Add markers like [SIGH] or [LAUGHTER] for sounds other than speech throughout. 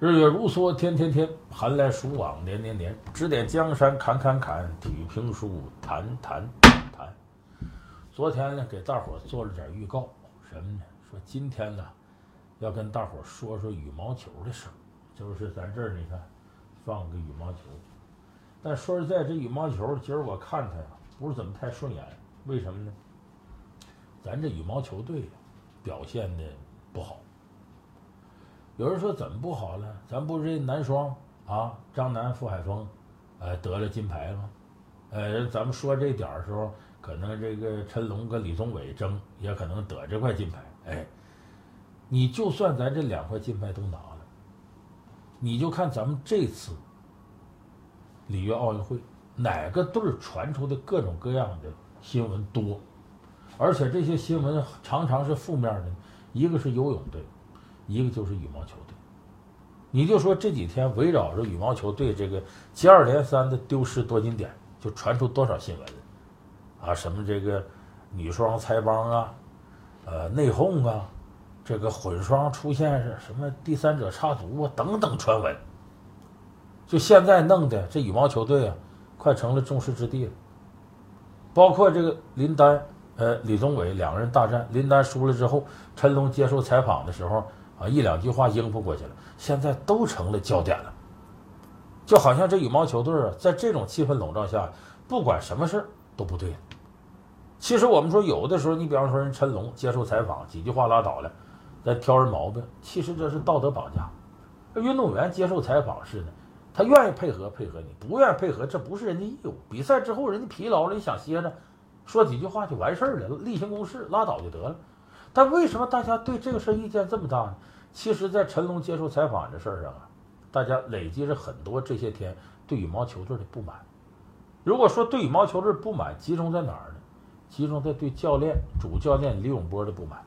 日月如梭，天天天，寒来暑往，年年年。指点江山，砍砍砍，体育评书，谈谈谈。昨天呢，给大伙儿做了点预告，什么呢？说今天呢，要跟大伙儿说说羽毛球的事儿。就是咱这儿，你看，放个羽毛球。但说实在，这羽毛球今儿我看它呀，不是怎么太顺眼。为什么呢？咱这羽毛球队，表现的不好。有人说怎么不好了？咱不是这男双啊，张楠、傅海峰，呃，得了金牌吗？呃，咱们说这点儿时候，可能这个陈龙跟李宗伟争，也可能得这块金牌。哎，你就算咱这两块金牌都拿了，你就看咱们这次里约奥运会哪个队儿传出的各种各样的新闻多，而且这些新闻常常是负面的，一个是游泳队。一个就是羽毛球队，你就说这几天围绕着羽毛球队这个接二连三的丢失夺金点，就传出多少新闻啊？什么这个女双拆帮啊，呃内讧啊，这个混双出现是什么第三者插足啊等等传闻，就现在弄的这羽毛球队啊，快成了众矢之的了。包括这个林丹呃李宗伟两个人大战，林丹输了之后，陈龙接受采访的时候。啊，一两句话应付过去了，现在都成了焦点了。就好像这羽毛球队啊，在这种气氛笼罩下，不管什么事儿都不对。其实我们说，有的时候，你比方说人陈龙接受采访，几句话拉倒了，再挑人毛病，其实这是道德绑架。运动员接受采访是的，他愿意配合配合你，不愿意配合，这不是人家义务。比赛之后人家疲劳了，你想歇着，说几句话就完事儿了，例行公事，拉倒就得了。但为什么大家对这个事儿意见这么大呢？其实，在陈龙接受采访这事儿上啊，大家累积着很多这些天对羽毛球队的不满。如果说对羽毛球队不满集中在哪儿呢？集中在对教练、主教练李永波的不满。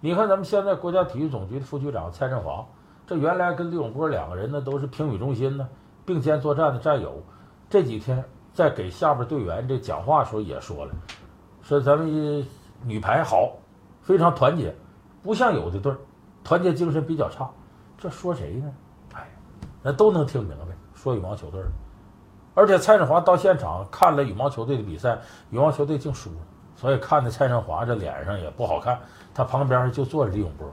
你看，咱们现在国家体育总局的副局长蔡振华，这原来跟李永波两个人呢都是评语中心呢，并肩作战的战友。这几天在给下边队员这讲话时候也说了，说咱们女排好。非常团结，不像有的队儿，团结精神比较差。这说谁呢？哎，那都能听明白，说羽毛球队儿。而且蔡振华到现场看了羽毛球队的比赛，羽毛球队竟输了，所以看的蔡振华这脸上也不好看。他旁边就坐着李永波，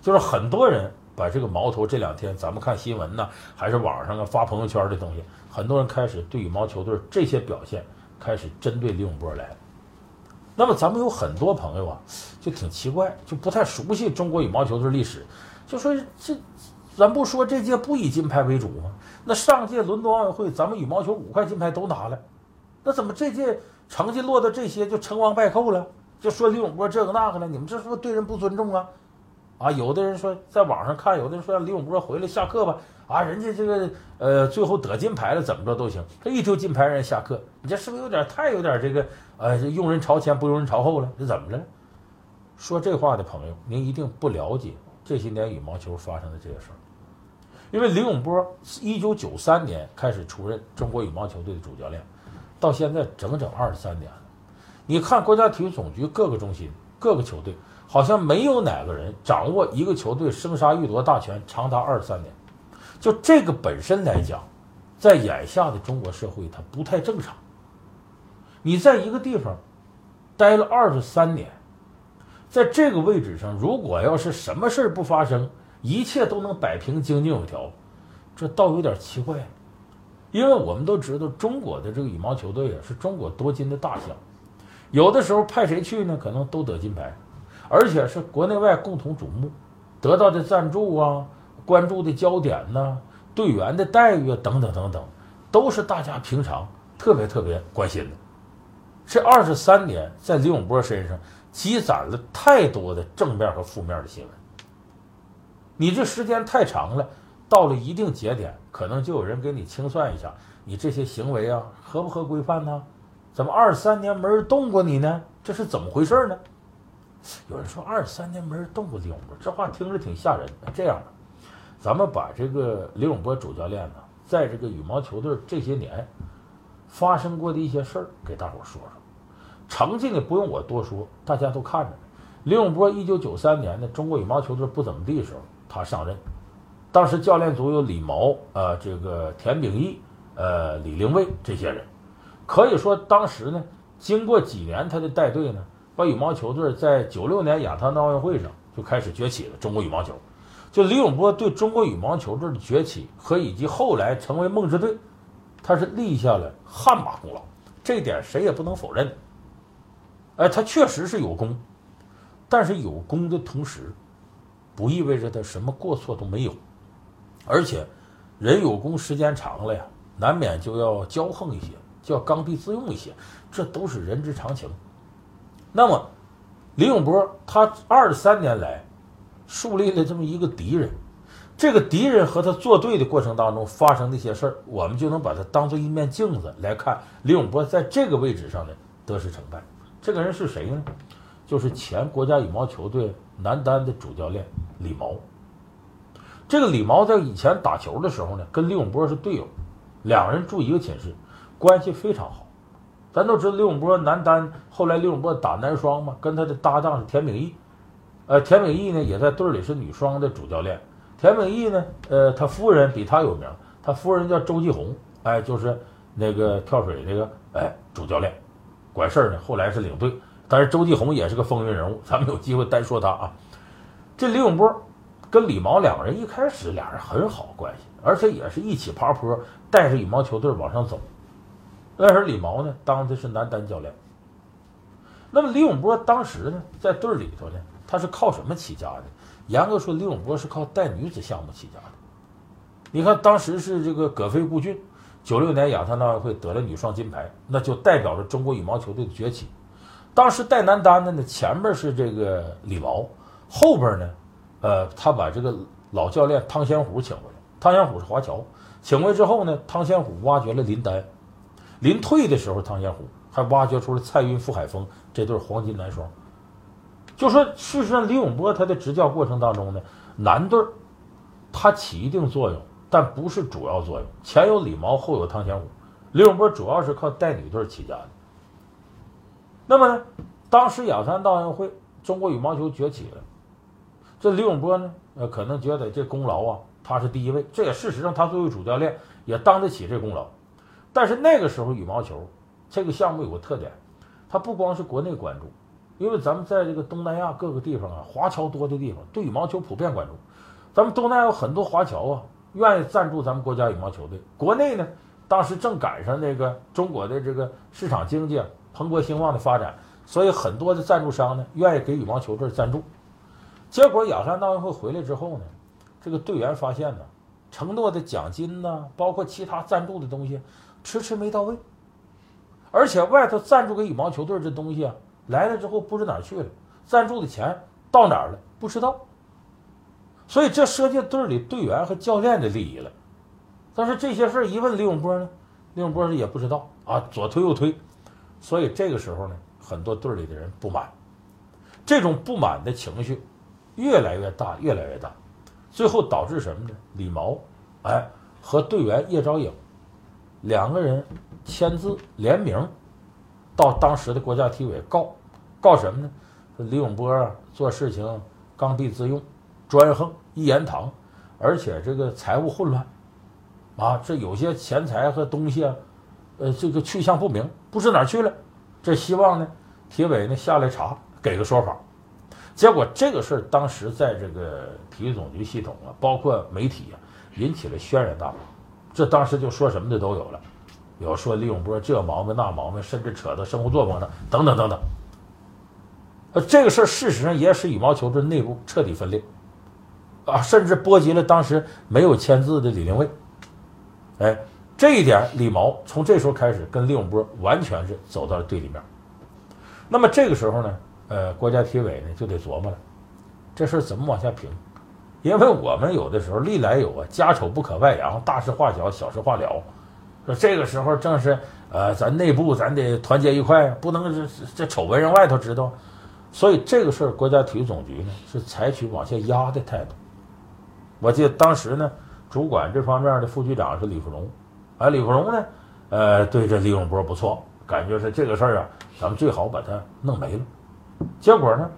就是很多人把这个矛头这两天咱们看新闻呢，还是网上啊发朋友圈的东西，很多人开始对羽毛球队这些表现开始针对李永波来了。那么咱们有很多朋友啊，就挺奇怪，就不太熟悉中国羽毛球的历史，就说这，咱不说这届不以金牌为主吗？那上届伦敦奥运会咱们羽毛球五块金牌都拿了，那怎么这届成绩落到这些就成王败寇了？就说李永波这个那个了，你们这是不是对人不尊重啊？啊，有的人说在网上看，有的人说让李永波回来下课吧。啊，人家这个呃，最后得金牌了，怎么着都行。他一丢金牌，人下课，你这是不是有点太有点这个呃，用人朝前不用人朝后了？这怎么了？说这话的朋友，您一定不了解这些年羽毛球发生的这些事儿。因为李永波一九九三年开始出任中国羽毛球队的主教练，到现在整整二十三年了。你看国家体育总局各个中心、各个球队，好像没有哪个人掌握一个球队生杀予夺大权长达二十三年。就这个本身来讲，在眼下的中国社会，它不太正常。你在一个地方待了二十三年，在这个位置上，如果要是什么事不发生，一切都能摆平、井井有条，这倒有点奇怪。因为我们都知道，中国的这个羽毛球队啊，是中国夺金的大项，有的时候派谁去呢，可能都得金牌，而且是国内外共同瞩目，得到的赞助啊。关注的焦点呢，队员的待遇啊，等等等等，都是大家平常特别特别关心的。这二十三年，在李永波身上积攒了太多的正面和负面的新闻。你这时间太长了，到了一定节点，可能就有人给你清算一下，你这些行为啊，合不合规范呢？怎么二十三年没人动过你呢？这是怎么回事呢？有人说二十三年没人动过李永波，这话听着挺吓人。这样的。咱们把这个李永波主教练呢，在这个羽毛球队这些年发生过的一些事儿，给大伙说说。成绩呢，不用我多说，大家都看着呢。李永波一九九三年呢，中国羽毛球队不怎么地的时候，他上任，当时教练组有李毛、呃，这个田秉义、呃，李玲蔚这些人，可以说当时呢，经过几年他的带队呢，把羽毛球队在九六年亚特兰大奥运会上就开始崛起了。中国羽毛球，就李永波对中国羽毛球队的崛起和以及后来成为梦之队，他是立下了汗马功劳，这点谁也不能否认。哎，他确实是有功，但是有功的同时，不意味着他什么过错都没有。而且，人有功时间长了呀，难免就要骄横一些，就要刚愎自用一些，这都是人之常情。那么，李永波他二十三年来树立了这么一个敌人，这个敌人和他作对的过程当中发生的一些事儿，我们就能把它当做一面镜子来看李永波在这个位置上的得失成败。这个人是谁呢？就是前国家羽毛球队男单的主教练李毛。这个李毛在以前打球的时候呢，跟李永波是队友，两个人住一个寝室，关系非常好。咱都知道李永波男单，后来李永波打男双嘛，跟他的搭档是田秉义。呃，田秉义呢也在队里是女双的主教练。田秉义呢，呃，他夫人比他有名，他夫人叫周继红，哎，就是那个跳水那个哎主教练。管事儿呢，后来是领队，但是周继红也是个风云人物，咱们有机会单说他啊。这李永波跟李毛两个人一开始俩人很好关系，而且也是一起爬坡，带着羽毛球队往上走。那时候李毛呢当的是男单教练。那么李永波当时呢在队里头呢，他是靠什么起家的？严格说，李永波是靠带女子项目起家的。你看当时是这个葛飞顾俊。九六年亚特兰大会得了女双金牌，那就代表着中国羽毛球队的崛起。当时带男单的呢，前面是这个李毛，后边呢，呃，他把这个老教练汤仙虎请回来。汤仙虎是华侨，请回来之后呢，汤仙虎挖掘了林丹。临退的时候，汤显虎还挖掘出了蔡赟、傅海峰这对黄金男双。就说事实上，李永波他的执教过程当中呢，男队他起一定作用。但不是主要作用，前有李毛，后有汤显虎，李永波主要是靠带女队起家的。那么呢，当时亚山大运会，中国羽毛球崛起了，这李永波呢，呃，可能觉得这功劳啊，他是第一位，这也事实上他作为主教练也当得起这功劳。但是那个时候羽毛球这个项目有个特点，它不光是国内关注，因为咱们在这个东南亚各个地方啊，华侨多的地方，对羽毛球普遍关注。咱们东南亚有很多华侨啊。愿意赞助咱们国家羽毛球队。国内呢，当时正赶上那个中国的这个市场经济蓬勃兴旺的发展，所以很多的赞助商呢愿意给羽毛球队赞助。结果亚山大奥运会回来之后呢，这个队员发现呢，承诺的奖金呢，包括其他赞助的东西，迟迟没到位。而且外头赞助给羽毛球队这东西啊，来了之后不知哪去了，赞助的钱到哪儿了不知道。所以这涉及队里队员和教练的利益了，但是这些事儿一问李永波呢，李永波也不知道啊，左推右推，所以这个时候呢，很多队里的人不满，这种不满的情绪越来越大，越来越大，最后导致什么呢？李毛，哎，和队员叶兆颖两个人签字联名，到当时的国家体委告，告什么呢？说李永波做事情刚愎自用。专横一言堂，而且这个财务混乱，啊，这有些钱财和东西啊，呃，这个去向不明，不知哪去了。这希望呢，体委呢下来查，给个说法。结果这个事儿当时在这个体育总局系统啊，包括媒体啊，引起了轩然大波。这当时就说什么的都有了，有说李永波这毛病那毛病，甚至扯到生活作风上，等等等等。呃，这个事儿事实上也使羽毛球队内部彻底分裂。啊，甚至波及了当时没有签字的李玲蔚，哎，这一点李毛从这时候开始跟李永波完全是走到了对立面。那么这个时候呢，呃，国家体委呢就得琢磨了，这事儿怎么往下评？因为我们有的时候历来有啊，家丑不可外扬，大事化小，小事化了。说这个时候正是呃，咱内部咱得团结一块，不能这这丑闻让外头知道。所以这个事儿，国家体育总局呢是采取往下压的态度。我记得当时呢，主管这方面的副局长是李富荣，啊，李富荣呢，呃，对这李永波不错，感觉是这个事儿啊，咱们最好把它弄没了。结果呢，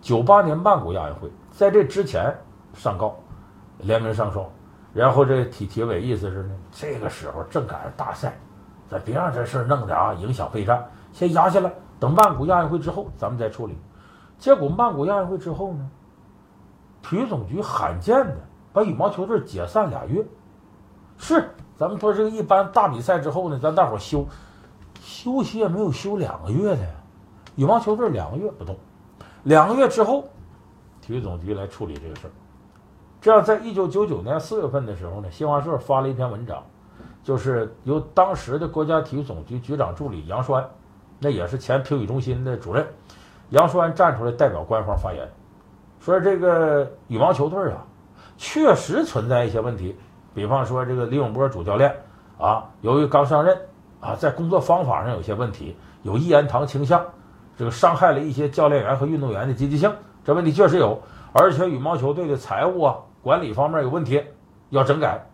九八年曼谷亚运会在这之前上告，联名上书。然后这体体委意思是呢，这个时候正赶上大赛，咱别让这事儿弄得啊影响备战，先压下来，等曼谷亚运会之后咱们再处理。结果曼谷亚运会之后呢，体育总局罕见的把羽毛球队解散俩月。是，咱们说这个一般大比赛之后呢，咱大伙休休息也没有休两个月的。羽毛球队两个月不动，两个月之后，体育总局来处理这个事儿。这样，在一九九九年四月份的时候呢，新华社发了一篇文章，就是由当时的国家体育总局局长助理杨栓，那也是前评委中心的主任，杨栓站出来代表官方发言，说这个羽毛球队啊，确实存在一些问题，比方说这个李永波主教练啊，由于刚上任啊，在工作方法上有些问题，有一言堂倾向，这个伤害了一些教练员和运动员的积极性，这问题确实有，而且羽毛球队的财务啊。管理方面有问题，要整改。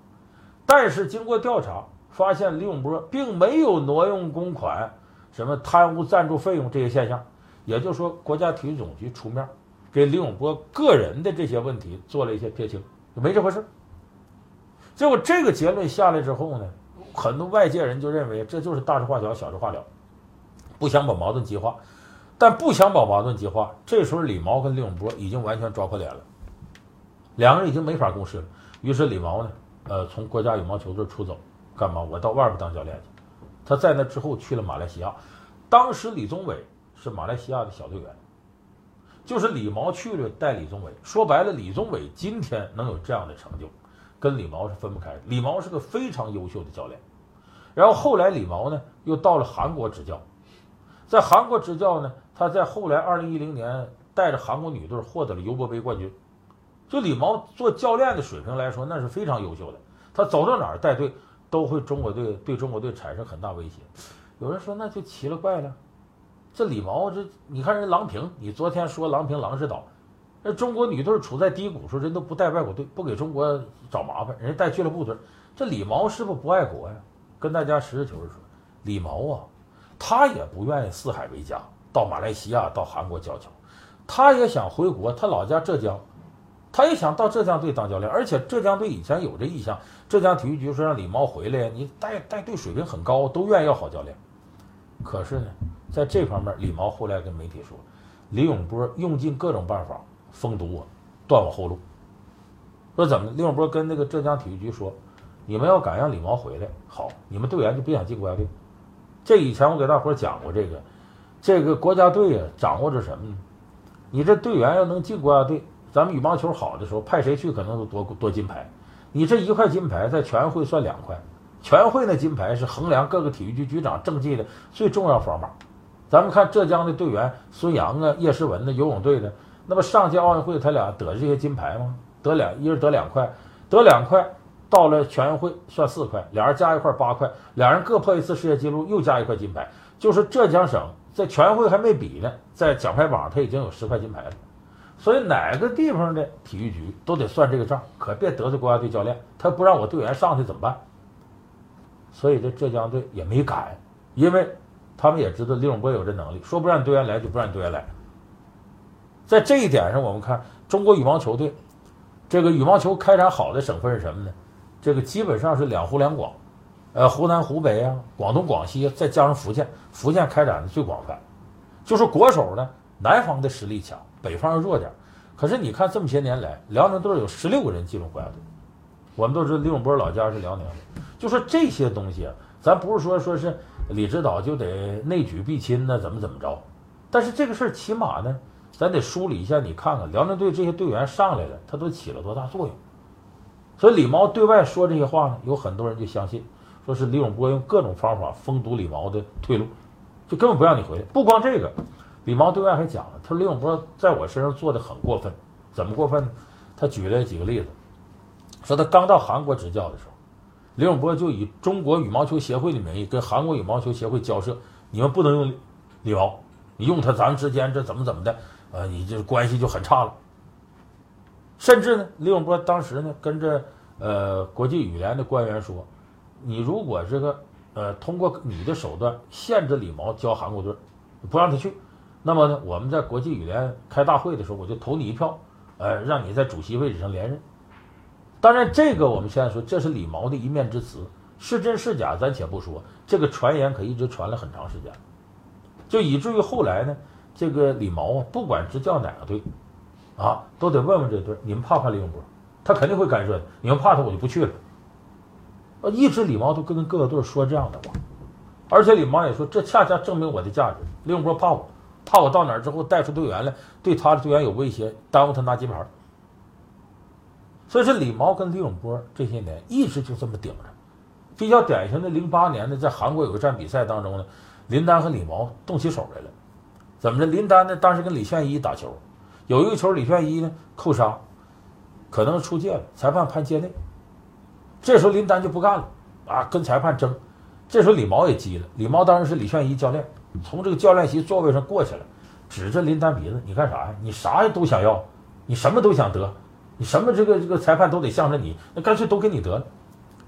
但是经过调查，发现李永波并没有挪用公款、什么贪污赞助费用这些现象。也就是说，国家体育总局出面给李永波个人的这些问题做了一些撇清，没这回事。结果这个结论下来之后呢，很多外界人就认为这就是大事化小，小事化了，不想把矛盾激化。但不想把矛盾激化，这时候李毛跟李永波已经完全抓破脸了。两个人已经没法共事了，于是李毛呢，呃，从国家羽毛球队出走，干嘛？我到外边当教练去。他在那之后去了马来西亚，当时李宗伟是马来西亚的小队员，就是李毛去了带李宗伟。说白了，李宗伟今天能有这样的成就，跟李毛是分不开的。李毛是个非常优秀的教练。然后后来李毛呢，又到了韩国执教，在韩国执教呢，他在后来二零一零年带着韩国女队获得了尤伯杯冠军。就李毛做教练的水平来说，那是非常优秀的。他走到哪儿带队，都会中国队对中国队产生很大威胁。有人说，那就奇了怪了。这李毛，这你看人郎平，你昨天说郎平郎指导，那中国女队处在低谷时候，人都不带外国队，不给中国找麻烦，人家带俱乐部队。这李毛是不是不爱国呀？跟大家实事求是说，李毛啊，他也不愿意四海为家，到马来西亚、到韩国教球，他也想回国，他老家浙江。他也想到浙江队当教练，而且浙江队以前有这意向。浙江体育局说让李毛回来，你带带队水平很高，都愿意要好教练。可是呢，在这方面，李毛后来跟媒体说，李永波用尽各种办法封堵我，断我后路。说怎么？李永波跟那个浙江体育局说，你们要敢让李毛回来，好，你们队员就别想进国家队。这以前我给大伙讲过这个，这个国家队啊，掌握着什么呢？你这队员要能进国家队。咱们羽毛球好的时候，派谁去可能都多多金牌。你这一块金牌在全运会算两块，全运会那金牌是衡量各个体育局局长政绩的最重要方法。咱们看浙江的队员孙杨啊、叶诗文的游泳队的，那么上届奥运会他俩得这些金牌吗？得两，一人得两块，得两块，到了全运会算四块，俩人加一块八块，俩人各破一次世界纪录，又加一块金牌。就是浙江省在全运会还没比呢，在奖牌榜上他已经有十块金牌了。所以哪个地方的体育局都得算这个账，可别得罪国家队教练，他不让我队员上去怎么办？所以这浙江队也没敢，因为他们也知道李永波有这能力，说不让队员来就不让队员来。在这一点上，我们看中国羽毛球队，这个羽毛球开展好的省份是什么呢？这个基本上是两湖两广，呃，湖南、湖北啊，广东、广西，再加上福建，福建开展的最广泛。就是国手呢，南方的实力强。北方要弱点，可是你看这么些年来，辽宁队有十六个人进入国家队。我们都知道李永波老家是辽宁的，就说这些东西，咱不是说说是李指导就得内举必亲呢，怎么怎么着？但是这个事儿起码呢，咱得梳理一下，你看看辽宁队这些队员上来了，他都起了多大作用？所以李毛对外说这些话呢，有很多人就相信，说是李永波用各种方法封堵李毛的退路，就根本不让你回来。不光这个。李毛对外还讲了，他说李永波在我身上做的很过分，怎么过分呢？他举了几个例子，说他刚到韩国执教的时候，李永波就以中国羽毛球协会的名义跟韩国羽毛球协会交涉，你们不能用李毛，你用他咱们之间这怎么怎么的，呃，你这关系就很差了。甚至呢，李永波当时呢跟着呃国际羽联的官员说，你如果这个呃通过你的手段限制李毛教韩国队，不让他去。那么呢，我们在国际羽联开大会的时候，我就投你一票，呃，让你在主席位置上连任。当然，这个我们现在说这是李毛的一面之词，是真是假咱且不说。这个传言可一直传了很长时间，就以至于后来呢，这个李毛啊，不管执教哪个队，啊，都得问问这队，你们怕不怕李永波？他肯定会干涉的。你们怕他，我就不去了。啊，一直李毛都跟各个队说这样的话，而且李毛也说，这恰恰证明我的价值。李永波怕我，怕我到哪儿之后带出队员来，对他的队员有威胁，耽误他拿金牌。所以说，李毛跟李永波这些年一直就这么顶着。比较典型的，零八年呢，在韩国有个站比赛当中呢，林丹和李毛动起手来了。怎么着？林丹呢，当时跟李炫一打球，有一个球李炫一呢扣杀，可能出界了，裁判判界内。这时候林丹就不干了，啊，跟裁判争。这时候李毛也急了，李毛当时是李炫一教练，从这个教练席座位上过去了，指着林丹鼻子：“你干啥呀？你啥都想要，你什么都想得。”你什么这个这个裁判都得向着你，那干脆都给你得了，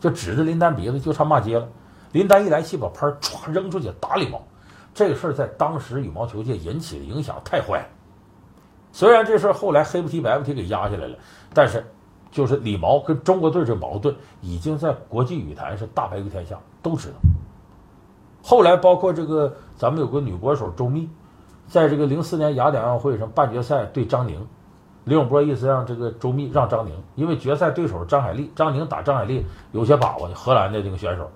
就指着林丹鼻子就差骂街了。林丹一来气，把拍歘扔出去打李毛。这个事儿在当时羽毛球界引起的影响太坏。虽然这事儿后来黑不提白不提给压下来了，但是就是李毛跟中国队这矛盾已经在国际羽坛是大白于天下，都知道。后来包括这个咱们有个女国手周密，在这个零四年雅典奥运会上半决赛对张宁。李永波意思让这个周密让张宁，因为决赛对手是张海丽，张宁打张海丽有些把握，荷兰的这个选手。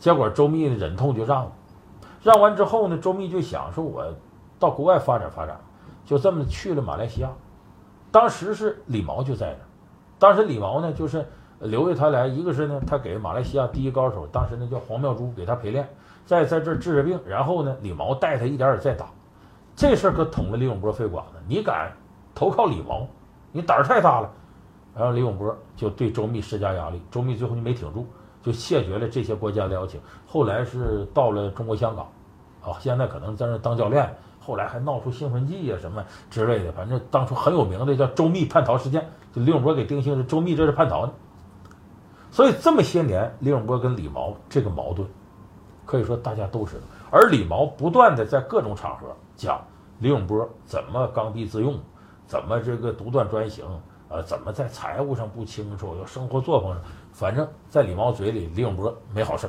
结果周密忍痛就让了，让完之后呢，周密就想说，我到国外发展发展，就这么去了马来西亚。当时是李毛就在那，当时李毛呢就是留下他来，一个是呢他给马来西亚第一高手，当时那叫黄妙珠给他陪练，在在这治着病，然后呢李毛带他一点点再打，这事儿可捅了李永波肺管子，你敢投靠李毛？你胆儿太大了，然后李永波就对周密施加压力，周密最后就没挺住，就谢绝了这些国家的邀请。后来是到了中国香港，啊，现在可能在那当教练。后来还闹出兴奋剂啊什么之类的，反正当初很有名的叫周密叛逃事件，就李永波给定性是周密这是叛逃的。所以这么些年，李永波跟李毛这个矛盾，可以说大家都知道。而李毛不断的在各种场合讲李永波怎么刚愎自用。怎么这个独断专行？呃，怎么在财务上不清楚？有生活作风上，反正在李毛嘴里，李永波没好事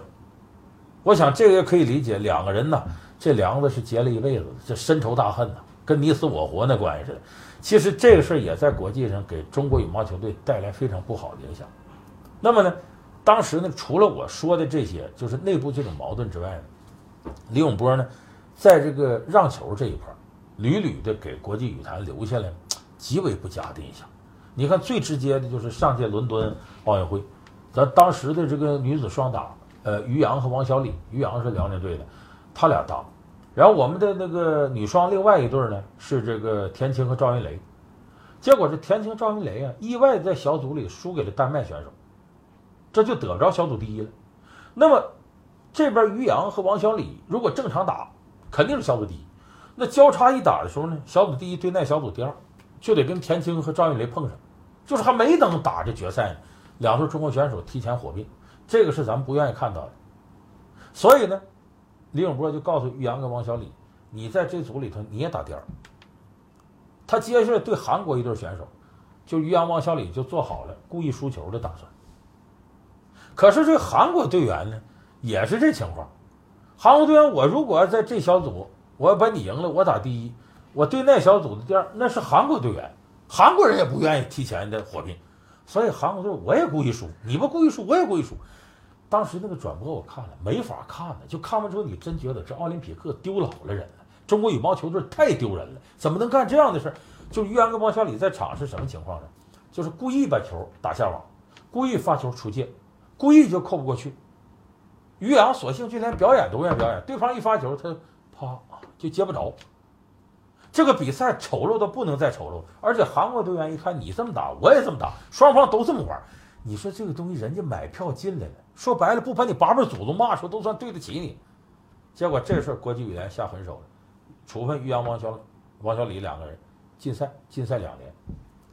我想这个也可以理解，两个人呢，这梁子是结了一辈子，这深仇大恨呐，跟你死我活那关系似的。其实这个事儿也在国际上给中国羽毛球队带来非常不好的影响。那么呢，当时呢，除了我说的这些，就是内部这种矛盾之外呢，李永波呢，在这个让球这一块儿，屡屡的给国际羽坛留下了。[TSK] 极为不佳的印象。你看，最直接的就是上届伦敦奥运会，咱当时的这个女子双打，呃，于洋和王小李，于洋是辽宁队的，他俩打。然后我们的那个女双另外一对呢是这个田青和赵云雷，结果是田青、赵云雷啊，意外在小组里输给了丹麦选手，这就得不着小组第一了。那么这边于洋和王小李如果正常打，肯定是小组第一。那交叉一打的时候呢，小组第一对那小组第二。就得跟田青和赵云雷碰上，就是还没等打这决赛呢，两队中国选手提前火并，这个是咱们不愿意看到的。所以呢，李永波就告诉于洋跟王小李，你在这组里头你也打第二。他接下来对韩国一对选手，就于洋、王小李就做好了故意输球的打算。可是这韩国队员呢，也是这情况。韩国队员，我如果在这小组，我要把你赢了，我打第一。我对那小组的第二，那是韩国队员，韩国人也不愿意提前的火拼，所以韩国队我也故意输，你不故意输，我也故意输。当时那个转播我看了，没法看了，就看完之后，你真觉得这奥林匹克丢老了人了，中国羽毛球队太丢人了，怎么能干这样的事儿？就于洋跟王小李在场是什么情况呢？就是故意把球打下网，故意发球出界，故意就扣不过去。于洋索性就连表演都愿意表演，对方一发球，他啪就接不着。这个比赛丑陋的不能再丑陋，而且韩国队员一看你这么打，我也这么打，双方都这么玩，你说这个东西人家买票进来了，说白了不把你八辈祖宗骂出都算对得起你。结果这事儿国际羽联下狠手了，处分于洋、王小王小李两个人禁赛，禁赛两年，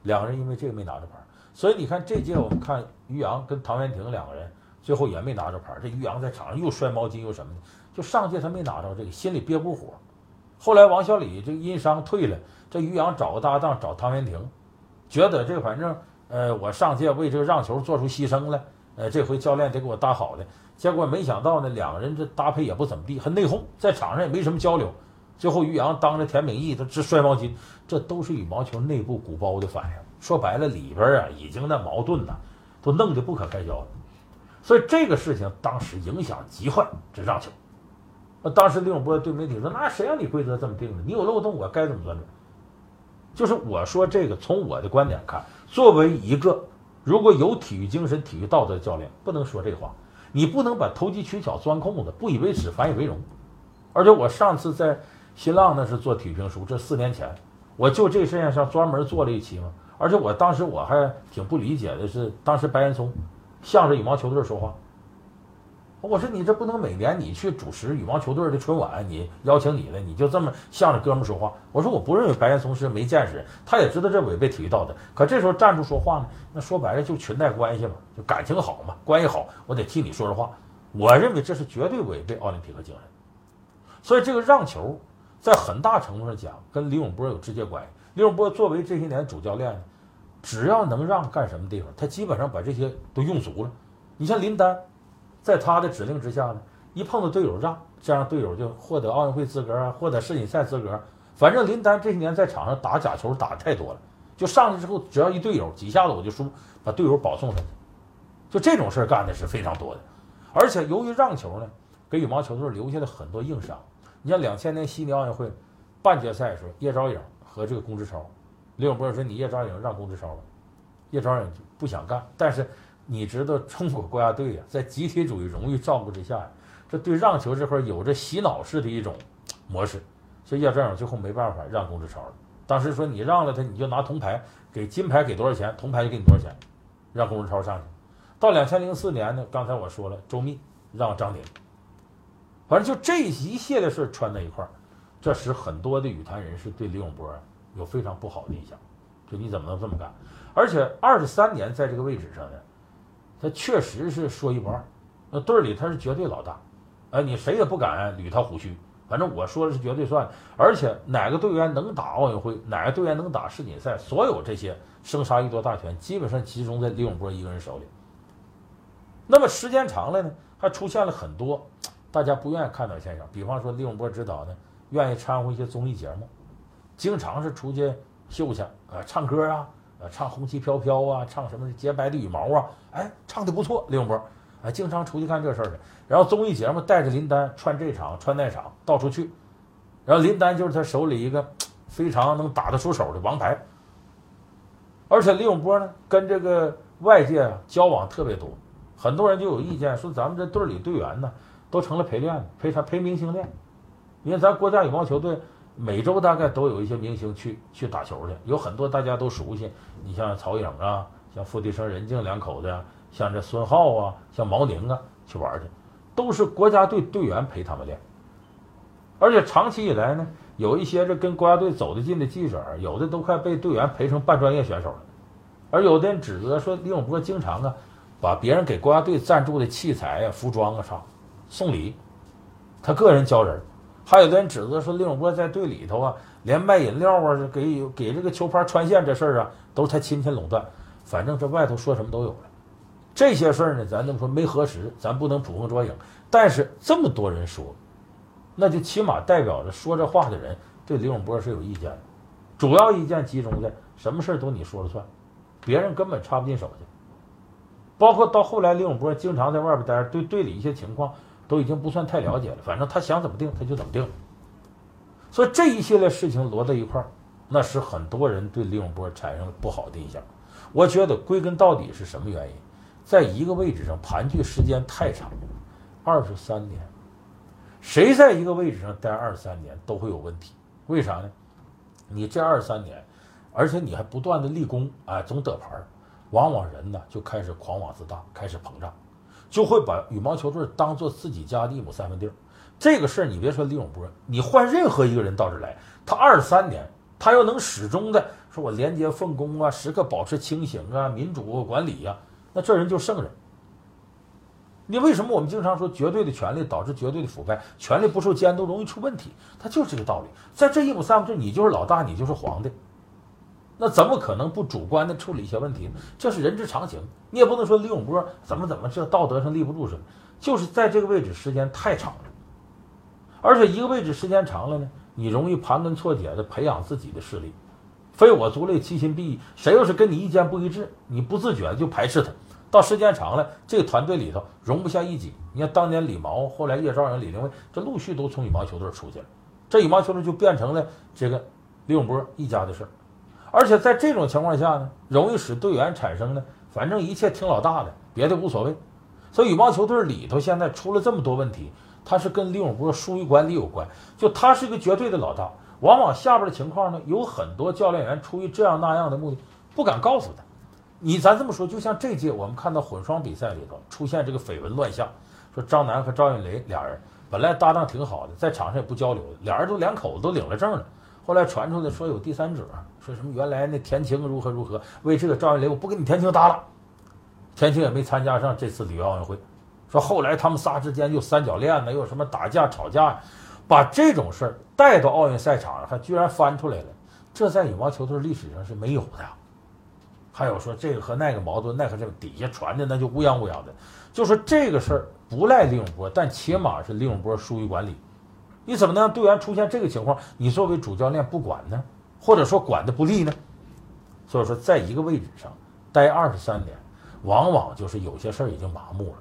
两个人因为这个没拿着牌，所以你看这届我们看于洋跟唐渊婷两个人最后也没拿着牌，这于洋在场上又摔毛巾又什么的，就上届他没拿着这个，心里憋股火。后来王小李这个因伤退了，这于洋找个搭档找唐渊婷，觉得这反正呃，我上届为这个让球做出牺牲了，呃，这回教练得给我搭好的。结果没想到呢，两个人这搭配也不怎么地，还内讧，在场上也没什么交流。最后于洋当着田秉义他直摔毛巾，这都是羽毛球内部鼓包的反应。说白了，里边啊已经那矛盾了，都弄得不可开交了。所以这个事情当时影响极坏，这让球。那当时李永波对媒体说：“那谁让你规则这么定的？你有漏洞，我该怎么钻呢？”就是我说这个，从我的观点看，作为一个如果有体育精神、体育道德的教练，不能说这话。你不能把投机取巧、钻空子，不以为耻，反以为荣。而且我上次在新浪那是做体育评书，这四年前，我就这事情上专门做了一期嘛。而且我当时我还挺不理解的是，当时白岩松向着羽毛球队说话。我说你这不能每年你去主持羽毛球队的春晚，你邀请你的，你就这么向着哥们说话。我说我不认为白岩松是没见识，他也知道这违背体育道德。可这时候站住说话呢，那说白了就裙带关系嘛，就感情好嘛，关系好，我得替你说说话。我认为这是绝对违背奥林匹克精神。所以这个让球，在很大程度上讲跟李永波有直接关系。刘永波作为这些年主教练，只要能让干什么地方，他基本上把这些都用足了。你像林丹。在他的指令之下呢，一碰到队友让，这样队友就获得奥运会资格啊，获得世锦赛资格。反正林丹这些年在场上打假球打的太多了，就上去之后，只要一队友几下子我就输，把队友保送上去，就这种事儿干的是非常多的。而且由于让球呢，给羽毛球队留下了很多硬伤。你像两千年悉尼奥运会半决赛的时候，叶钊颖和这个龚志超，刘永波说你叶兆颖让龚志超了，叶兆颖不想干，但是。你知道中国国家队呀，在集体主义荣誉照顾之下呀，这对让球这块有着洗脑式的一种模式，所以叶兆颖最后没办法让龚志超了。当时说你让了他，你就拿铜牌，给金牌给多少钱，铜牌就给你多少钱，让龚志超上去。到两千零四年呢，刚才我说了，周密让张琳，反正就这一系列事串在一块儿，这使很多的羽坛人士对李永波有非常不好的印象，就你怎么能这么干？而且二十三年在这个位置上呢。他确实是说一不二，那队里他是绝对老大，哎，你谁也不敢捋他胡须。反正我说的是绝对算，而且哪个队员能打奥运会，哪个队员能打世锦赛，所有这些生杀予夺大权，基本上集中在李永波一个人手里。那么时间长了呢，还出现了很多大家不愿意看到的现象，比方说李永波指导呢，愿意掺和一些综艺节目，经常是出去秀去啊，唱歌啊。唱红旗飘飘啊，唱什么洁白的羽毛啊，哎，唱的不错，李永波，哎，经常出去干这事儿去。然后综艺节目带着林丹串这场串那场，到处去。然后林丹就是他手里一个非常能打得出手的王牌。而且李永波呢，跟这个外界交往特别多，很多人就有意见说，咱们这队里队员呢，都成了陪练陪他陪明星练。因为咱国家羽毛球队。每周大概都有一些明星去去打球去，有很多大家都熟悉。你像曹颖啊，像付笛声、任静两口子呀，像这孙浩啊，像毛宁啊，去玩去，都是国家队队员陪他们练。而且长期以来呢，有一些这跟国家队走得近的记者，有的都快被队员陪成半专业选手了。而有的人指责说，李永波经常啊，把别人给国家队赞助的器材啊、服装啊啥送礼，他个人交人。还有的人指责说，李永波在队里头啊，连卖饮料啊，给给这个球拍穿线这事儿啊，都是他亲戚垄断。反正这外头说什么都有了。这些事儿呢，咱这么说没核实，咱不能捕风捉影。但是这么多人说，那就起码代表着说这话的人对李永波是有意见的。主要意见集中在什么事儿都你说了算，别人根本插不进手去。包括到后来，李永波经常在外边待着，对队里一些情况。都已经不算太了解了，反正他想怎么定他就怎么定，所以这一系列事情摞在一块儿，那使很多人对李永波产生了不好的印象。我觉得归根到底是什么原因？在一个位置上盘踞时间太长，二十三年，谁在一个位置上待二十三年都会有问题。为啥呢？你这二十三年，而且你还不断的立功，啊，总得牌儿，往往人呢就开始狂妄自大，开始膨胀。就会把羽毛球队当做自己家的一亩三分地儿，这个事儿你别说李永波，你换任何一个人到这来，他二三年，他要能始终的说我廉洁奉公啊，时刻保持清醒啊，民主管理呀，那这人就圣人。你为什么我们经常说绝对的权力导致绝对的腐败，权力不受监督容易出问题？他就是这个道理，在这一亩三分地，你就是老大，你就是皇帝。那怎么可能不主观的处理一些问题呢？这是人之常情。你也不能说李永波怎么怎么这道德上立不住什么，就是在这个位置时间太长了，而且一个位置时间长了呢，你容易盘根错节的培养自己的势力，非我族类，其心必异。谁要是跟你意见不一致，你不自觉就排斥他。到时间长了，这个团队里头容不下一己。你看当年李毛，后来叶绍人、李林蔚，这陆续都从羽毛球队出去了，这羽毛球队就变成了这个李永波一家的事儿。而且在这种情况下呢，容易使队员产生呢，反正一切听老大的，别的无所谓。所以羽毛球队里头现在出了这么多问题，他是跟李永波疏于管理有关。就他是一个绝对的老大，往往下边的情况呢，有很多教练员出于这样那样的目的，不敢告诉他。你咱这么说，就像这届我们看到混双比赛里头出现这个绯闻乱象，说张楠和赵云雷俩人本来搭档挺好的，在场上也不交流，俩人都两口子都领了证了。后来传出来说有第三者，说什么原来那田青如何如何，为这个赵云雷我不跟你田青搭了，田青也没参加上这次里约奥运会。说后来他们仨之间又三角恋呢，又什么打架吵架，把这种事儿带到奥运赛场上，还居然翻出来了，这在羽毛球队历史上是没有的。还有说这个和那个矛盾，那和这个底下传的那就乌泱乌泱的，就说这个事儿不赖李永波，但起码是李永波疏于管理。你怎么能让队员出现这个情况？你作为主教练不管呢，或者说管的不利呢？所以说，在一个位置上待二十三年，往往就是有些事儿已经麻木了。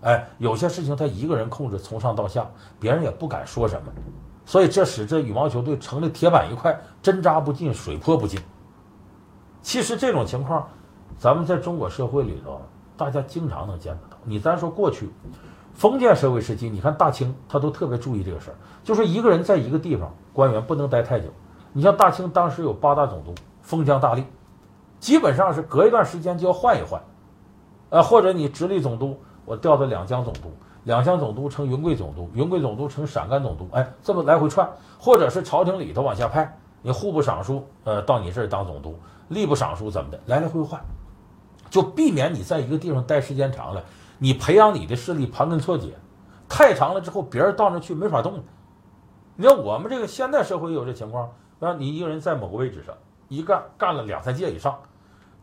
哎，有些事情他一个人控制，从上到下，别人也不敢说什么。所以这使这羽毛球队成了铁板一块，针扎不进，水泼不进。其实这种情况，咱们在中国社会里头，大家经常能见得到。你单说过去。封建社会时期，你看大清，他都特别注意这个事儿，就是一个人在一个地方，官员不能待太久。你像大清当时有八大总督，封疆大吏，基本上是隔一段时间就要换一换，呃，或者你直隶总督，我调到两江总督，两江总督成云贵总督，云贵总督成陕甘总督，哎，这么来回串，或者是朝廷里头往下派，你户部尚书，呃，到你这儿当总督，吏部尚书怎么的，来来回换，就避免你在一个地方待时间长了。你培养你的势力盘根错节，太长了之后，别人到那去没法动。你看我们这个现代社会有这情况，让你一个人在某个位置上一干干了两三届以上，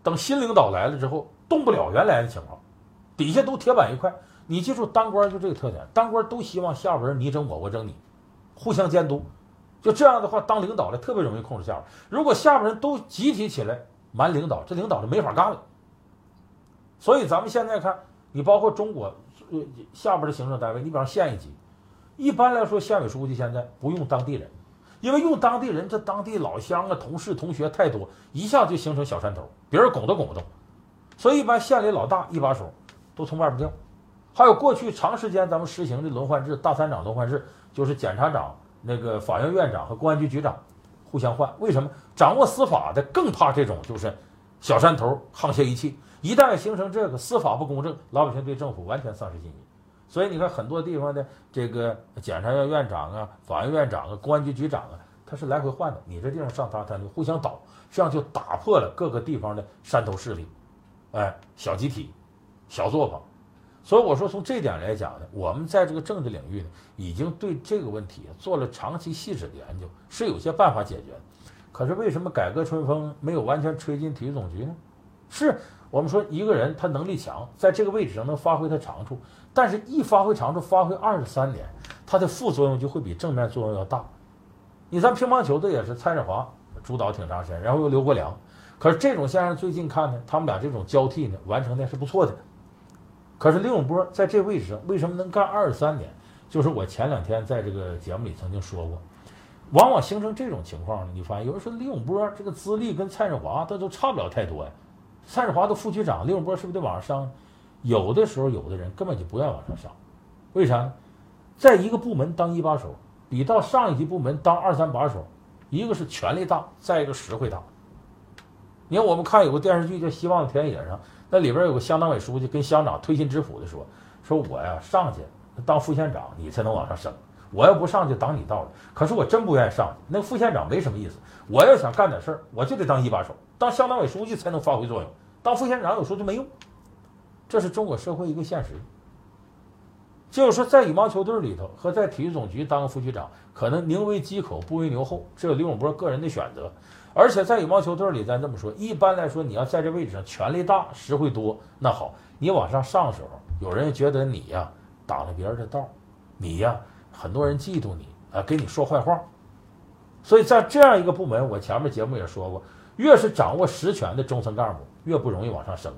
等新领导来了之后，动不了原来的情况，底下都铁板一块。你记住，当官就这个特点，当官都希望下边人你整我，我整你，互相监督。就这样的话，当领导的特别容易控制下边。如果下边人都集体起来瞒领导，这领导就没法干了。所以咱们现在看。你包括中国，下边的行政单位，你比方县一级，一般来说，县委书记现在不用当地人，因为用当地人，这当地老乡啊、同事、同学太多，一下就形成小山头，别人拱都拱不动。所以一般县里老大一把手都从外边调。还有过去长时间咱们实行的轮换制，大三长轮换制，就是检察长、那个法院院长和公安局局长互相换。为什么？掌握司法的更怕这种就是小山头沆瀣一气。一旦形成这个司法不公正，老百姓对政府完全丧失信心。所以你看，很多地方的这个检察院院长啊、法院院长啊、公安局局长啊，他是来回换的。你这地方上他，他就互相倒，这样就打破了各个地方的山头势力，哎，小集体、小作坊。所以我说，从这点来讲呢，我们在这个政治领域呢，已经对这个问题做了长期细致的研究，是有些办法解决的。可是为什么改革春风没有完全吹进体育总局呢？是。我们说一个人他能力强，在这个位置上能发挥他长处，但是一发挥长处，发挥二十三年，他的副作用就会比正面作用要大。你咱乒乓球的也是蔡振华主导挺长时间，然后又刘国梁，可是这种现象最近看呢，他们俩这种交替呢完成的是不错的。可是李永波在这位置上为什么能干二十三年？就是我前两天在这个节目里曾经说过，往往形成这种情况呢，你发现有人说李永波这个资历跟蔡振华他都差不了太多呀。蔡志华的副局长，刘永波是不是得往上上？有的时候，有的人根本就不愿往上上，为啥呢？在一个部门当一把手，比到上一级部门当二三把手，一个是权力大，再一个实惠大。你看，我们看有个电视剧叫《希望田野》上，那里边有个乡党委书记跟乡长推心置腹的说：“说我呀上去当副县长，你才能往上升。我要不上去挡你道了。可是我真不愿意上去，那副县长没什么意思。我要想干点事儿，我就得当一把手。”当乡党委书记才能发挥作用，当副县长有时候就没用，这是中国社会一个现实。就是说，在羽毛球队里头和在体育总局当个副局长，可能宁为鸡口不为牛后，这是李永波个人的选择。而且在羽毛球队里，咱这么说，一般来说，你要在这位置上，权力大，实惠多，那好，你往上上的时候，有人觉得你呀挡了别人的道，你呀很多人嫉妒你啊，给你说坏话。所以在这样一个部门，我前面节目也说过，越是掌握实权的中层干部，越不容易往上升，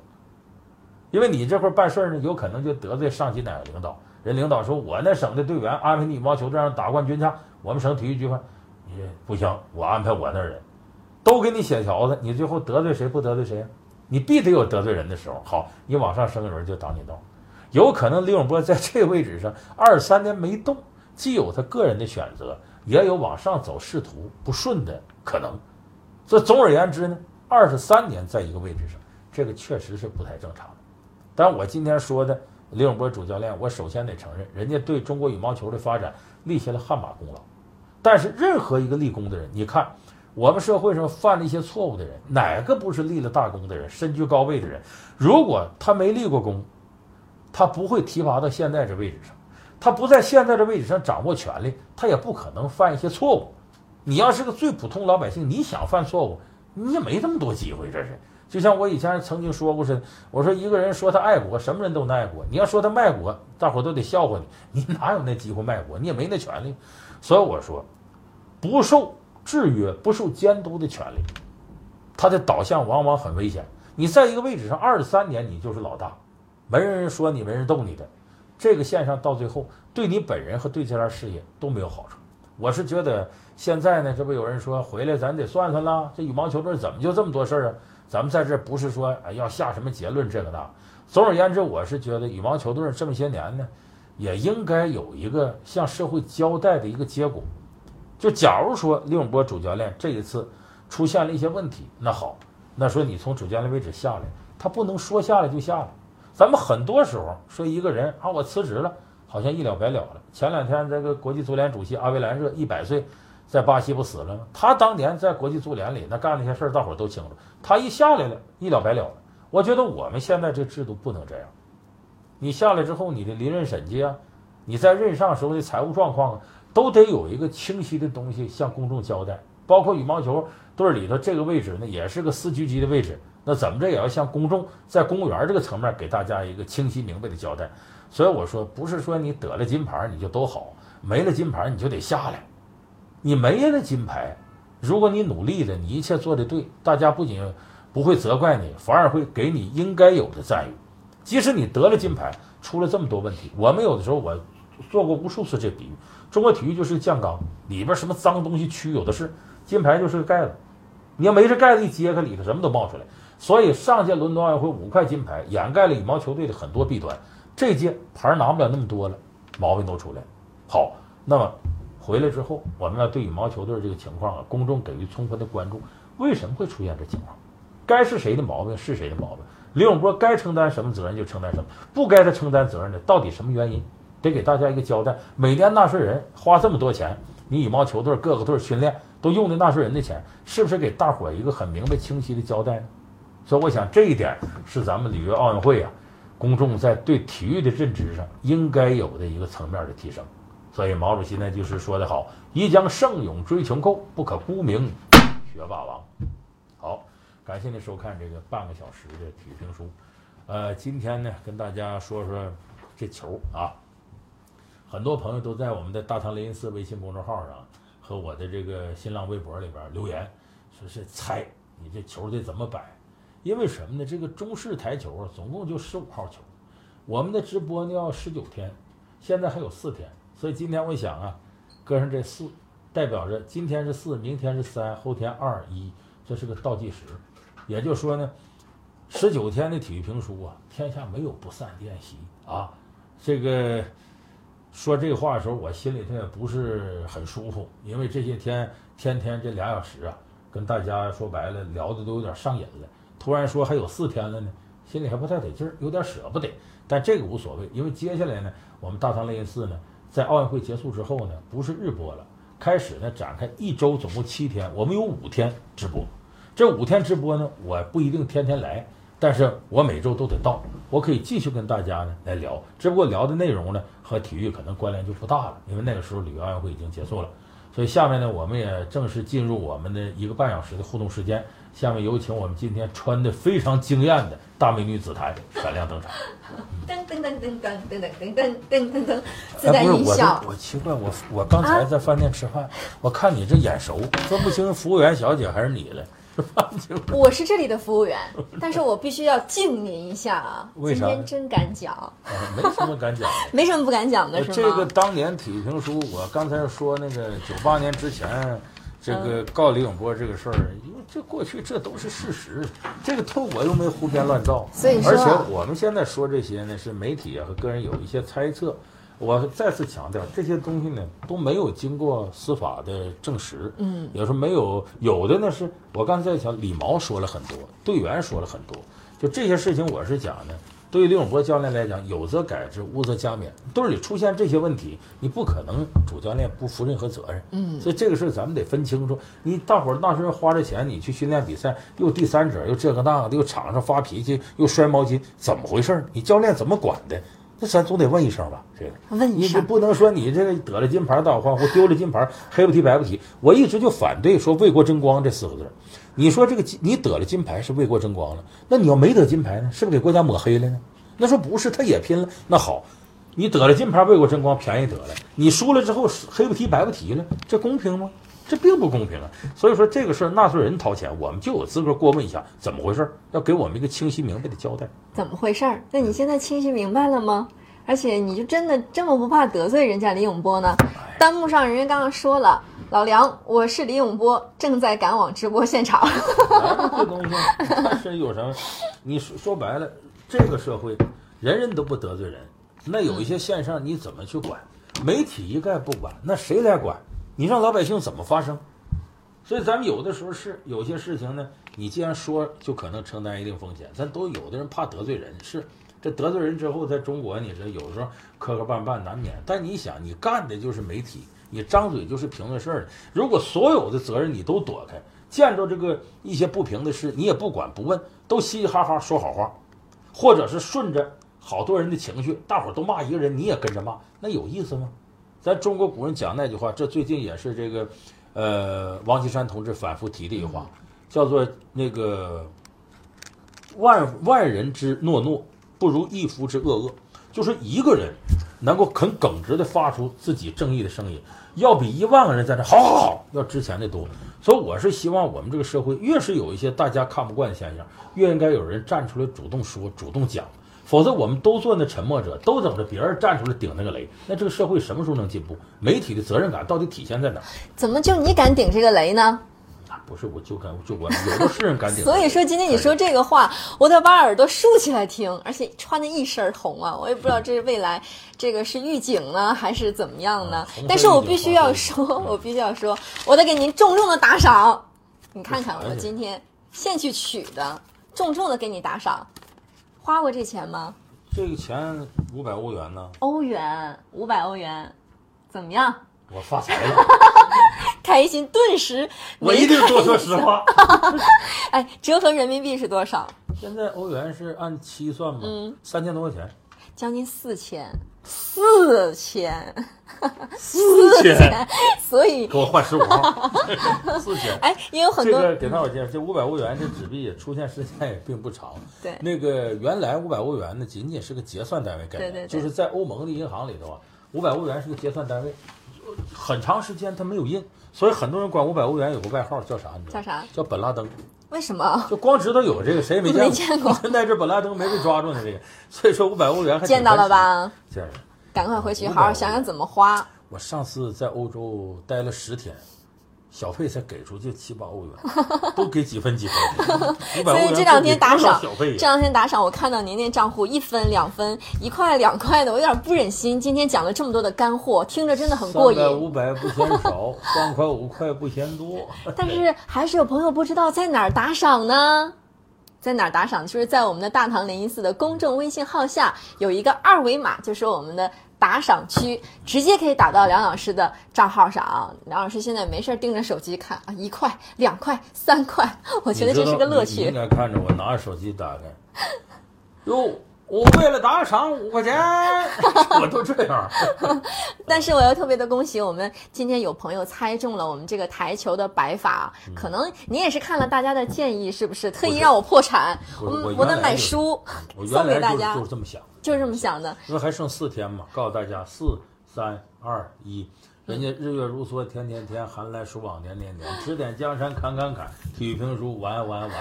因为你这块办事呢，有可能就得罪上级哪个领导。人领导说：“我那省的队员安排你羽毛球队上打冠军去，我们省体育局吧你不行，我安排我那人，都给你写条子，你最后得罪谁不得罪谁啊？你必得有得罪人的时候。好，你往上升一轮就挡你道。有可能李永波在这个位置上二三年没动，既有他个人的选择，也有往上走仕途不顺的可能。所以总而言之呢，二十三年在一个位置上，这个确实是不太正常的。但我今天说的。”李永波主教练，我首先得承认，人家对中国羽毛球的发展立下了汗马功劳。但是，任何一个立功的人，你看，我们社会上犯了一些错误的人，哪个不是立了大功的人，身居高位的人？如果他没立过功，他不会提拔到现在这位置上，他不在现在这位置上掌握权力，他也不可能犯一些错误。你要是个最普通老百姓，你想犯错误，你也没这么多机会，这是。就像我以前曾经说过似的，我说一个人说他爱国，什么人都能爱国。你要说他卖国，大伙都得笑话你。你哪有那机会卖国？你也没那权利。所以我说，不受制约、不受监督的权利，它的导向往往很危险。你在一个位置上二十三年，你就是老大，没人说你，没人动你的。这个线上到最后，对你本人和对这段事业都没有好处。我是觉得现在呢，这不有人说回来，咱得算算啦，这羽毛球队怎么就这么多事儿啊？咱们在这不是说要下什么结论，这个那。总而言之，我是觉得羽毛球队这么些年呢，也应该有一个向社会交代的一个结果。就假如说李永波主教练这一次出现了一些问题，那好，那说你从主教练位置下来，他不能说下来就下来。咱们很多时候说一个人啊，我辞职了，好像一了百了了。前两天这个国际足联主席阿维兰热一百岁。在巴西不死了吗？他当年在国际足联里那干那些事儿，大伙都清楚。他一下来了，一了百了。我觉得我们现在这制度不能这样。你下来之后，你的离任审计啊，你在任上时候的财务状况啊，都得有一个清晰的东西向公众交代。包括羽毛球队里头这个位置呢，也是个司局级的位置，那怎么着也要向公众在公务员这个层面给大家一个清晰明白的交代。所以我说，不是说你得了金牌你就都好，没了金牌你就得下来。你没了金牌，如果你努力了，你一切做的对，大家不仅不会责怪你，反而会给你应该有的赞誉。即使你得了金牌，出了这么多问题，我们有的时候我做过无数次这比喻：中国体育就是酱缸，里边什么脏东西蛆有的是，金牌就是个盖子。你要没这盖子一揭开，里头什么都冒出来。所以上届伦敦奥运会五块金牌掩盖了羽毛球队的很多弊端，这届牌拿不了那么多了，毛病都出来。好，那么。回来之后，我们要对羽毛球队这个情况啊，公众给予充分的关注。为什么会出现这情况？该是谁的毛病是谁的毛病。李永波该承担什么责任就承担什么，不该他承担责任的到底什么原因，得给大家一个交代。每年纳税人花这么多钱，你羽毛球队各个队训练都用的纳税人的钱，是不是给大伙一个很明白清晰的交代呢？所以我想这一点是咱们里约奥运会啊，公众在对体育的认知上应该有的一个层面的提升。所以毛主席呢就是说的好：“宜将胜勇追穷寇，不可沽名学霸王。”好，感谢您收看这个半个小时的体育评书。呃，今天呢跟大家说说这球啊，很多朋友都在我们的大唐雷音寺微信公众号上和我的这个新浪微博里边留言，说是猜你这球得怎么摆。因为什么呢？这个中式台球啊，总共就十五号球，我们的直播呢要十九天，现在还有四天。所以今天我想啊，搁上这四，代表着今天是四，明天是三，后天二一，这是个倒计时。也就是说呢，十九天的体育评书啊，天下没有不散的宴席啊。这个说这话的时候，我心里头也不是很舒服，因为这些天天天这俩小时啊，跟大家说白了聊的都有点上瘾了。突然说还有四天了呢，心里还不太得劲儿，有点舍不得。但这个无所谓，因为接下来呢，我们大唐雷音寺呢。在奥运会结束之后呢，不是日播了，开始呢展开一周，总共七天，我们有五天直播。这五天直播呢，我不一定天天来，但是我每周都得到，我可以继续跟大家呢来聊，只不过聊的内容呢和体育可能关联就不大了，因为那个时候里约奥运会已经结束了。所以下面呢，我们也正式进入我们的一个半小时的互动时间。下面有请我们今天穿的非常惊艳的大美女紫檀闪亮登场。噔噔噔噔噔噔噔噔噔噔噔，自哎，不是带音效我，。我奇怪，我我刚才在饭店吃饭，我看你这眼熟，分不清服务员小姐还是你了。我是这里的服务员，但是我必须要敬您一下啊！[LAUGHS] 为啥今天真敢讲，啊，没什么敢讲的。[LAUGHS] 没什么不敢讲的，是吗？这个当年体育评书，我刚才说那个九八年之前，这个告李永波这个事儿，因为这过去这都是事实，这个透我又没胡编乱造，所以说而且我们现在说这些呢，是媒体啊和个人有一些猜测。我再次强调，这些东西呢都没有经过司法的证实，嗯，有时候没有，有的呢是我刚才在讲，李毛说了很多，队员说了很多，就这些事情，我是讲呢，对于李永波教练来讲，有则改之，无则加勉。队里出现这些问题，你不可能主教练不负任何责任。嗯所以这个事儿咱们得分清楚。你大伙儿那时候花着钱，你去训练比赛，又第三者，又这个那个的，又场上发脾气，又摔毛巾，怎么回事儿？你教练怎么管的？那咱总得问一声吧，这个。问一声，你这不能说你这个得了金牌倒欢呼，丢了金牌黑不提白不提。我一直就反对说为国争光这四个字儿。你说这个金你得了金牌是为国争光了，那你要没得金牌呢，是不是给国家抹黑了呢？那说不是，他也拼了。那好，你得了金牌为国争光，便宜得了；你输了之后黑不提白不提了，这公平吗？这并不公平啊！所以说这个事儿纳税人掏钱，我们就有资格过问一下怎么回事，要给我们一个清晰明白的交代。怎么回事？那你现在清晰明白了吗？而且你就真的这么不怕得罪人家李永波呢？弹幕上人家刚刚说了，老梁，我是李永波，正在赶往直播现场。哎，这东西它是有什么？你说说白了，这个社会人人都不得罪人，那有一些线上你怎么去管？媒体一概不管，那谁来管？你让老百姓怎么发声？所以咱们有的时候是有些事情呢，你既然说，就可能承担一定风险。咱都有的人怕得罪人，是这得罪人之后，在中国你这有时候磕磕绊绊难免。但你想，你干的就是媒体，你张嘴就是评论事儿的。如果所有的责任你都躲开，见着这个一些不平的事，你也不管不问，都嘻嘻哈哈说好话，或者是顺着好多人的情绪，大伙儿都骂一个人，你也跟着骂，那有意思吗？咱中国古人讲那句话，这最近也是这个，呃，王岐山同志反复提的一句话，叫做那个万万人之诺诺，不如一夫之恶恶。就是一个人能够很耿直的发出自己正义的声音，要比一万个人在这好好好要值钱的多。所以我是希望我们这个社会越是有一些大家看不惯的现象，越应该有人站出来主动说、主动讲。否则，我们都做那沉默者，都等着别人站出来顶那个雷，那这个社会什么时候能进步？媒体的责任感到底体现在哪儿？怎么就你敢顶这个雷呢？啊不是，我就敢，就我有的是人敢顶。所以说今天你说这个话，我得把耳朵竖起来听，而且穿的一身红啊，我也不知道这是未来这个是预警呢，还是怎么样呢嗯？但是我必须要说，我必须要说，我得给您重重的打赏。你看看我今天现去取的，重重的给你打赏，花过这钱吗？这个钱五百欧元呢，欧元五百欧元，怎么样？我发财了，开心顿时我一定说说实话。[LAUGHS] 哎，折合人民币是多少？现在欧元是按七算吗，嗯。三千多块钱，将近四千，四千，四千，所以给我换十五号，[LAUGHS] 四千。哎，也有很多、这个给大伙介绍，这五百欧元这纸币出现时间也并不长。对。那个原来五百欧元呢，仅仅是个结算单位概念，对对对。就是在欧盟的银行里头啊，五百欧元是个结算单位，很长时间它没有印，所以很多人管五百欧元有个外号叫啥？你知道？叫啥？叫本拉登。为什么就光知道有这个，谁也没见过。没见过现在这本拉登没被抓住呢，这个，所以说五百欧元还见到了吧？见着了。赶快回去好好想想怎么花。我上次在欧洲待了十天，小费才给出去七八欧元，都给几分几分。所以这两天打赏这两天打赏，我看到年年账户一分、两分、一块、两块的，我有点不忍心。今天讲了这么多的干货，听着真的很过瘾。三百五百不嫌少，[LAUGHS] 三块五块不嫌多。但是还是有朋友不知道在哪儿打赏呢？在哪儿打赏？就是在我们的大唐灵隐寺的公众微信号下有一个二维码，就是我们的打赏区，直接可以打到梁老师的账号上啊。梁老师现在没事盯着手机看啊，一块、两块、三块，我觉得这是个乐你知道你你应。该看着我拿着手机打开，哟，我为了打赏五块钱，[LAUGHS] 我都这样。[LAUGHS] 但是我要特别的恭喜我们今天有朋友猜中了我们这个台球的摆法，可能你也是看了大家的建议，是不是特意让我破产？我我我得买书我送给大家就，是这么想，就是这么想的。因为还剩四天嘛，告诉大家四三二一。人家日月如梭，天天天，寒来暑往年年年，指点江山砍砍砍，体育评书完完完。[LAUGHS]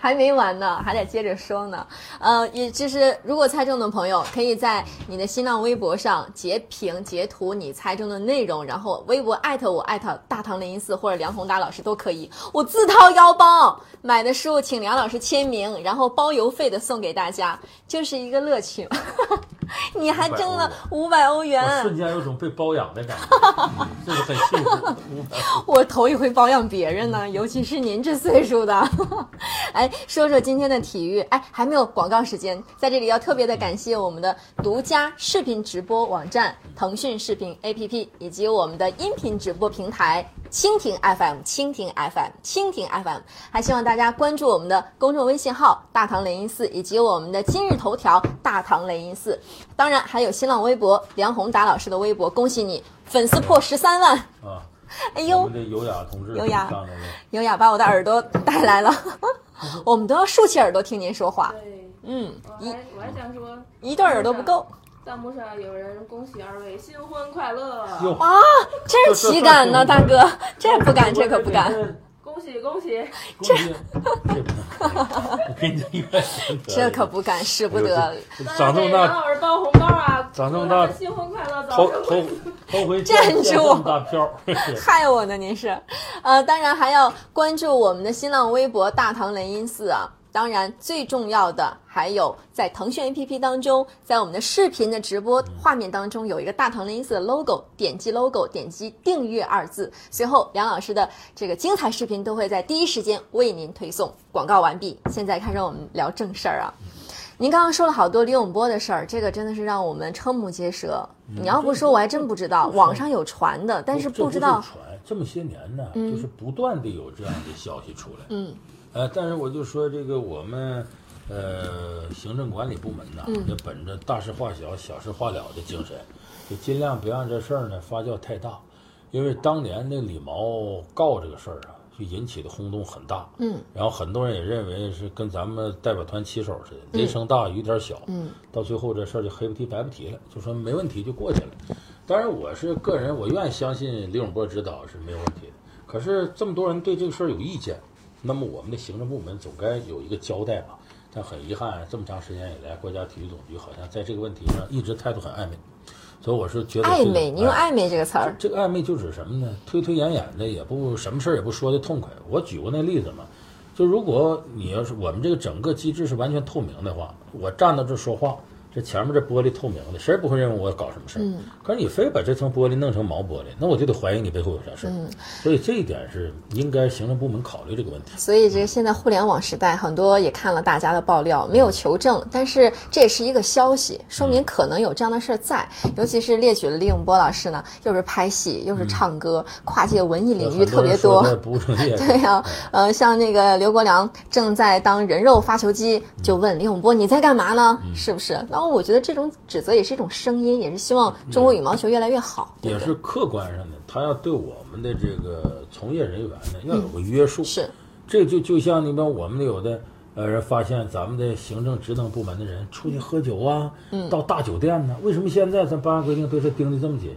还没完呢，还得接着说呢。呃，也就是如果猜中的朋友，可以在你的新浪微博上截屏截图你猜中的内容，然后微博艾特我艾特大唐雷音寺或者梁宏达老师都可以。我自掏腰包买的书，请梁老师签名，然后包邮费的送给大家，就是一个乐趣。[LAUGHS] 你还挣了五百欧我瞬，间有种被包养的感觉，这个很幸福。[LAUGHS] 我头一回包养别人呢，尤其是您这岁数的。[LAUGHS] 哎，说说今天的体育，哎，还没有广告时间，在这里要特别的感谢我们的独家视频直播网站腾讯视频 APP，以及我们的音频直播平台蜻蜓 FM、蜻蜓 FM、蜻蜓 FM，还希望大家关注我们的公众微信号“大唐雷音寺”以及我们的今日头条“大唐雷音寺”，当然还有新浪微博梁宏达老师的微博，恭喜你粉丝破十三万！啊！哎呦我们，的优雅同志优雅优雅把我的耳朵带来了，[LAUGHS] 我们都要竖起耳朵听您说话。对，嗯，一我还想说，一对耳朵不够弹幕上有人恭喜二位新婚快乐，哟啊，真岂敢呢，大哥，这不敢，这可不敢，[LAUGHS] 恭喜恭喜！这 [LAUGHS] 这可不敢，使不得。长这么大，老师包红包啊！长这么大新婚快乐，头早生头头回站住 [LAUGHS] 害我呢，您是，呃，当然还要关注我们的新浪微博“大唐雷音寺”啊。当然，最重要的还有在腾讯 APP 当中，在我们的视频的直播画面当中有一个大唐雷音寺的 logo，点击 logo，点击订阅二字，随后梁老师的这个精彩视频都会在第一时间为您推送。广告完毕，现在开始我们聊正事儿啊。您刚刚说了好多李永波的事儿，这个真的是让我们瞠目结舌。你要不说，我还真不知道，[LAUGHS] 网上有传的，但是不知道。传这么些年呢，就是不断的有这样的消息出来。嗯，呃，但是我就说这个我们呃行政管理部门呐，嗯也本着大事化小、小事化了的精神，就尽量别让这事儿呢发酵太大，因为当年那李毛告这个事儿啊，就引起的轰动很大。嗯，然后很多人也认为是跟咱们代表团旗手似的，雷声大雨点小。嗯，到最后这事儿就黑不提白不提了，就说没问题就过去了。当然，我是个人，我愿意相信李永波指导是没有问题的。可是这么多人对这个事儿有意见，那么我们的行政部门总该有一个交代吧？但很遗憾，这么长时间以来，国家体育总局好像在这个问题上一直态度很暧昧，所以我是觉得暧昧，你用哎暧昧这个词儿，这个暧昧就指什么呢？推推延延的，也不什么事儿也不说的痛快。我举过那例子嘛，就如果你要是我们这个整个机制是完全透明的话，我站到这说话，这前面这玻璃透明的，谁也不会认为我搞什么事儿。嗯可是你非把这层玻璃弄成毛玻璃，那我就得怀疑你背后有啥事儿。嗯所以这一点是应该行政部门考虑这个问题。所以这个现在互联网时代，很多也看了大家的爆料，没有求证，但是这也是一个消息，说明可能有这样的事儿在。尤其是列举了李永波老师呢，又是拍戏，又是唱歌，跨界文艺领域特别多。对呀、呃，像那个刘国梁正在当人肉发球机，就问李永波你在干嘛呢？是不是？那我觉得这种指责也是一种声音，也是希望中国羽毛球越来越好，对对？也是客观上的，他要对我们的这个从业人员呢要有个约束。是，这就就像你们我们有的呃人发现咱们的行政职能部门的人出去喝酒啊，嗯到大酒店呢，为什么现在咱办案规定对他盯得这么紧？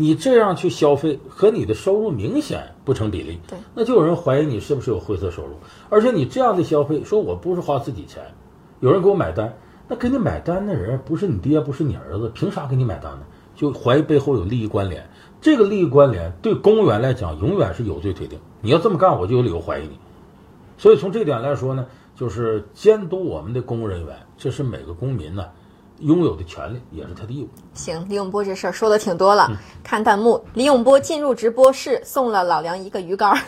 你这样去消费和你的收入明显不成比例，对，那就有人怀疑你是不是有灰色收入，而且你这样的消费，说我不是花自己钱，有人给我买单，那给你买单的人不是你爹，不是你儿子，凭啥给你买单呢？就怀疑背后有利益关联，这个利益关联对公务员来讲永远是有罪推定。你要这么干，我就有理由怀疑你。所以从这点来说呢，就是监督我们的公务人员，这是每个公民呢拥有的权利，也是他的义务。行，李永波这事儿说的挺多了。看弹幕，李永波进入直播室送了老梁一个鱼竿儿。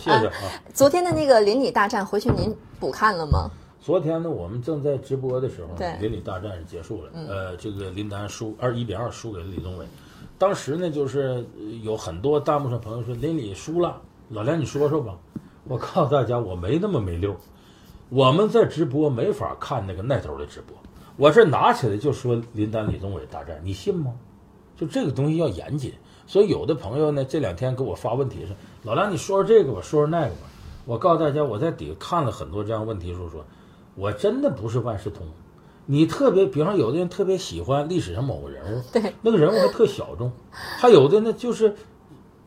谢谢 [LAUGHS] 啊。昨天的那个邻里大战，回去您补看了吗？昨天呢，我们正在直播的时候对呢，邻里大战是结束了。呃，这个林丹输二一比二输给了李宗伟。当时呢，就是呃有很多弹幕上朋友说林里输了，老梁你说说吧。我告诉大家，我没那么没溜。我们在直播没法看那个那头的直播，我这拿起来就说林丹李宗伟大战，你信吗？就这个东西要严谨，所以有的朋友呢这两天给我发问题是，老梁你说说这个吧，说说那个吧。我告诉大家，我在底下看了很多这样问题，说说，我真的不是万事通。你特别，比方有的人特别喜欢历史上某个人物，对，那个人物还特小众，还有的呢就是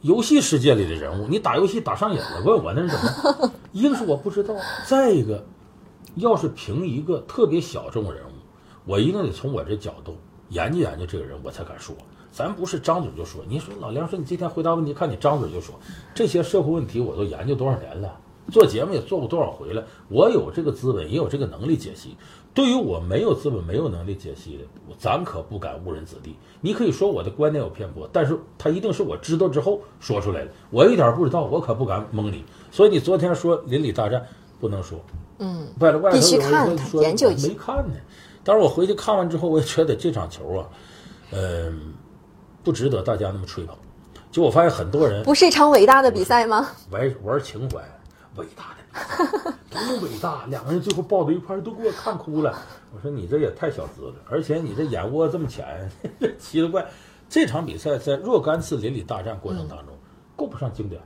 游戏世界里的人物，你打游戏打上瘾了，问我那是怎么？[LAUGHS] 一个是我不知道，再一个，要是评一个特别小众人物，我一定得从我这角度研究研究这个人，我才敢说。咱不是张嘴就说。你说老梁说你今天回答问题，看你张嘴就说，这些社会问题我都研究多少年了，做节目也做过多少回了，我有这个资本，也有这个能力解析。对于我没有资本、没有能力解析的，咱可不敢误人子弟。你可以说我的观点有偏颇，但是他一定是我知道之后说出来的。我一点不知道，我可不敢蒙你。所以你昨天说邻里大战不能说，嗯，外头外头必须有人看说研究一下没看呢。但是我回去看完之后，我也觉得这场球啊，嗯、不值得大家那么吹捧。就我发现很多人不是一场伟大的比赛吗？玩玩情怀，伟大的，多么伟大！两个人最后抱到一块儿，都给我看哭了。我说你这也太小资了，而且你这眼窝这么浅，[LAUGHS] 奇了怪。这场比赛在若干次邻里大战过程当中，够不上经典。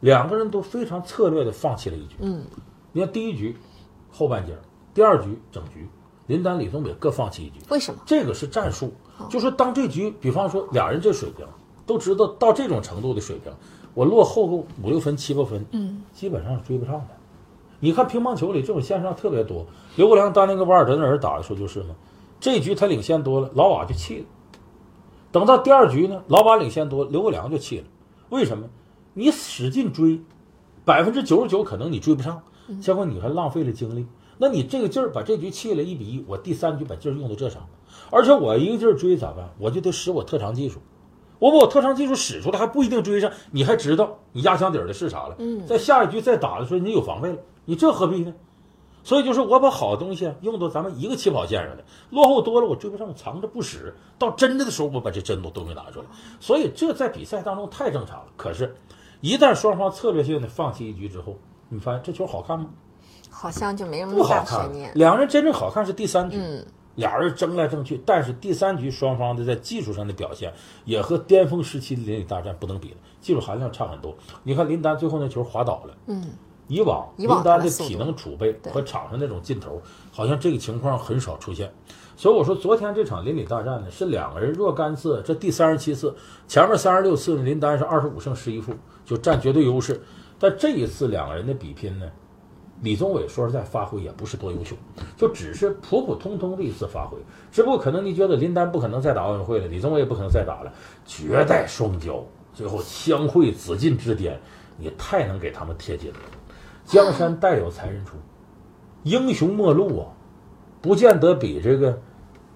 两个人都非常策略的放弃了一局。嗯，你看第一局后半截儿，第二局整局，林丹、李宗伟各放弃一局。为什么？这个是战术，就是当这局，比方说俩人这水平，都知道到这种程度的水平，我落后个五六分、七八分，嗯，基本上是追不上的。你看乒乓球里这种现象特别多，刘国梁当年跟瓦尔德纳尔打的时候就是嘛，这局他领先多了，老瓦就气了。等到第二局呢，老瓦领先多，刘国梁就气了。为什么？你使劲追，百分之九十九可能你追不上，结果你还浪费了精力。那你这个劲儿把这局气了一比一，我第三局把劲儿用到这上，而且我一个劲儿追咋办？我就得使我特长技术。我把我特长技术使出来，还不一定追上，你还知道你压箱底儿的是啥了。嗯在下一局再打的时候，你有防备了，你这何必呢？所以就是我把好东西啊用到咱们一个起跑线上的，落后多了我追不上，我藏着不使，到真的的时候我把这真都都给拿出来。所以这在比赛当中太正常了。可是，一旦双方策略性的放弃一局之后，你发现这球好看吗？好像就没什么大看悬念。两人真正好看是第三局，嗯，俩人争来争去，但是第三局双方的在技术上的表现也和巅峰时期的林里大战不能比了，技术含量差很多。你看林丹最后那球滑倒了，嗯，以往林丹的体能储备和场上那种劲头，好像这个情况很少出现。所以我说，昨天这场林里大战呢，是两个人若干次，这第三十七次，前面三十六次，林丹是二十五胜十一负，就占绝对优势。但这一次两个人的比拼呢，李宗伟说实在发挥也不是多优秀，就只是普普通通的一次发挥。只不过可能你觉得林丹不可能再打奥运会了，李宗伟也不可能再打了，绝代双骄，最后相会紫禁之巅，你太能给他们贴金了。江山代有才人出，英雄末路啊，不见得比这个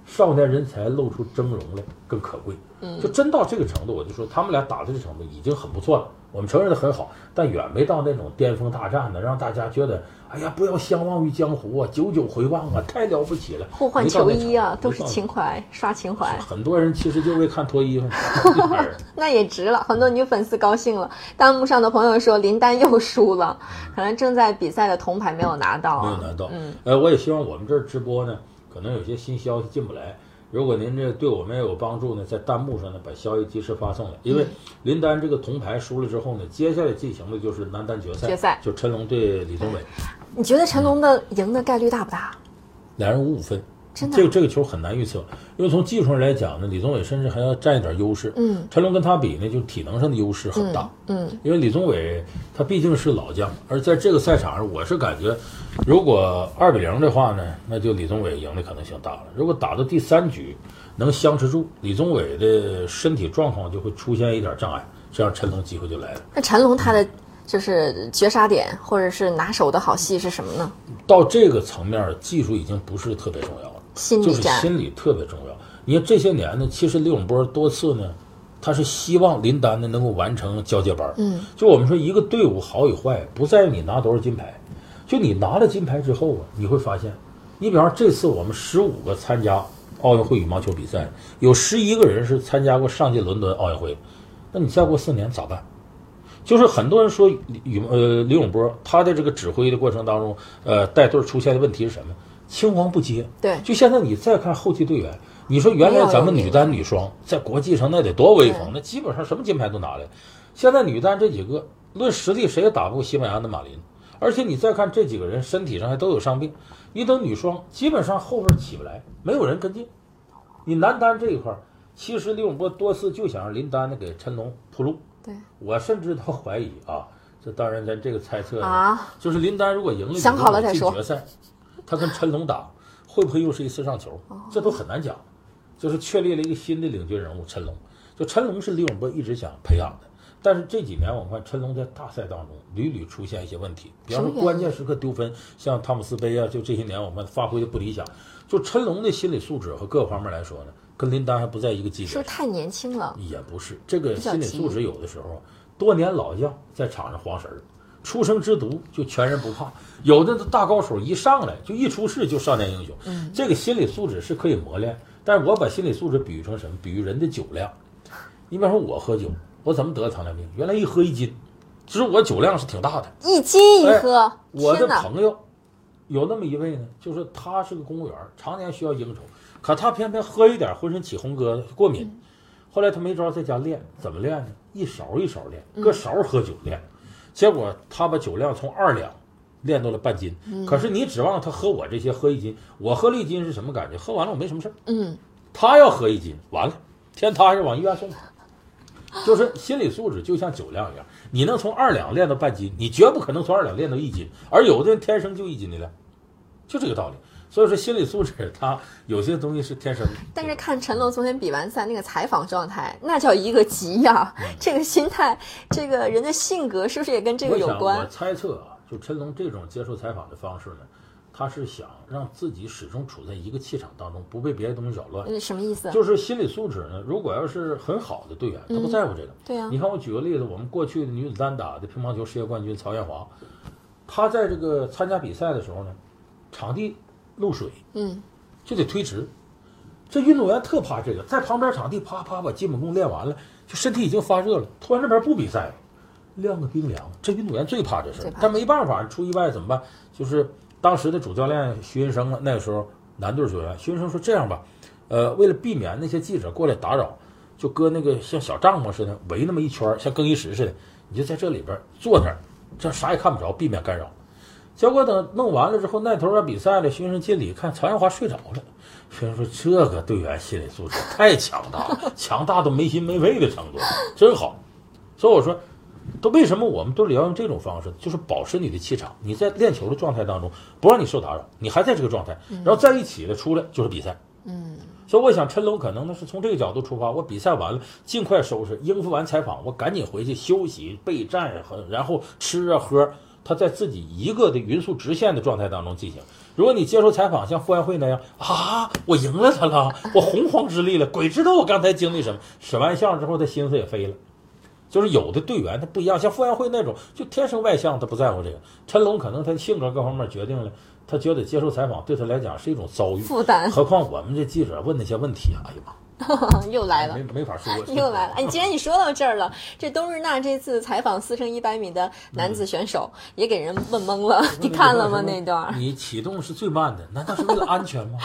少年人才露出峥嵘来更可贵。嗯就真到这个程度，我就说他们俩打的这程度已经很不错了。我们承认的很好，但远没到那种巅峰大战呢，让大家觉得哎呀，不要相忘于江湖啊，久久回望啊，太了不起了。互换球衣啊，都是情怀，刷情怀，很多人其实就为看脱衣服。[LAUGHS] [LAUGHS] 那也值了。很多女粉丝高兴了，弹幕上的朋友说林丹又输了，可能正在比赛的铜牌没有拿到啊。没有拿到。嗯，呃，我也希望我们这儿直播呢，可能有些新消息进不来。如果您这对我们也有帮助呢，在弹幕上呢把消息及时发送来。因为嗯林丹这个铜牌输了之后呢，接下来进行的就是男单决赛，决赛就陈龙对李宗伟，你觉得陈龙的赢的概率大不大？两人五五分。真的这个这个球很难预测，因为从技术上来讲呢，李宗伟甚至还要占一点优势。嗯，陈龙跟他比呢，就体能上的优势很大。嗯，因为李宗伟他毕竟是老将，而在这个赛场上，我是感觉，如果二比零的话呢，那就李宗伟赢的可能性大了。如果打到第三局能相持住，李宗伟的身体状况就会出现一点障碍，这样陈龙机会就来了。那陈龙他的就是绝杀点或者是拿手的好戏是什么呢？到这个层面，技术已经不是特别重要了。就是心理战。心理特别重要。你看这些年呢，其实李永波多次呢，他是希望林丹呢能够完成交接班。嗯，就我们说一个队伍好与坏，不在于你拿多少金牌，就你拿了金牌之后啊，你会发现，你比方这次我们十五个参加奥运会羽毛球比赛，有十一个人是参加过上届伦敦奥运会，那你再过四年咋办？就是很多人说李呃李永波他的这个指挥的过程当中，呃带队出现的问题是什么？青黄不接。对，就现在你再看后期队员，你说原来咱们女单女双在国际上那得多威风，那基本上什么金牌都拿来。现在女单这几个论实力谁也打不过西班牙的马林，而且你再看这几个人身体上还都有伤病。你等女双基本上后边起不来，没有人跟进。你男单这一块儿，其实李永波多次就想让林丹呢给陈龙铺路。对，我甚至都怀疑啊，这当然咱这个猜测啊，就是林丹如果赢了想好了再说进决赛，他跟陈龙打会不会又是一次上球？这都很难讲。就是确立了一个新的领军人物陈龙，就陈龙是李永波一直想培养的，但是这几年我们看陈龙在大赛当中屡屡出现一些问题，比方说关键时刻丢分，像汤姆斯杯啊，就这些年我们发挥的不理想。就陈龙的心理素质和各个方面来说呢，跟林丹还不在一个级别。是不是太年轻了？也不是，这个心理素质有的时候，多年老将在场上晃神儿，出生之犊就全人不怕。有的大高手一上来就一出世就少年英雄，嗯，这个心理素质是可以磨练。但是我把心理素质比喻成什么？比喻人的酒量。你比方说，我喝酒，我怎么得糖尿病？原来一喝一斤，其实我酒量是挺大的。一斤一喝，我的朋友有那么一位呢，就是他是个公务员，常年需要应酬，可他偏偏喝一点浑身起红疙瘩，过敏。后来他没招，在家练，怎么练呢？一勺一勺练，搁勺喝酒练。结果他把酒量从二两练到了半斤。可是你指望他喝我这些喝一斤，我喝了一斤是什么感觉？喝完了我没什么事儿。嗯，他要喝一斤，完了，天塌下往医院送。就是心理素质就像酒量一样，你能从二两练到半斤，你绝不可能从二两练到一斤。而有的人天生就一斤的量，就这个道理。所以说心理素质，他有些东西是天生的。但是看陈龙昨天比完赛那个采访状态，那叫一个急呀！这个心态，这个人的性格是不是也跟这个有关？我猜测啊，就陈龙这种接受采访的方式呢，他是想让自己始终处在一个气场当中，不被别的东西扰乱。嗯，什么意思？就是心理素质呢，如果要是很好的队员，他不在乎这个。对呀。你看，我举个例子，我们过去的女子单打的乒乓球世界冠军曹艳华，她在这个参加比赛的时候呢，场地漏水，嗯，就得推迟。这运动员特怕这个，在旁边场地啪啪把基本功练完了，就身体已经发热了，突然这边不比赛了，晾个冰凉。这运动员最怕这事儿，但没办法，出意外怎么办？就是当时的主教练徐云生啊，那个时候男队球员，徐云生说这样吧，呃，为了避免那些记者过来打扰，就搁那个像小帐篷似的围那么一圈，像更衣室似的，你就在这里边坐那儿，这啥也看不着，避免干扰。结果等弄完了之后，那头要比赛了，徐云生进里看曹艳华睡着了。学生说：“这个队员心理素质太强大了，[LAUGHS] 强大到没心没肺的程度，真好。”所以我说，都为什么我们队里要用这种方式，就是保持你的气场。你在练球的状态当中，不让你受打扰，你还在这个状态，然后在一起了出来就是比赛。嗯。所以我想，陈龙可能呢是从这个角度出发，我比赛完了尽快收拾，应付完采访，我赶紧回去休息备战，然后吃啊喝。他在自己一个的匀速直线的状态当中进行。如果你接受采访，像傅园慧那样啊，我赢了他了，我洪荒之力了，鬼知道我刚才经历什么。使完相之后，他心思也飞了。就是有的队员他不一样，像傅园慧那种就天生外向，他不在乎这个。陈龙可能他性格各方面决定了，他觉得接受采访对他来讲是一种遭遇负担。何况我们这记者问那些问题，哎呀妈！[LAUGHS] 又来了，没没法 [LAUGHS] 说。又来了，哎，既然你说到这儿了，这冬日娜这次采访四乘一百米的男子选手，也给人问懵了。[LAUGHS] 你看了吗？那段？你启动是最慢的，难道是为了安全吗？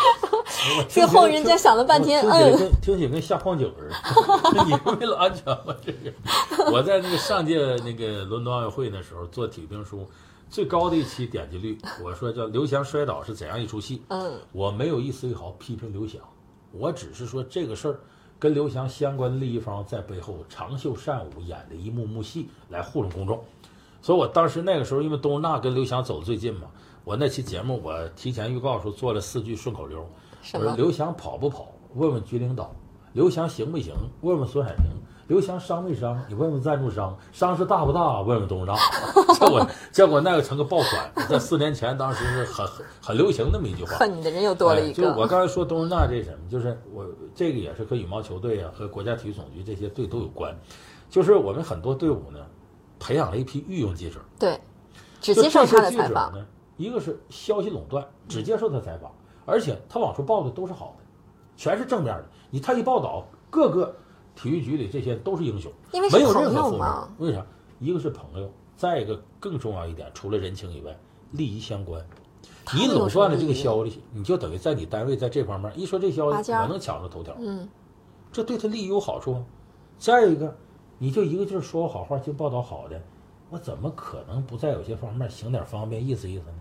最后人家想了半天，嗯，听起来跟下矿井似的。你是为了安全吗？这个，我在那个上届那个伦敦奥运会的时候做体育评书，最高的一期点击率，我说叫刘翔摔倒是怎样一出戏。嗯，我没有一丝一毫批评刘翔。我只是说这个事儿跟刘翔相关的利益方在背后长袖善舞，演的一幕幕戏来糊弄公众。所以我当时那个时候，因为东日娜跟刘翔走的最近嘛，我那期节目我提前预告说做了四句顺口溜。我说刘翔跑不跑？问问局领导。刘翔行不行？问问孙海平。刘翔伤没伤？你问问赞助商，伤势大不大？问问董事长。结果 [LAUGHS] 结果那个成个爆款，在四年前当时是很很很流行那么一句话。恨你的人又多了一个。就我刚才说东日娜这什么，就是我这个也是和羽毛球队啊和国家体育总局这些队都有关。就是我们很多队伍呢，培养了一批御用记者。对，只接受他的采访。呢，一个是消息垄断，只接受他采访，而且他往出报的都是好的，全是正面的。你他一报道，各个。体育局里这些都是英雄，因为没有任何负面。为啥？一个是朋友，再一个更重要一点，除了人情以外，利益相关。你垄断了这个消息，你就等于在你单位在这方面一说这消息，我能抢着头条，嗯，这对他利益有好处啊。再一个，你就一个劲儿说我好话，净报道好的，我怎么可能不在有些方面行点方便，意思意思呢？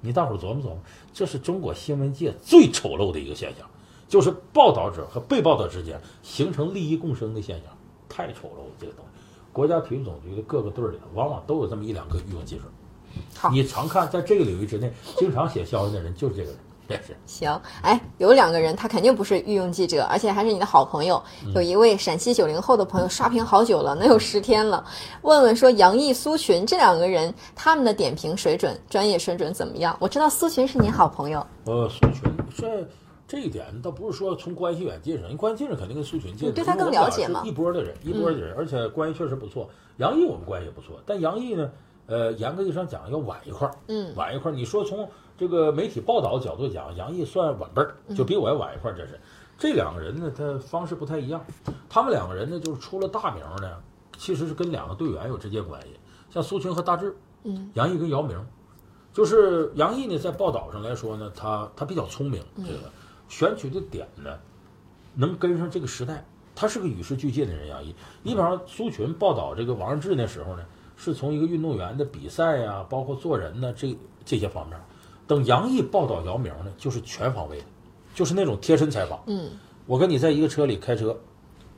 你大伙儿琢磨琢磨，这是中国新闻界最丑陋的一个现象，就是报道者和被报道之间形成利益共生的现象，太丑陋了。这个东西，国家体育总局的各个队儿里，往往都有这么一两个御用记者。好你常看在这个领域之内，经常写消息的人就是这个人，也是。行，哎，有两个人，他肯定不是御用记者，而且还是你的好朋友。嗯有一位陕西九零后的朋友刷屏好久了，能有十天了。问问说杨毅、苏群这两个人，他们的点评水准、专业水准怎么样？我知道苏群是你好朋友，呃，苏群这这一点倒不是说从关系远近上，人关系近上肯定跟苏群近，你对他更了解嘛是一波的人，一波的人，而且关系确实不错。杨毅我们关系也不错，但杨毅呢，呃，严格意义上讲要晚一块儿，嗯，晚一块儿。你说从这个媒体报道角度讲，杨毅算晚辈儿，就比我要晚一块儿，这是。这两个人呢，他方式不太一样。他们两个人呢，就是出了大名呢，其实是跟两个队员有直接关系，像苏群和大志，嗯，杨毅跟姚明。就是杨毅呢，在报道上来说呢，他他比较聪明，嗯这个选取的点呢，能跟上这个时代。他是个与时俱进的人，杨毅。你比方说苏群报道这个王治那时候呢，是从一个运动员的比赛呀、包括做人呢这这些方面。等杨毅报道姚明呢，就是全方位的，就是那种贴身采访。嗯，我跟你在一个车里开车，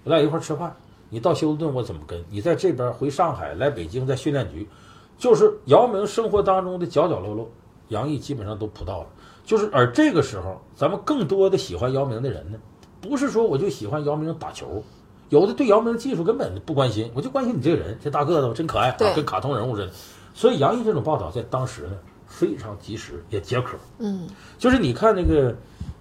我俩一块吃饭，你到休斯顿我怎么跟？你在这边回上海来北京在训练局，就是姚明生活当中的角角落落，杨毅基本上都扑到了。就是而这个时候，咱们更多的喜欢姚明的人呢，不是说我就喜欢姚明打球，有的对姚明技术根本不关心，我就关心你这个人，这大个子真可爱跟卡通人物似的。所以杨毅这种报道在当时呢非常及时，也解渴。嗯就是你看那个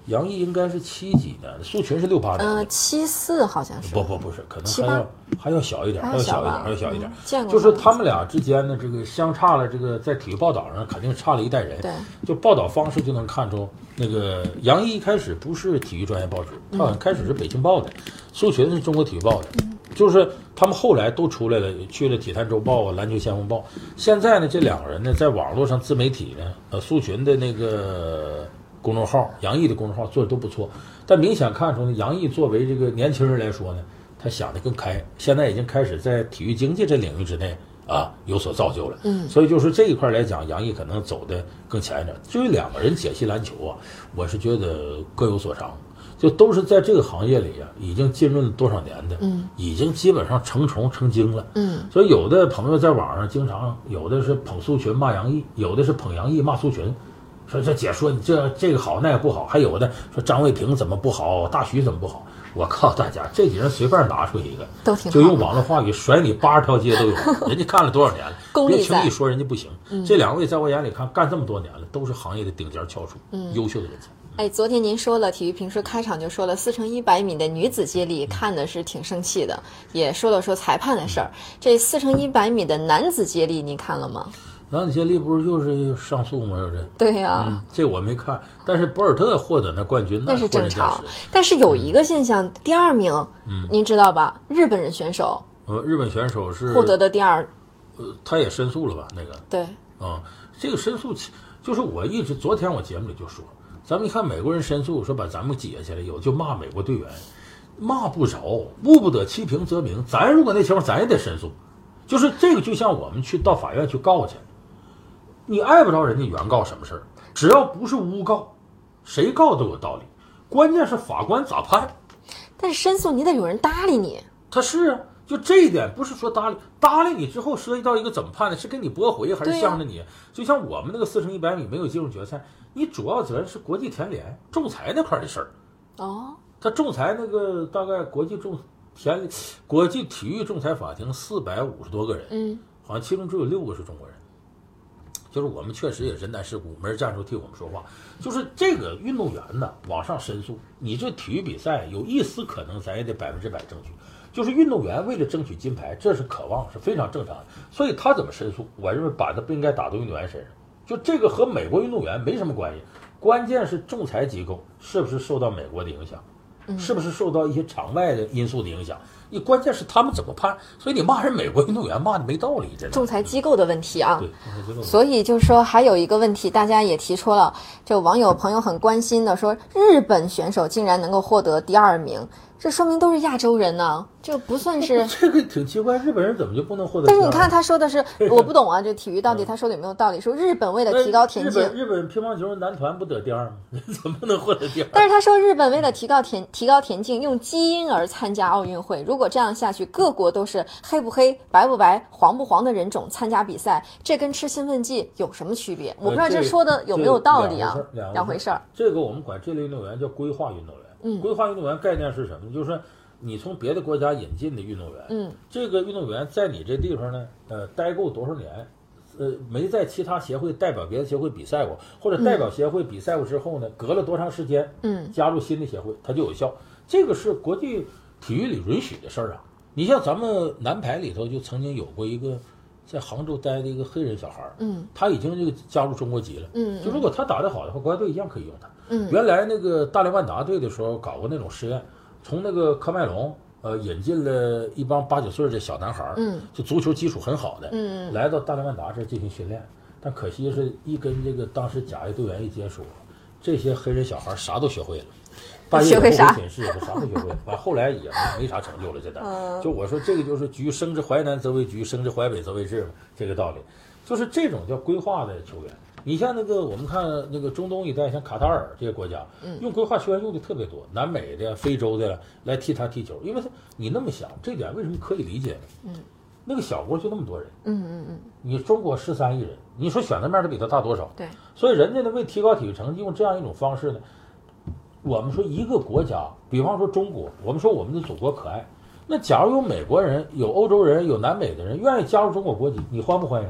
杨毅应该是七几年的，苏群是六八年的。呃，七四好像是，不不不是，可能还要还要小一点，还还要小一点，还要小一点嗯。见过就是他他们俩之间呢，这个相差了，这个在体育报道上肯定差了一代人。对，就报道方式就能看出，那个杨毅一开始不是体育专业报纸，他好像开始是北京报的，苏群是中国体育报的，就是他们后来都出来了，去了体坛周报啊、篮球先锋报。现在呢，这两个人呢，在网络上自媒体呢，呃，苏群的那个公众号，杨毅的公众号做的都不错，但明显看出呢，杨毅作为这个年轻人来说呢，他想的更开，现在已经开始在体育经济这领域之内啊有所造就了。嗯所以就是这一块来讲，杨毅可能走的更前一点。至于两个人解析篮球啊，我是觉得各有所长，就都是在这个行业里啊，已经浸润了多少年的，嗯已经基本上成虫成精了。嗯所以有的朋友在网上经常，有的是捧苏群骂杨毅，有的是捧杨毅骂苏群，说这姐说你这这个好那个不好，还有的说张卫平怎么不好，大徐怎么不好。我告诉大家，这几人随便拿出一个，都挺好就用网络话语甩你八十条街都有，[LAUGHS] 人家干了多少年了，别轻易说人家不行。这两位在我眼里看干这么多年了，都是行业的顶尖翘楚，优秀的人才。哎，昨天您说了，体育评书开场就说了四乘一百米的女子接力，看的是挺生气的，也说了说裁判的事儿。这四乘一百米的男子接力，您看了吗？男子接力不是又是上诉吗？又是，对呀、嗯，这我没看，但是博尔特获得那冠军那是是正常。但是有一个现象，第二名，嗯您知道吧？日本人选手呃，日本选手是获得的第二，呃，他也申诉了吧？那个对，啊、这个申诉其就是我一直昨天我节目里就说，咱们一看美国人申诉说把咱们解下来，有就骂美国队员，骂不着，误不得其平则鸣。咱如果那情况，咱也得申诉。就是这个，就像我们去到法院去告去，你碍不着人家原告什么事儿，只要不是诬告，谁告都有道理。关键是法官咋判。但是申诉你得有人搭理你，他是啊，就这一点不是说搭理搭理你之后涉及到一个怎么判的，是给你驳回还是向着你？就像我们那个四乘一百米没有进入决赛，你主要责任是国际田联仲裁那块儿的事儿。哦，他仲裁那个大概国际仲田国际体育仲裁法庭四百五十多个人，嗯，好像其中只有六个是中国人。就是我们确实也人单势孤，没人站出替我们说话。就是这个运动员呢，往上申诉，你这体育比赛有一丝可能，咱也得百分之百争取。就是运动员为了争取金牌，这是渴望，是非常正常的。所以他怎么申诉，我认为把他不应该打到运动员身上。就这个和美国运动员没什么关系，关键是仲裁机构是不是受到美国的影响，是不是受到一些场外的因素的影响？你关键是他们怎么判，所以你骂人美国运动员骂的没道理，真的。仲裁机构的问题啊。对。所以就是说，还有一个问题，大家也提出了，就网友朋友很关心的说，日本选手竟然能够获得第二名，这说明都是亚洲人呢，这不算是。[LAUGHS] 这个挺奇怪，日本人怎么就不能获得？但是你看他说的是，[LAUGHS] 我不懂啊，这体育到底他说的有没有道理？说日本为了提高田径，日本日本乒乓球男团不得第二吗？[LAUGHS] 怎么能获得第二？但是他说日本为了提高田提高田径，用基因而参加奥运会。如果这样下去，各国都是黑不黑、白不白、黄不黄的人种参加比赛，这跟吃兴奋剂有什么区别？我不知道这说的有没有道理啊？两回事儿。这个我们管这类运动员叫规划运动员。嗯，规划运动员概念是什么？就是你从别的国家引进的运动员。嗯，这个运动员在你这地方呢，呃，待够多少年？呃，没在其他协会代表别的协会比赛过，或者代表协会比赛过之后呢，隔了多长时间？嗯，加入新的协会，它就有效。这个是国际体育里允许的事儿啊。你像咱们男排里头就曾经有过一个在杭州待的一个黑人小孩儿，嗯，他已经这个加入中国籍了，嗯，就如果他打得好的话，国家队一样可以用他。嗯，原来那个大连万达队的时候搞过那种实验，从那个科麦隆呃引进了一帮八九岁的小男孩儿，嗯，就足球基础很好的，嗯，来到大连万达这进行训练，但可惜是一跟这个当时甲 A 队员一接触，这些黑人小孩儿啥都学会了。半夜回寝室，啥都学会了。完后来也没没啥成就了，现在。就我说这个就是局生之淮南则为局，生之淮北则为治嘛，这个道理。就是这种叫规划的球员。你像那个我们看那个中东一带，像卡塔尔这些国家，用规划球员用的特别多，南美的、非洲的来替他踢球，因为他你那么想，这点为什么可以理解呢？嗯，那个小国就那么多人，嗯嗯嗯，你中国十三亿人，你说选择面都比他大多少？对，所以人家呢为提高体育成绩，用这样一种方式呢。我们说一个国家，比方说中国，我们说我们的祖国可爱。那假如有美国人、有欧洲人、有南美的人愿意加入中国国籍，你欢不欢迎？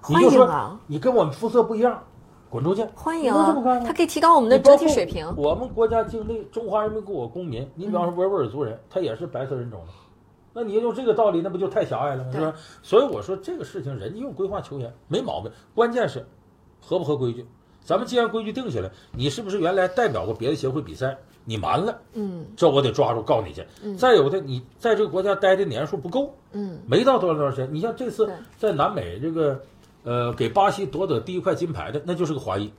欢迎啊！你跟我们肤色不一样，滚出去！欢迎啊！它可以提高我们的整体水平。我们国家境内中华人民共和国公民，你比方说维吾尔族人，他也是白色人种的，那你用这个道理，那不就太狭隘了吗？是吧？所以我说这个事情，人家用规划球员没毛病，关键是合不合规矩。咱们既然规矩定下来，你是不是原来代表过别的协会比赛？你瞒了，嗯，这我得抓住告你去。嗯，再有的，你在这个国家待的年数不够，嗯，没到多少多少时间。你像这次在南美这个，呃，给巴西夺得第一块金牌的，那就是个华裔，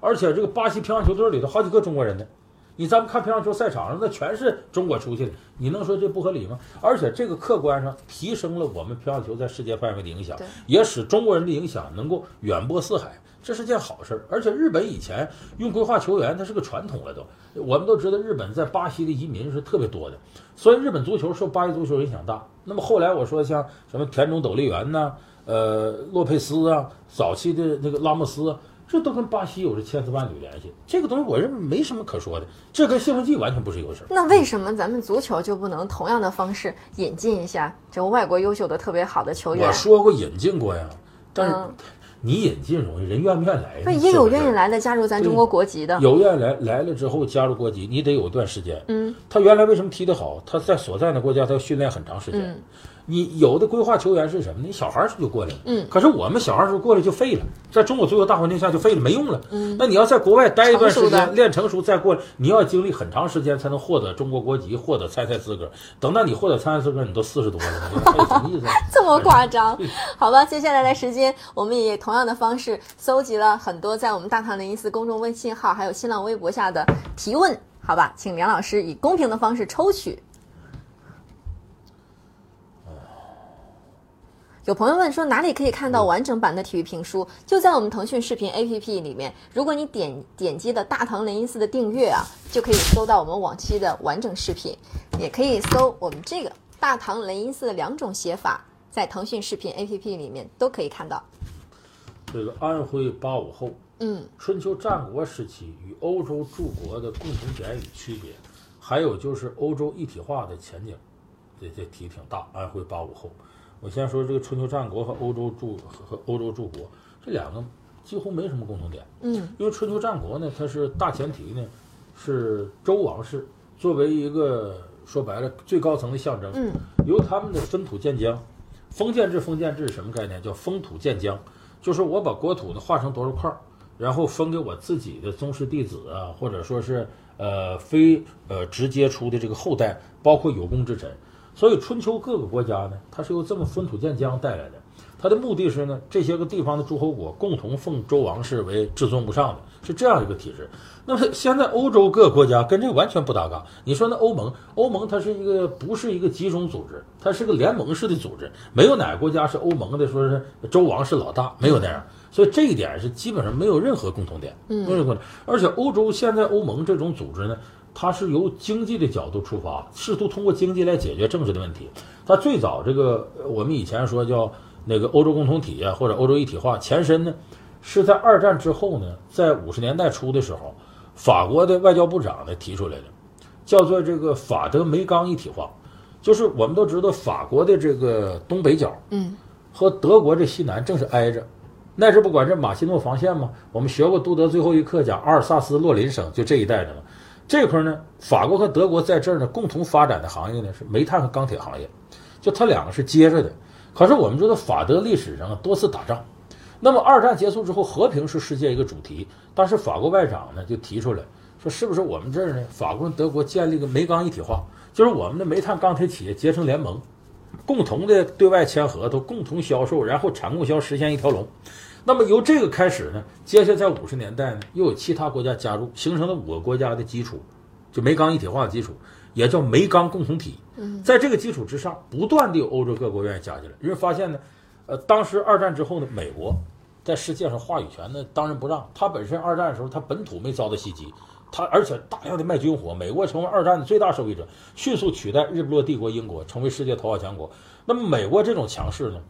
而且这个巴西乒乓球队里头好几个中国人呢。你咱们看乒乓球赛场上，那全是中国出去的，你能说这不合理吗？而且这个客观上提升了我们乒乓球在世界范围的影响，也使中国人的影响能够远播四海。这是件好事，而且日本以前用规划球员，它是个传统了都。我们都知道，日本在巴西的移民是特别多的，所以日本足球受巴西足球影响大。那么后来我说像什么田中斗笠园呐，呃，洛佩斯啊，早期的那个拉莫斯，啊这都跟巴西有着千丝万缕联系。这个东西我认为没什么可说的，这跟兴奋剂完全不是一回事。那为什么咱们足球就不能同样的方式引进一下这外国优秀的特别好的球员？我说过引进过呀，但是。你引进容易，人愿不愿意来？那也有愿意来的，加入咱中国国籍的。有愿意来来了之后加入国籍，你得有一段时间。嗯，他原来为什么踢得好？他在所在的国家他要训练很长时间。嗯，你有的规划球员是什么？你小孩儿时候就过来了。嗯，可是我们小孩儿时候过来就废了，在中国足球大环境下就废了，没用了。嗯，那你要在国外待一段时间练成熟再过来，你要经历很长时间才能获得中国国籍，获得参赛资格。等到你获得参赛资格，你都四十多了，还有什么意思？[LAUGHS] 这么夸张？[LAUGHS] 好吧，接下来的时间，我们以同样的方式。搜集了很多在我们大唐零一四公众微信号还有新浪微博下的提问，好吧，请梁老师以公平的方式抽取。有朋友问说哪里可以看到完整版的体育评书？就在我们腾讯视频 APP 里面，如果你点点击的大唐雷音寺的订阅啊，就可以搜到我们往期的完整视频，也可以搜我们这个大唐雷音寺的两种写法，在腾讯视频 APP 里面都可以看到。这个安徽八五后，嗯，春秋战国时期与欧洲诸国的共同点与区别，还有就是欧洲一体化的前景，这这题挺大。安徽八五后，我先说这个春秋战国和欧洲诸和欧洲诸国这两个几乎没什么共同点，嗯，因为春秋战国呢，它是大前提呢是周王室作为一个说白了最高层的象征，嗯，由他们的分土建疆，封建制封建制什么概念？叫封土建疆。就是我把国土呢划成多少块儿，然后分给我自己的宗室弟子啊，或者说是呃非呃直接出的这个后代，包括有功之臣。所以春秋各个国家呢，它是由这么分土建疆带来的。它的目的是呢，这些个地方的诸侯国共同奉周王室为至尊无上的，是这样一个体制。那么现在欧洲各个国家跟这个完全不搭嘎。你说那欧盟，欧盟它是一个不是一个集中组织，它是个联盟式的组织，没有哪个国家是欧盟的，说是周王是老大，没有那样。所以这一点是基本上没有任何共同点，没有任何。而且欧洲现在欧盟这种组织呢，它是由经济的角度出发，试图通过经济来解决政治的问题。它最早这个我们以前说叫。那个欧洲共同体啊，或者欧洲一体化前身呢，是在二战之后呢，在五十年代初的时候，法国的外交部长呢提出来的，叫做这个法德梅冈一体化，就是我们都知道法国的这个东北角，嗯，和德国这西南正是挨着，那时不管这马西诺防线吗？我们学过杜德最后一课讲阿尔萨斯洛林省，就这一带的嘛。这块呢，法国和德国在这儿呢共同发展的行业呢是煤炭和钢铁行业，就它两个是接着的。可是我们知道，法德历史上多次打仗，那么二战结束之后，和平是世界一个主题。但是法国外长呢就提出来说，是不是我们这儿呢，法国、德国建立个煤钢一体化，就是我们的煤炭、钢铁企业结成联盟，共同的对外签合同，共同销售，然后产供销实现一条龙。那么由这个开始呢，接下来在五十年代呢，又有其他国家加入，形成了五个国家的基础，就煤钢一体化的基础。也叫煤钢共同体，在这个基础之上，不断的有欧洲各国愿意加进来，因为发现呢，呃，当时二战之后呢，美国在世界上话语权呢当仁不让，它本身二战的时候它本土没遭到袭击，他而且大量的卖军火，美国成为二战的最大受益者，迅速取代日不落帝国英国成为世界头号强国。那么美国这种强势呢，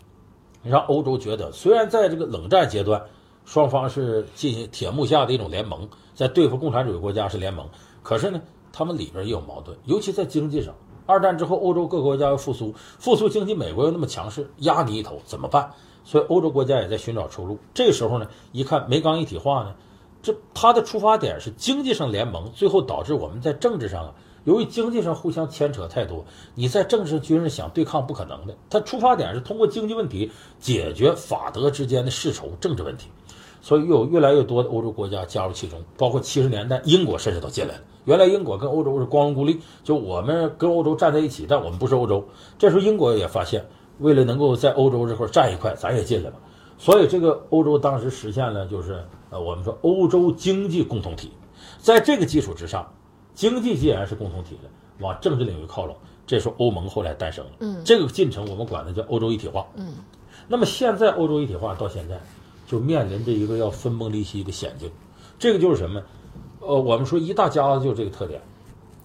让欧洲觉得，虽然在这个冷战阶段，双方是进行铁幕下的一种联盟，在对付共产主义国家是联盟，可是呢。他们里边也有矛盾，尤其在经济上。二战之后，欧洲各国家要复苏，复苏经济，美国又那么强势，压你一头，怎么办？所以欧洲国家也在寻找出路。这个时候呢，一看煤钢一体化呢，这它的出发点是经济上联盟，最后导致我们在政治上啊，由于经济上互相牵扯太多，你在政治军事想对抗不可能的。它出发点是通过经济问题解决法德之间的世仇政治问题。所以，又有越来越多的欧洲国家加入其中，包括七十年代英国甚至都进来了。原来英国跟欧洲是光荣孤立，就我们跟欧洲站在一起，但我们不是欧洲。这时候英国也发现，为了能够在欧洲这块站一块，咱也进来吧。所以这个欧洲当时实现了，就是呃，我们说欧洲经济共同体。在这个基础之上，经济既然是共同体的，往政治领域靠拢，这时候欧盟后来诞生了。嗯，这个进程我们管它叫欧洲一体化。嗯，那么现在欧洲一体化到现在。就面临着一个要分崩离析的险境，这个就是什么？呃，我们说一大家子就这个特点，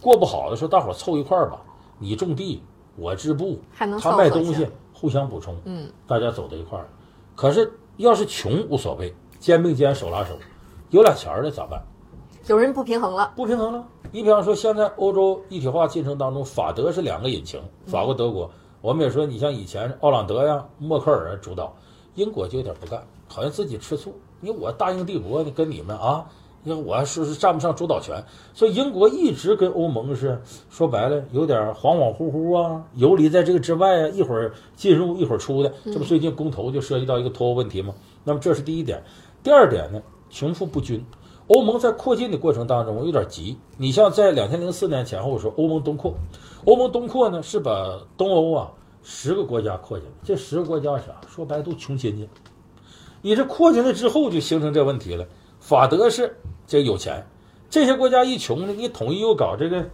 过不好的时候，大伙儿凑一块儿吧，你种地，我织布，他卖东西，互相补充，嗯，大家走到一块儿。可是要是穷无所谓，肩并肩手拉手，有俩钱儿的咋办？有人不平衡了，不平衡了。你比方说，现在欧洲一体化进程当中，法德是两个引擎，法国、德国。我们也说，你像以前奥朗德呀、默克尔啊主导，英国就有点不干。好像自己吃醋，你我大英帝国，你跟你们啊，你看我是是占不上主导权，所以英国一直跟欧盟是说白了有点恍恍惚惚啊，游离在这个之外啊，一会儿进入一会儿出的，这不最近公投就涉及到一个脱欧问题吗？那么这是第一点，第二点呢，穷富不均，欧盟在扩进的过程当中有点急。你像在两千零四年前后时候，欧盟东扩，欧盟东扩呢是把东欧啊十个国家扩进来，这十个国家啥？说白都穷亲戚。你这扩进来之后，就形成这问题了。法德是这有钱，这些国家一穷呢，你统一又搞这个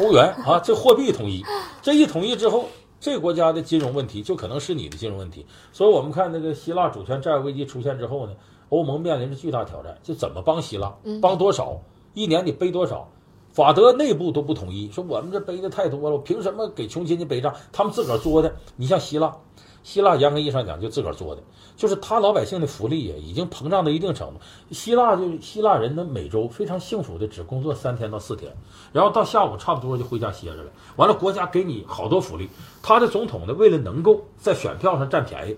欧元啊，[LAUGHS] 这货币统一，这一统一之后，这国家的金融问题就可能是你的金融问题。所以我们看那个希腊主权债务危机出现之后呢，欧盟面临着巨大挑战，就怎么帮希腊，帮多少，一年得背多少。法德内部都不统一，说我们这背的太多了，凭什么给穷亲戚背账？他们自个儿作的。你像希腊。希腊严格意义上讲就自个儿作的，就是他老百姓的福利呀已经膨胀到一定程度。希腊就希腊人呢每周非常幸福的只工作三天到四天，然后到下午差不多就回家歇着了。完了国家给你好多福利，他的总统呢为了能够在选票上占便宜，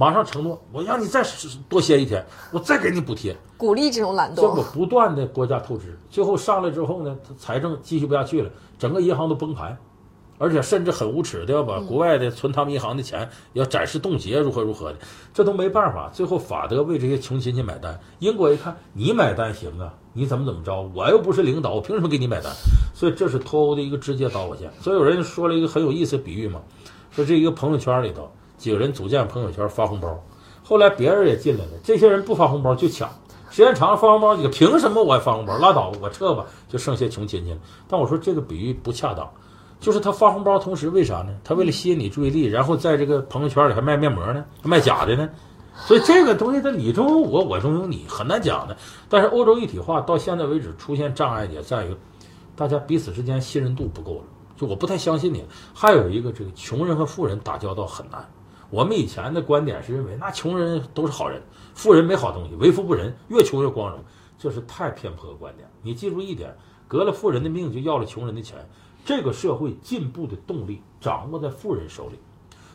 马上承诺我让你再多歇一天，我再给你补贴，鼓励这种懒惰。结果不断的国家透支，最后上来之后呢，财政继续不下去了，整个银行都崩盘。而且甚至很无耻的要把国外的存他们银行的钱要暂时冻结，如何如何的，这都没办法。最后法德为这些穷亲戚买单，英国一看你买单行啊，你怎么怎么着？我又不是领导，我凭什么给你买单？所以这是脱欧的一个直接导火线。所以有人说了一个很有意思的比喻嘛，说这一个朋友圈里头几个人组建朋友圈发红包，后来别人也进来了，这些人不发红包就抢。时间长了发红包，你凭什么我还发红包？拉倒，我撤吧，就剩下穷亲戚了。但我说这个比喻不恰当，就是他发红包同时为啥呢？他为了吸引你注意力，然后在这个朋友圈里还卖面膜呢，卖假的呢。所以这个东西它你中有我，我中有你，很难讲的。但是欧洲一体化到现在为止出现障碍也在于，大家彼此之间信任度不够了。就我不太相信你。还有一个，这个穷人和富人打交道很难。我们以前的观点是认为，那穷人都是好人，富人没好东西，为富不仁，越穷越光荣，这是太偏颇的观点。你记住一点，革了富人的命就要了穷人的钱。这个社会进步的动力掌握在富人手里。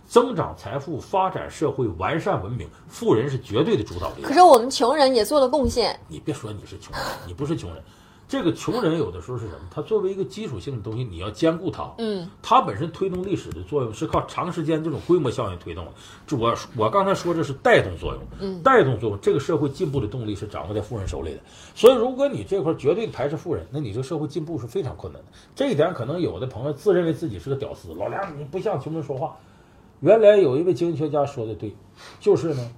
增长财富、发展社会、完善文明，富人是绝对的主导力量。可是我们穷人也做了贡献。你别说你是穷人，你不是穷人。这个穷人有的时候是什么？他作为一个基础性的东西，你要兼顾它。嗯，它本身推动历史的作用是靠长时间这种规模效应推动的。这我我刚才说这是带动作用。嗯，带动作用，这个社会进步的动力是掌握在富人手里的。所以，如果你这块绝对排斥富人，那你这个社会进步是非常困难的。这一点可能有的朋友自认为自己是个屌丝，老梁你不向穷人说话。原来有一位经济学家说的对，就是呢，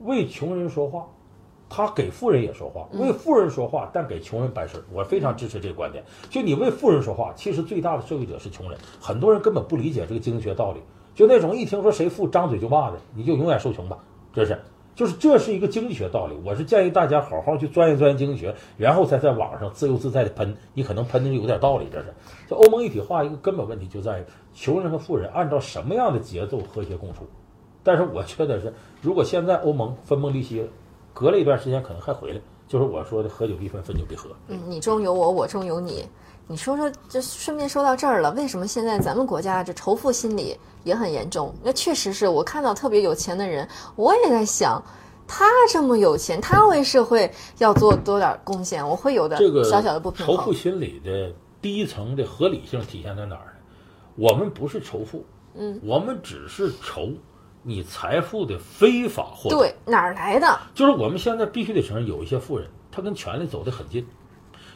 为穷人说话，他给富人也说话；为富人说话，但给穷人办事儿。我非常支持这个观点。就你为富人说话，其实最大的受益者是穷人。很多人根本不理解这个经济学道理，就那种一听说谁富，张嘴就骂的，你就永远受穷吧。这是，就是这是一个经济学道理。我是建议大家好好去钻研钻研经济学，然后才在网上自由自在的喷。你可能喷的有点道理。这是，这欧盟一体化一个根本问题就在于。穷人和富人按照什么样的节奏和谐共处？但是我觉得是，如果现在欧盟分崩离析了，隔了一段时间可能还回来，就是我说的合久必分，分久必合。嗯，你中有我，我中有你。你说说，就顺便说到这儿了，为什么现在咱们国家这仇富心理也很严重？那确实是我看到特别有钱的人，我也在想，他这么有钱，他为社会要做多点贡献，我会有的小小的不平衡。仇富心理的第一层的合理性体现在哪儿呢？我们不是仇富，嗯，我们只是仇你财富的非法获得。对，哪儿来的？就是我们现在必须得承认，有一些富人他跟权力走得很近。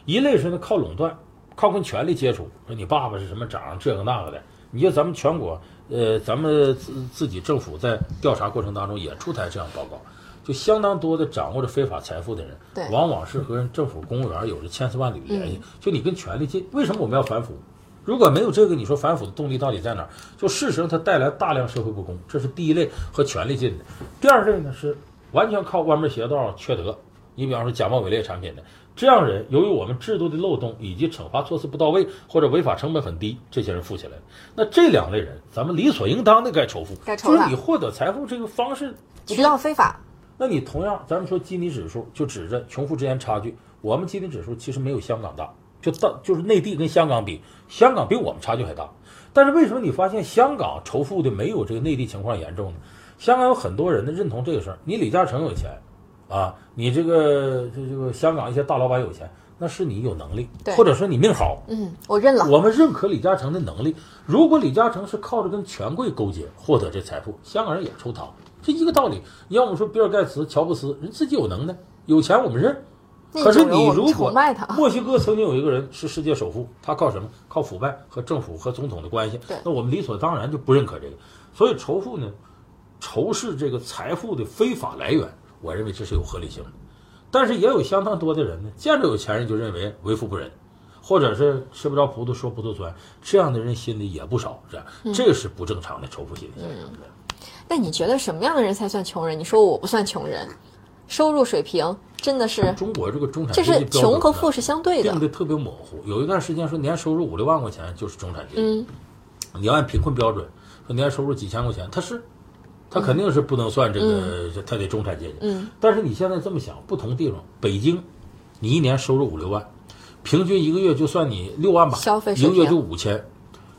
一类是呢靠垄断，靠跟权力接触。说你爸爸是什么长，这个那个的。你就咱们全国，呃，咱们自自己政府在调查过程当中也出台这样报告，就相当多的掌握着非法财富的人，对，往往是和政府公务员有着千丝万缕联系。就你跟权力近，为什么我们要反腐？如果没有这个，你说反腐的动力到底在哪儿？就事实上，它带来大量社会不公，这是第一类和权力进的。第二类呢是完全靠歪门邪道、缺德。你比方说假冒伪劣产品的这样人，由于我们制度的漏洞以及惩罚措施不到位，或者违法成本很低，这些人富起来了。那这两类人，咱们理所应当的该仇富，就是你获得财富这个方式渠道非法。那你同样，咱们说基尼指数就指着穷富之间差距，我们基尼指数其实没有香港大。就到就是内地跟香港比，香港比我们差距还大。但是为什么你发现香港仇富的没有这个内地情况严重呢？香港有很多人呢认同这个事儿。你李嘉诚有钱，啊，你这个这这个香港一些大老板有钱，那是你有能力，或者说你命好。嗯，我认了。我们认可李嘉诚的能力。如果李嘉诚是靠着跟权贵勾结获得这财富，香港人也抽他，这一个道理。你要我们说比尔盖茨、乔布斯，人自己有能耐，有钱我们认。可是你如果墨西哥曾经有一个人是世界首富，他靠什么？靠腐败和政府和总统的关系。那我们理所当然就不认可这个。所以仇富呢，仇视这个财富的非法来源，我认为这是有合理性的。但是也有相当多的人呢，见着有钱人就认为为富不仁，或者是吃不着葡萄说葡萄酸，这样的人心里也不少，是吧？这是不正常的仇富心理。那你觉得什么样的人才算穷人？你说我不算穷人。收入水平真的是中国这个中产阶级，这是穷和富是相对的，定的特别模糊。有一段时间说年收入五六万块钱就是中产阶级，嗯，你要按贫困标准说年收入几千块钱，他是，他肯定是不能算这个，他得中产阶级。嗯，但是你现在这么想，不同地方，北京，你一年收入五六万，平均一个月就算你六万吧，消费一个月就五千，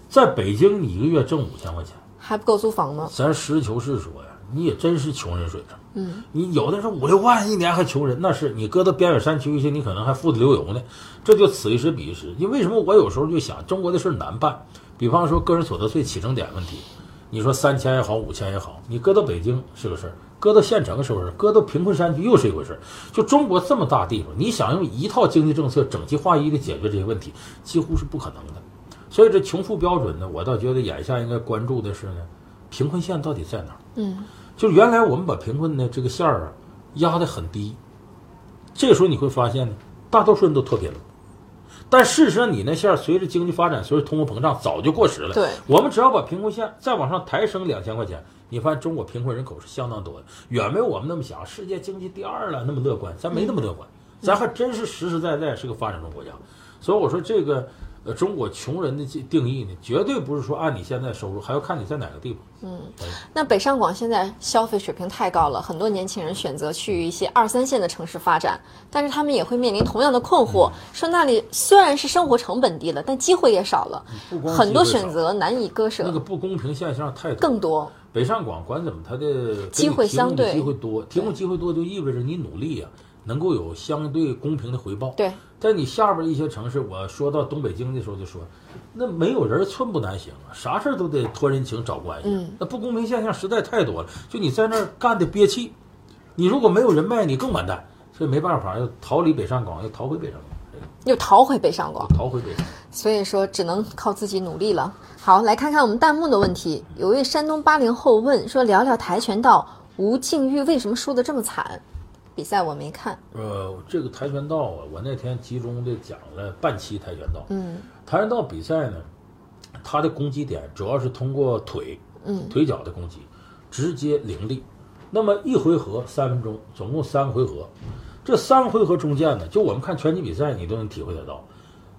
在北京你一个月挣五千块钱还不够租房吗。咱实事求是说呀。你也真是穷人水平，嗯，你有的是五六万一年还穷人，那是你搁到边远山区去，你可能还富得流油呢。这就此一时彼一时。你为什么我有时候就想，中国的事儿难办？比方说个人所得税起征点问题，你说三千也好，五千也好，你搁到北京是个事儿，搁到县城是回事，搁到贫困山区又是一回事。就中国这么大地方，你想用一套经济政策整齐划一的解决这些问题，几乎是不可能的。所以这穷富标准呢，我倒觉得眼下应该关注的是呢，贫困线到底在哪儿？嗯，就是原来我们把贫困的这个线儿啊压得很低，这个时候你会发现呢，大多数人都脱贫了。但事实上，你那线儿随着经济发展，随着通货膨胀，早就过时了。对，我们只要把贫困线再往上抬升两千块钱，你发现中国贫困人口是相当多的，远没有我们那么想，世界经济第二了那么乐观，咱没那么乐观，咱还真是实实在在是个发展中国家。所以我说这个呃，中国穷人的定义呢，绝对不是说按你现在收入，还要看你在哪个地方。嗯，那北上广现在消费水平太高了，很多年轻人选择去一些二三线的城市发展，但是他们也会面临同样的困惑，说那里虽然是生活成本低了，但机会也少了，很多选择难以割舍，那个不公平现象太多，更多。北上广管怎么，它的机会相对。机会多，提供机会多就意味着你努力呀、能够有相对公平的回报。对，在你下边一些城市，我说到东北京的时候就说，那没有人寸步难行啊，啥事儿都得托人情找关系。嗯那不公平现象实在太多了，就你在那儿干的憋气，你如果没有人脉，你更完蛋。所以没办法，要逃离北上广，要逃回北上广，又逃回北上广。逃回北上广。所以说只能靠自己努力了。好，来看看我们弹幕的问题。有位山东八零后问说：“聊聊跆拳道，吴静钰为什么输得这么惨？”比赛我没看，呃，这个跆拳道啊，我那天集中的讲了半期跆拳道。嗯跆拳道比赛呢，它的攻击点主要是通过腿，嗯腿脚的攻击，直接凌厉。那么一回合三分钟，总共三个回合。这三个回合中间呢，就我们看拳击比赛，你都能体会得到，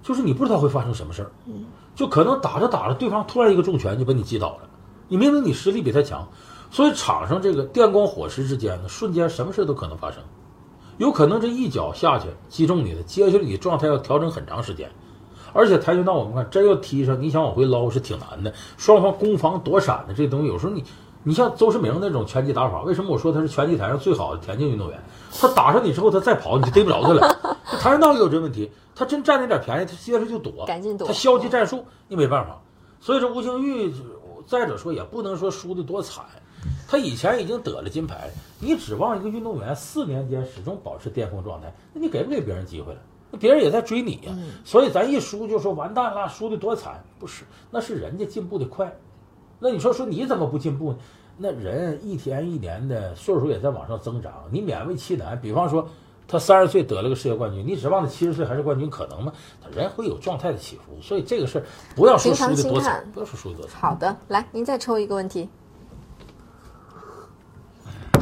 就是你不知道会发生什么事儿，就可能打着打着，对方突然一个重拳就把你击倒了。你明明你实力比他强，所以场上这个电光火石之间呢，瞬间什么事都可能发生。有可能这一脚下去击中你了，接下来你状态要调整很长时间。而且跆拳道我们看真要踢上，你想往回捞是挺难的。双方攻防躲闪的这东西，有时候你你像邹市明那种拳击打法，为什么我说他是拳击台上最好的田径运动员？他打上你之后，他再跑你就逮不着他了。这跆拳道也有这问题，他真占那点便宜，他接着就躲，赶紧躲他消极战术，你没办法。所以这吴兴玉，再者说也不能说输的多惨，他以前已经得了金牌，你指望一个运动员四年间始终保持巅峰状态，那你给不给别人机会了？那别人也在追你呀、所以咱一输就说完蛋了，输的多惨，不是，那是人家进步的快。那你说说你怎么不进步呢？那人一天一年的岁数也在往上增长，你勉为其难。比方说，他三十岁得了个世界冠军，你指望他七十岁还是冠军，可能吗？他人会有状态的起伏，所以这个事儿不要说输的多惨，不要说输的多惨。好的，来，您再抽一个问题。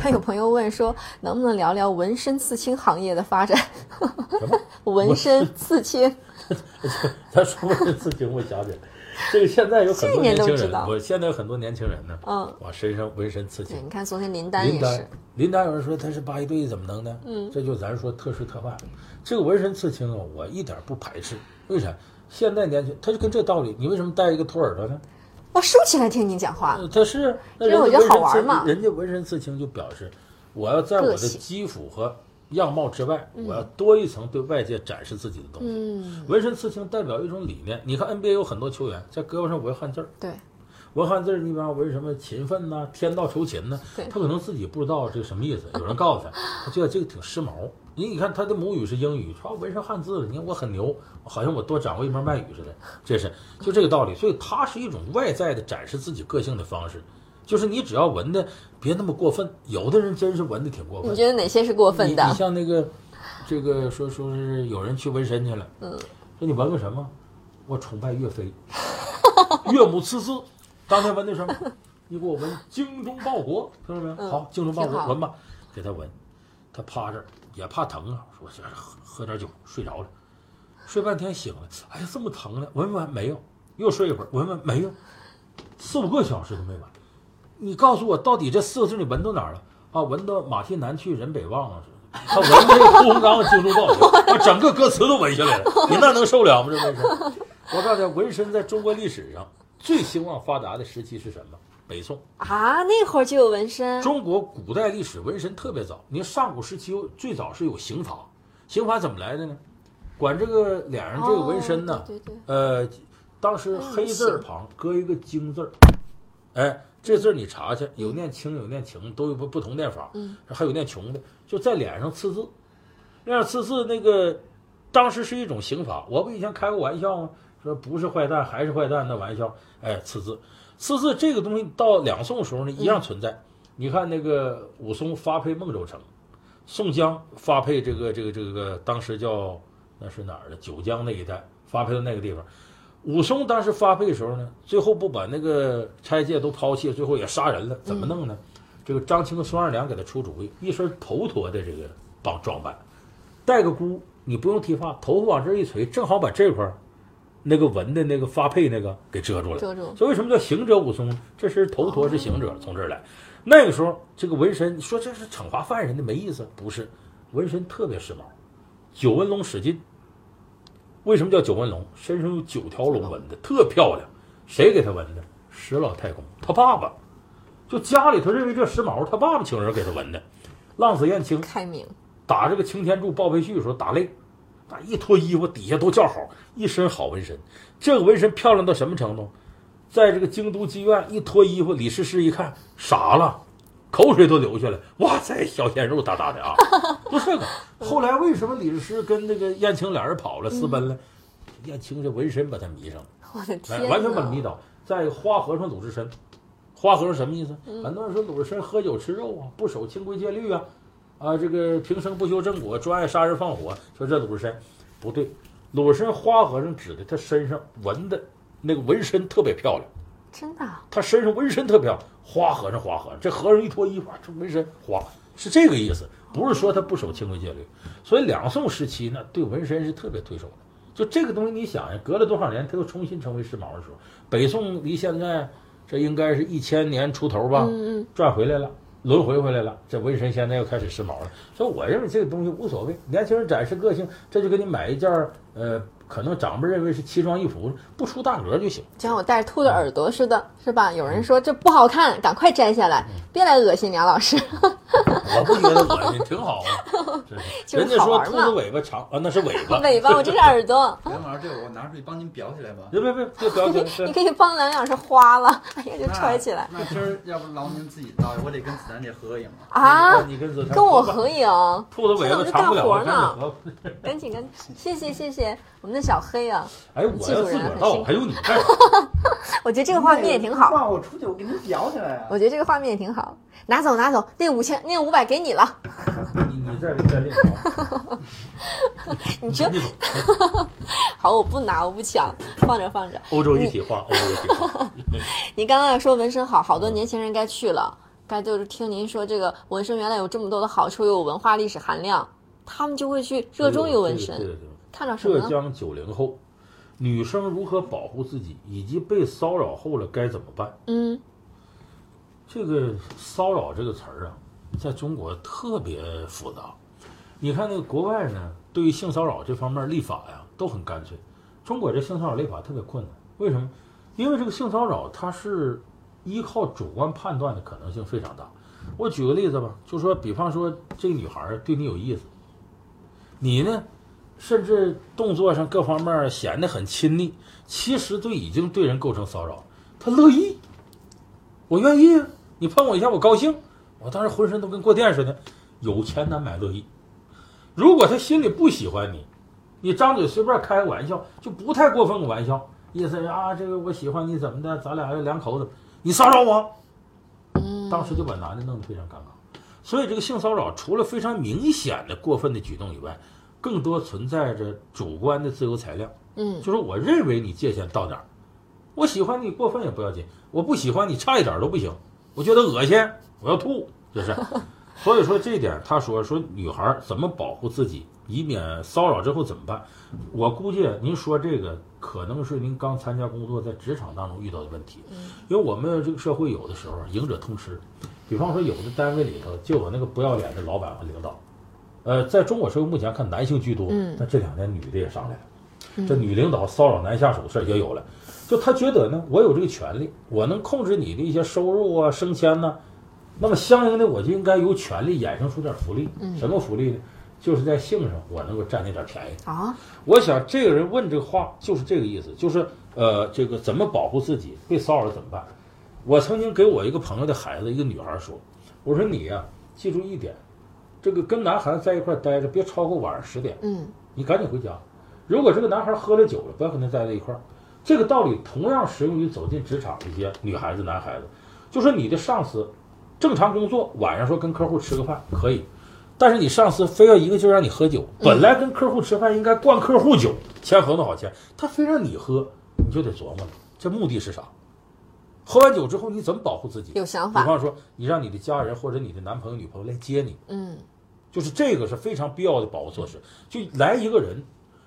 还有朋友问说，能不能聊聊纹身刺青行业的发展？什么？[LAUGHS] 纹身刺青，[LAUGHS] 他说纹身、刺青，我想起来，这个现在有很多年轻人，我现在有很多年轻人呢，嗯，往身上纹身刺青，。你看昨天林丹林丹也是，，林丹有人说他是八一队怎么能呢？嗯，这就咱说特事特办。这个纹身刺青啊，我一点不排斥。为啥？现在年轻，他就跟这道理，你为什么戴一个兔耳朵呢？我竖起来听你讲话。呃他是，那这我觉得好玩嘛人家纹身刺青就表示，我要在我的肌肤和样貌之外，我要多一层对外界展示自己的东西。嗯，纹身刺青代表一种理念。你看 NBA 有很多球员在胳膊上纹汉字儿，对，纹汉字儿，你比方纹什么勤奋呐、天道酬勤呐、他可能自己不知道这个什么意思，[LAUGHS] 有人告诉他，他觉得这个挺时髦。你你看他的母语是英语，说纹上汉字了，你看我很牛，好像我多掌握一门外语似的，这是就这个道理。所以它是一种外在的展示自己个性的方式，就是你只要纹的别那么过分，有的人真是纹的挺过分你。觉得哪些是过分的你？像那个，这个说说是有人去纹身去了，嗯，说你纹个什么？我崇拜岳飞，岳母刺字。当天纹的什么？[LAUGHS] 你给我纹精忠报国，听到没有？嗯好，精忠报国，纹吧，给他纹。他趴这儿也怕疼啊，说这喝喝点酒，睡着了，睡半天醒了，哎呀，这么疼呢？纹完没有？又睡一会儿，纹完没有？四五个小时都没完。你告诉我，到底这四个字你纹到哪儿了？啊，纹到马蹄南去人北望啊！他纹这个屠洪刚精忠报国，[LAUGHS] 把整个歌词都纹下来了，你那能受了吗？这纹身？我告诉你，纹身在中国历史上最兴旺发达的时期是什么？北宋。啊，那会儿就有纹身，中国古代历史纹身特别早，你看上古时期最早是有刑罚，刑罚怎么来的呢？管这个脸上这个纹身呢，哦对对对呃，当时黑字旁搁一个京字儿，哎，这字儿你查去，有念清有念情，都有不不同念法。嗯，还有念穷的，就在脸上刺字，那样刺字那个，当时是一种刑罚。我不以前开过玩笑吗？说不是坏蛋还是坏蛋的玩笑。哎，刺字，刺字这个东西到两宋时候呢一样存在。你看那个武松发配孟州城，宋江发配这个这个这个当时叫那是哪儿的九江那一带发配到那个地方。武松当时发配的时候呢，最后不把那个差界都抛弃，最后也杀人了，怎么弄呢？这个张青和孙二娘给他出主意，一身头陀的这个帮装扮，戴个箍，你不用剃发，头发往这一垂，正好把这块儿那个纹的那个发配那个给遮住了。遮住。所以为什么叫行者武松？这是头陀是行者，从这儿来。那个时候这个纹身，说这是惩罚犯人的没意思，不是，纹身特别时髦。九纹龙史进，为什么叫九纹龙？身上有九条龙纹的，特漂亮。谁给他纹的？石老太公，他爸爸。就家里头认为这时髦，他爸爸请人给他纹的。浪子燕青开明，打这个擎天柱报废序的时候打擂，那一脱衣服底下都叫好，一身好纹身。这个纹身漂亮到什么程度？在这个京都妓院一脱衣服，李师师一看傻了，口水都流下来。哇塞，小鲜肉大大的啊！就这个。后来为什么李师师跟那个燕青俩人跑了私奔了？燕青这纹身把他迷上了，[LAUGHS] 我的天哎，完全把他迷倒。在，花和尚鲁智深，花和尚什么意思？很多人说鲁智深喝酒吃肉啊，不守清规戒律啊，啊，这个平生不修正果，专爱杀人放火。说这鲁智深不对，鲁智深花和尚指的他身上纹的那个纹身特别漂亮。真的啊他身上纹身特漂亮，花和尚花和尚，这和尚一脱衣服，啊这纹身花是这个意思，不是说他不守清规戒律。所以两宋时期呢，对纹身是特别推崇的。就这个东西，你想呀，隔了多少年，它又重新成为时髦的时候，北宋离现在这应该是一千年出头吧，嗯嗯，赚回来了，轮回回来了。这纹身现在又开始时髦了，所以我认为这个东西无所谓，年轻人展示个性，这就给你买一件呃，可能长辈认为是奇装异服，不出大格就行。就像我戴着兔子耳朵似的，是吧？有人说这不好看，赶快摘下来，别来恶心梁老师。我不觉得恶心，挺好啊。[LAUGHS] [LAUGHS] 人家说兔子尾巴长啊，那是尾巴。[LAUGHS] 尾巴，我这是耳朵，梁老师，这个我拿出去帮您裱起来吧。别别别别表姐，你可以帮梁老师花了，哎呀，就揣起来那今儿要不劳您自己到，我得跟子丹姐合个影啊。啊！你跟子跟我合影，兔子尾巴长不了。赶紧赶紧，谢谢谢谢我们的小黑啊！哎，我要自个儿到，还用你干啥？[LAUGHS] 我觉得这个画面也挺好，那我出去我给您裱起来啊。我觉得这个画面也挺好。拿走拿走，那五千那五百给你了，你你再再练好。[LAUGHS] 你这 [LAUGHS] 好，我不拿，我不抢，放着放着。欧洲一体化，欧洲一体化。你刚刚要说纹身好，好多年轻人该去了，该就是听您说这个纹身原来有这么多的好处，又有文化历史含量，他们就会去热衷于纹身。对对对。浙江九零后女生如何保护自己，以及被骚扰后了该怎么办？嗯这个骚扰这个词儿啊，在中国特别复杂。你看那个国外呢，对于性骚扰这方面立法呀都很干脆，中国这性骚扰立法特别困难。为什么？因为这个性骚扰它是依靠主观判断的可能性非常大。我举个例子吧，就说比方说这个女孩儿对你有意思，你呢，甚至动作上各方面显得很亲昵，其实都已经对人构成骚扰。他乐意，我愿意啊，你碰我一下，我高兴，我当时浑身都跟过电似的。有钱难买乐意。如果他心里不喜欢你，你张嘴随便开个玩笑，就不太过分个玩笑，意思是啊，这个我喜欢你怎么的，咱俩要两口子，你骚扰我，嗯，当时就把男的弄得非常尴尬。所以这个性骚扰除了非常明显的过分的举动以外，更多存在着主观的自由裁量。嗯就是我认为你界限到哪儿，我喜欢你过分也不要紧，我不喜欢你差一点都不行，我觉得恶心，我要吐，就是。[LAUGHS] 所以说这一点，他说说女孩儿怎么保护自己，以免骚扰之后怎么办？我估计您说这个可能是您刚参加工作，在职场当中遇到的问题，因为我们这个社会有的时候赢者通吃，比方说有的单位里头就有那个不要脸的老板和领导，呃，在中国社会目前看男性居多，嗯但这两年女的也上来了。这女领导骚扰男下属的事儿也有了，就他觉得呢，我有这个权利，我能控制你的一些收入啊、升迁呢、那么相应的我就应该有权利衍生出点福利。什么福利呢？就是在性上我能够占那点便宜。啊，我想这个人问这个话就是这个意思，就是呃，这个怎么保护自己被骚扰怎么办？我曾经给我一个朋友的孩子，一个女孩说：“我说你呀、记住一点，这个跟男孩子在一块儿待着，别超过晚上十点，嗯你赶紧回家。如果这个男孩喝了酒了，不要跟他待在一块儿。这个道理同样适用于走进职场的一些女孩子、男孩子。就说你的上司正常工作，晚上说跟客户吃个饭可以，但是你上司非要一个劲儿让你喝酒，本来跟客户吃饭应该灌客户酒，签合同好签，他非让你喝，你就得琢磨了，这目的是啥？喝完酒之后你怎么保护自己？有想法比方说，你让你的家人或者你的男朋友、女朋友来接你，嗯就是这个是非常必要的保护措施。就来一个人，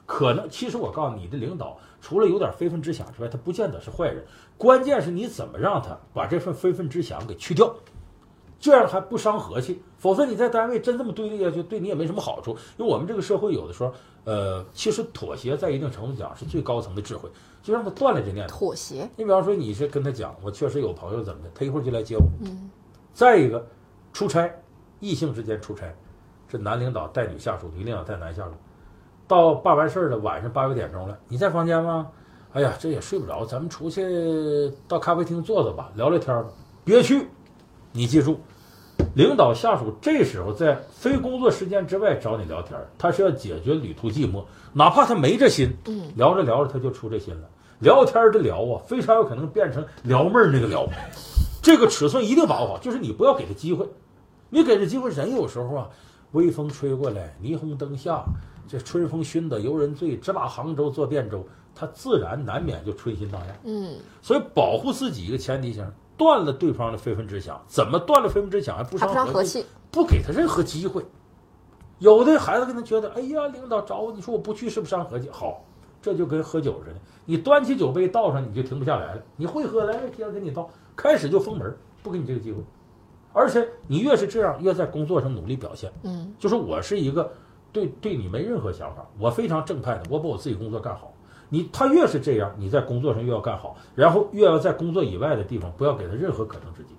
可能其实我告诉你，的领导除了有点非分之想之外，他不见得是坏人。关键是你怎么让他把这份非分之想给去掉，这样还不伤和气。否则你在单位真这么对立下去，对你也没什么好处。因为我们这个社会有的时候，呃，其实妥协在一定程度讲是最高层的智慧，就让他断了这念头。妥协，你比方说，你是跟他讲，我确实有朋友怎么的，他一会儿就来接我。嗯再一个，出差，异性之间出差，是男领导带女下属，女领导带男下属，到办完事儿了，晚上八九点钟了，你在房间吗？哎呀，这也睡不着，咱们出去到咖啡厅坐坐吧，聊聊天吧。别去，你记住，领导下属这时候在非工作时间之外找你聊天，他是要解决旅途寂寞，哪怕他没这心，嗯，聊着聊着他就出这心了。聊天的聊啊，非常有可能变成撩妹儿那个撩，这个尺寸一定把握好，就是你不要给他机会，你给这机会，人有时候啊，微风吹过来，霓虹灯下，这春风熏得游人醉，直把杭州作汴州，他自然难免就春心荡漾。嗯所以保护自己一个前提性，断了对方的非分之想，怎么断了非分之想还不伤和和气？气，不给他任何机会。有的孩子可能觉得，哎呀，领导找我，你说我不去是不是伤和气？好，这就跟喝酒似的，你端起酒杯倒上，你就停不下来了。你会喝，来，接着给你倒，开始就封门，不给你这个机会。而且你越是这样，越在工作上努力表现。嗯就是我是一个对对你没任何想法，我非常正派的，我把我自己工作干好。你他越是这样，你在工作上越要干好，然后越要在工作以外的地方不要给他任何可乘之机，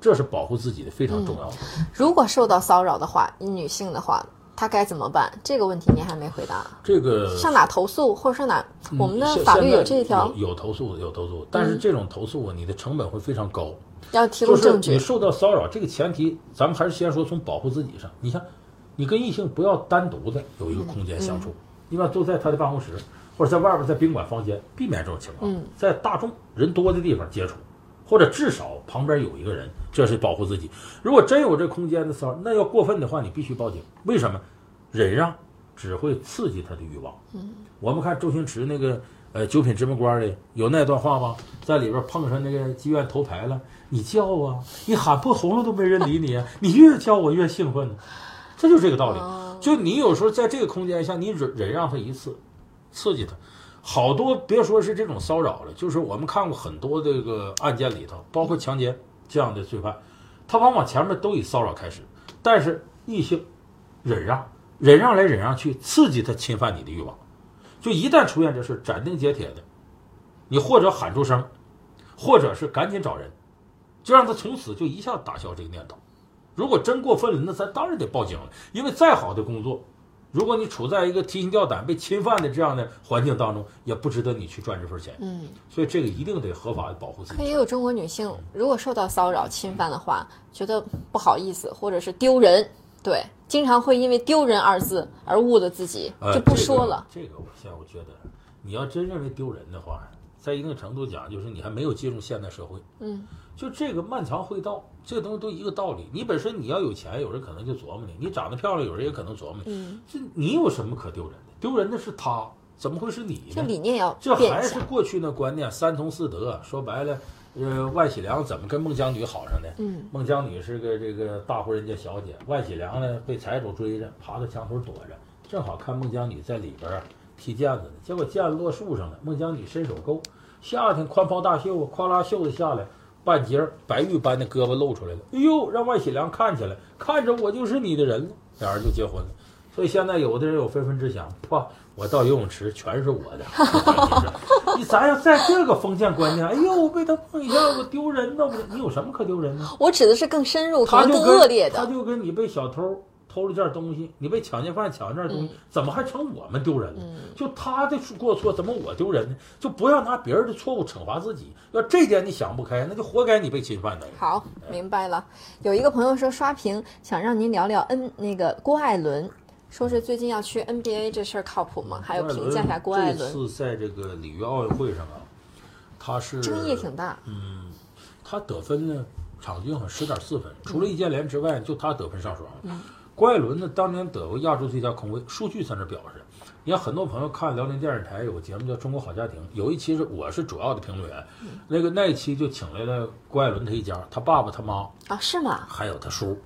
这是保护自己的非常重要的。如果受到骚扰的话，女性的话，她该怎么办？这个问题您还没回答。这个上哪投诉，或者上哪？我们的法律有这一条有，有投诉有投诉，但是这种投诉啊，你的成本会非常高。要提就是供证据。你受到骚扰，这个前提，咱们还是先说从保护自己上。你像，你跟异性不要单独的有一个空间相处，一般都在他的办公室或者在外边在宾馆房间，避免这种情况。嗯在大众人多的地方接触，或者至少旁边有一个人，这是保护自己。如果真有这空间的骚扰，那要过分的话，你必须报警。为什么？忍让只会刺激他的欲望。嗯，我们看周星驰那个呃九品芝麻官里有那段话吗？在里边碰上那个妓院头牌了，你叫啊，你喊破喉咙都没人理你啊，你越叫我越兴奋呢，这就是这个道理。哦就你有时候在这个空间下，你忍忍让他一次，刺激他。好多别说是这种骚扰了，就是我们看过很多这个案件里头，包括强奸这样的罪犯，他往往前面都以骚扰开始，但是异性忍让，忍让来忍让去，刺激他侵犯你的欲望。就一旦出现这事，斩钉截铁的，你或者喊出声，或者是赶紧找人，就让他从此就一下打消这个念头。如果真过分了，那咱当然得报警了，因为再好的工作，如果你处在一个提心吊胆、被侵犯的这样的环境当中，也不值得你去赚这份钱。嗯，所以这个一定得合法的保护自己。可也有中国女性，如果受到骚扰、侵犯的话，觉得不好意思，或者是丢人，对，经常会因为“丢人”二字而误了自己，呃就不说了。这个、这个我现在我觉得，你要真认为丢人的话，在一定程度讲，就是你还没有进入现代社会。嗯，就这个漫长会道，这个东西都一个道理。你本身你要有钱，有人可能就琢磨你；你长得漂亮，有人也可能琢磨你。嗯，这你有什么可丢人的？丢人的是他，怎么会是你这？理念要这还是。过去那观念，三从四德。说白了，呃，万喜良怎么跟孟姜女好上的？嗯，孟姜女是个这个大户人家小姐，万喜良呢被财主追着，爬到墙头躲着，正好看孟姜女在里边啊踢毽子呢，结果毽子落树上了，孟姜女伸手勾，夏天宽袍大袖啊，咵啦袖子下来，半截儿白玉般的胳膊露出来了，哎呦，让万喜良看起来，看着我就是你的人了，俩人就结婚了。所以现在有的人有非分之想，啪，我到游泳池全是我的。[LAUGHS] 你咱要在这个封建观念，哎呦，我被他碰一下，我丢人呢！我你有什么可丢人的？我指的是更深入、可能更恶劣的。他就跟你被小偷偷了件东西，你被抢劫犯抢了件东西，怎么还成我们丢人了？嗯就他的过错，怎么我丢人呢？就不要拿别人的错误惩罚自己。要这点你想不开，那就活该你被侵犯的。好，明白了。有一个朋友说刷屏，想让您聊聊 N 那个郭艾伦，说是最近要去 NBA 这事儿靠谱吗？还有评价一下郭艾伦这伦，次在这个里约奥运会上啊，他是争议挺大。嗯，他得分呢，场均好像十点四分，除了易建联之外，就他得分上双。嗯郭艾伦呢，当年得过亚洲最佳控卫，数据在那表示。你看，很多朋友看辽宁电视台有个节目叫《中国好家庭》，有一期是我是主要的评论员，嗯那个那一期就请来了郭艾伦他一家，他爸爸、他妈，啊，是吗？还有他叔。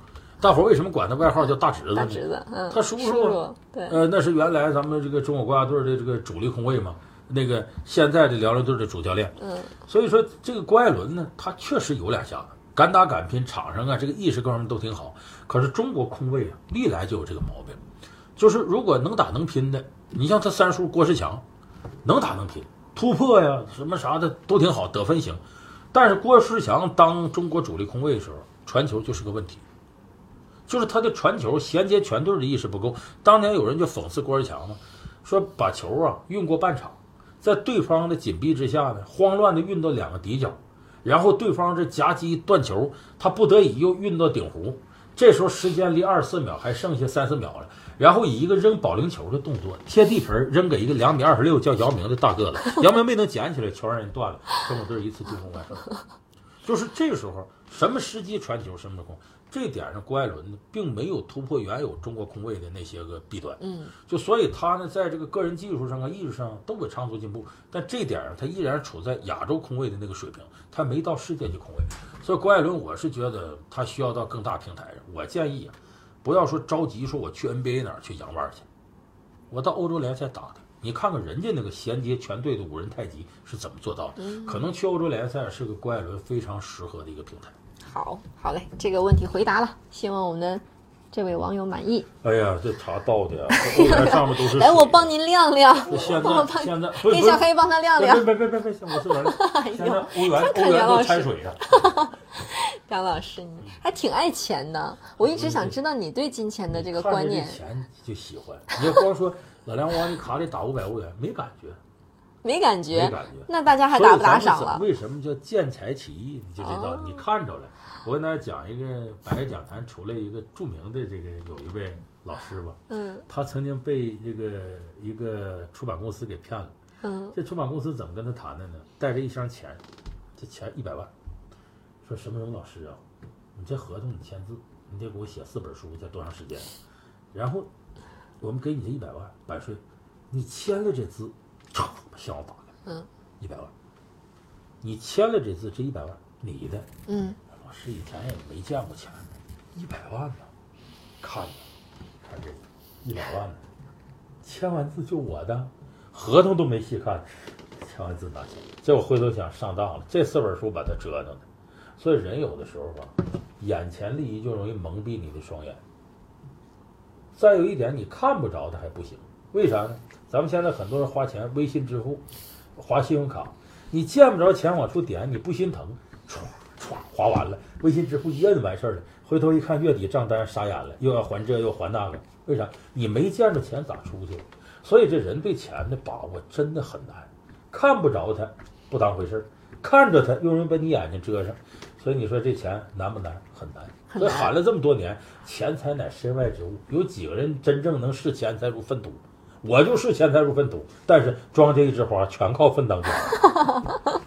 大伙儿为什么管他外号叫大侄子呢？大侄子，嗯，他叔叔呃，那是原来咱们这个中国国家队的这个主力控卫嘛，那个现在的辽宁队的主教练。嗯，所以说这个郭艾伦呢，他确实有两下子，敢打敢拼，场上啊这个意识各方面都挺好。可是中国控卫啊，历来就有这个毛病，就是如果能打能拼的，你像他三叔郭士强，能打能拼，突破呀什么啥的都挺好，得分行。但是郭士强当中国主力控卫的时候，传球就是个问题。就是他的传球衔接全队的意识不够。当年有人就讽刺郭士强嘛，说把球啊运过半场，在对方的紧逼之下呢，慌乱的运到两个底角，然后对方这夹击断球，他不得已又运到顶弧。这时候时间离二十四秒还剩下三四秒了，然后以一个扔保龄球的动作贴地盆扔给一个两米二十六叫姚明的大个子，[LAUGHS] 姚明没能捡起来，球让人断了，中国队一次进攻完胜。就是这个时候，什么时机传球，什么时候控，这点上郭艾伦呢，并没有突破原有中国空位的那些个弊端。嗯，就所以他呢，在这个个人技术上啊、意识上都给长足进步，但这点上他依然处在亚洲空位的那个水平，他没到世界级空位。所以郭艾伦，我是觉得他需要到更大平台上。我建议啊，不要说着急说我去 NBA 哪儿去洋腕去，我到欧洲联赛打打。你看看人家那个衔接全队的五人太极是怎么做到的？可能去欧洲联赛是个郭艾伦非常适合的一个平台。好，好嘞，这个问题回答了，希望我们的这位网友满意。哎呀，这茶倒的呀，[LAUGHS] 上面都是水。来，我帮您晾晾，现在现在给小黑帮他晾晾。别别别别别，我自个儿来。[LAUGHS] 现在欧元看欧元都掺水了。[LAUGHS] 梁老师，你还挺爱钱的，我一直想知道你对金钱的这个观念。钱就喜欢，你要光说老梁往你卡里打五百欧元，没感觉，没感觉，没感觉。那大家还打不打赏了？为什么叫见财起意？你就知道哦，你看着了。我跟大家讲一个百家讲坛出来一个著名的这个有一位老师吧，嗯他曾经被这个一个出版公司给骗了。嗯这出版公司怎么跟他谈的呢？带着一箱钱，这钱一百万，说什么什么老师啊，你这合同你签字，你得给我写四本书，才多长时间？然后我们给你这一百万版税，你签了这字，唰把箱子打开，嗯一百万，你签了这字，这一百万你的。嗯，是以前也没见过钱，一百万呢，看着，看这个一百万呢，签完字就我的，合同都没细看，签完字拿钱。结果回头想上当了，这四本书把他折腾的。所以人有的时候吧，眼前利益就容易蒙蔽你的双眼。再有一点，你看不着的还不行，为啥呢？咱们现在很多人花钱，微信支付、划信用卡，你见不着钱往出点，你不心疼，歘歘划完了，微信支付一摁完事儿了，回头一看月底账单傻眼了，又要还这又还那个，为啥？你没见着钱咋出去？所以这人对钱的把握真的很难，看不着他不当回事儿，看着他又容易把你眼睛遮上，所以你说这钱难不难？很难。很难所以喊了这么多年，钱财乃身外之物，有几个人真正能视钱财如粪土？我就视钱财如粪土，但是装这一枝花全靠粪当家。[LAUGHS]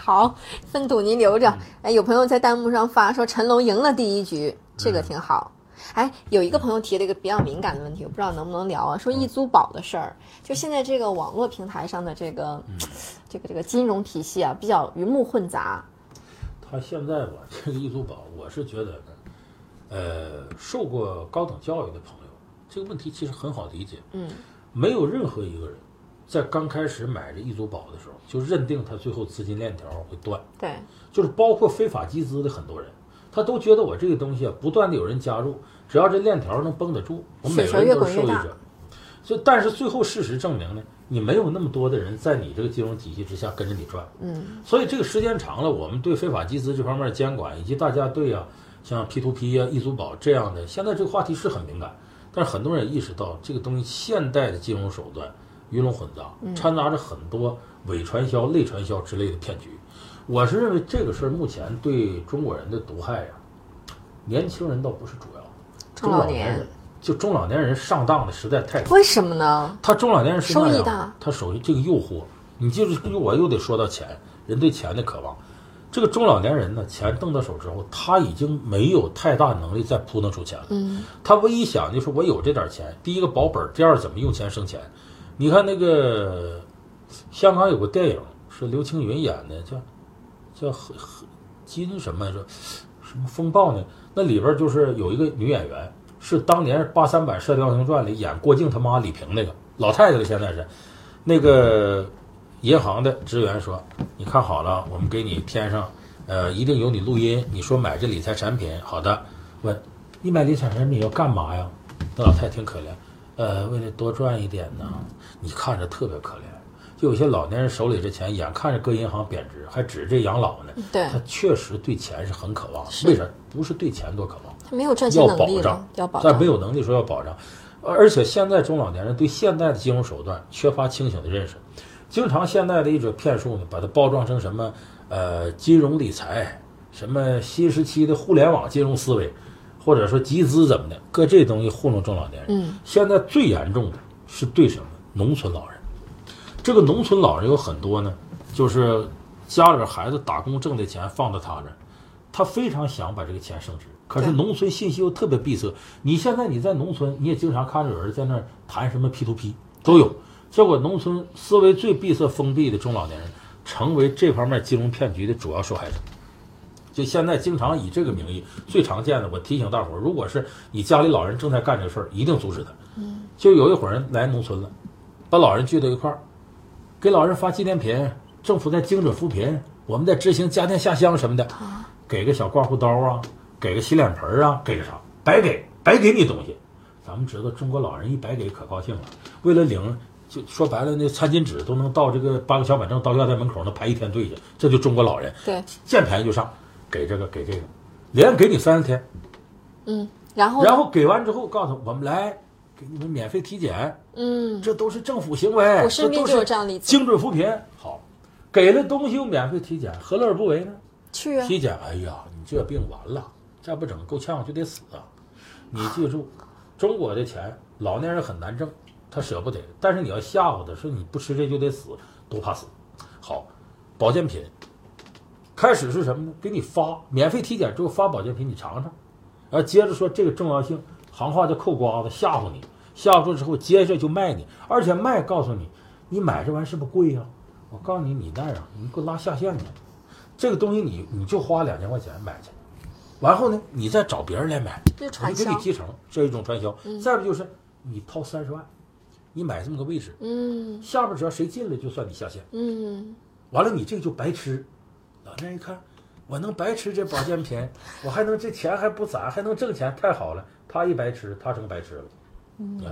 好，粪土您留着。哎，有朋友在弹幕上发说陈龙赢了第一局，这个挺好。哎，有一个朋友提了一个比较敏感的问题，我不知道能不能聊啊？说易租宝的事儿，就现在这个网络平台上的这个、这个这个金融体系啊，比较鱼目混杂。他现在吧，这个易租宝，我是觉得呢，呃，受过高等教育的朋友，这个问题其实很好理解。嗯，没有任何一个人在刚开始买这易租宝的时候就认定它最后资金链条会断，对，就是包括非法集资的很多人，他都觉得我这个东西啊，不断的有人加入，只要这链条能绷得住，我们每个人都是受益者。所以，但是最后事实证明呢，你没有那么多的人在你这个金融体系之下跟着你转。嗯所以这个时间长了，我们对非法集资这方面的监管，以及大家对啊像 P to P 啊、易租宝这样的，现在这个话题是很敏感，但是很多人也意识到这个东西现代的金融手段鱼龙混杂，掺杂着很多伪传销、类传销之类的骗局。我是认为这个事儿目前对中国人的毒害呀、年轻人倒不是主要，中老年人就中老年人上当的实在太多。为什么呢？他中老年人是那样收益大他首先这个诱惑，你就是我又得说到钱，人对钱的渴望。这个中老年人呢，钱挣到手之后，他已经没有太大能力再扑腾出钱了。嗯，他唯一想就是我有这点钱，第一个保本，第二怎么用钱生钱。你看那个香港有个电影是刘青云演的，叫叫何何金什么来着？什么风暴呢？那里边就是有一个女演员，是当年八三版《射雕英雄传》里演郭靖他妈李萍那个老太太，现在是那个银行的职员说：“你看好了，我们给你添上，呃，一定有你录音。你说买这理财产品，好的。问你买理财产品要干嘛呀？那老太太挺可怜，呃，为了多赚一点呢。你看着特别可怜。就有些老年人手里这钱，眼看着搁银行贬值，还指着这养老呢。对他确实对钱是很渴望的。为啥？不是对钱多渴望，他没有赚钱要能力要保障，，要保障但没。有能力说要保障，呃而且现在中老年人对现代的金融手段缺乏清醒的认识，经常现在的一种骗术呢，把它包装成什么呃金融理财，什么新时期的互联网金融思维，或者说集资怎么的，搁这东西糊弄中老年人。嗯，现在最严重的是对什么农村老人，这个农村老人有很多呢，就是家里边孩子打工挣的钱放到他这儿，他非常想把这个钱升值，可是农村信息又特别闭塞。你现在你在农村，你也经常看着有人在那儿谈什么 P to P 都有，结果农村思维最闭塞封闭的中老年人，成为这方面金融骗局的主要受害者。就现在经常以这个名义，最常见的，我提醒大伙儿，如果是你家里老人正在干这事儿，一定阻止他。嗯，就有一伙人来农村了，把老人聚到一块儿，给老人发纪念品，政府在精准扶贫，我们在执行家电下乡什么的，给个小刮胡刀啊，给个洗脸盆儿啊，给个啥，白给，白给你东西。咱们知道中国老人一白给可高兴了，为了领，就说白了，那餐巾纸都能到这个八个小板凳到药店门口那排一天队去，这就中国老人，对，见便宜就上，给这个给这个，连给你三十天，嗯，然后然后给完之后告诉我们来给你们免费体检，嗯，这都是政府行为，我身边就有这都是这样例子，精准扶贫。好，给了东西又免费体检，何乐而不为呢？去啊，体检，哎呀，你这病完了，再不整够呛就得死啊！你记住，中国的钱老年人很难挣，他舍不得，但是你要吓唬他说你不吃这就得死，多怕死。好，保健品，开始是什么呢？给你发免费体检之后发保健品，你尝尝，然后接着说这个重要性，行话叫扣瓜子，吓唬你，吓唬住之后，接着就卖你，而且卖告诉你，你买这玩意儿是不是贵呀、我告诉你，你那样你给我拉下线去。这个东西你你就花两千块钱买去，完后呢，你再找别人来买，我这传销就给你，提成，这是一种传销。再不就是你掏三十万，你买这么个位置，嗯下边只要谁进来就算你下线，嗯，完了你这个就白吃。老年人一看，我能白吃这保健品，我还能这钱还不攒，还能挣钱，太好了。他一白吃，他成白吃了。嗯，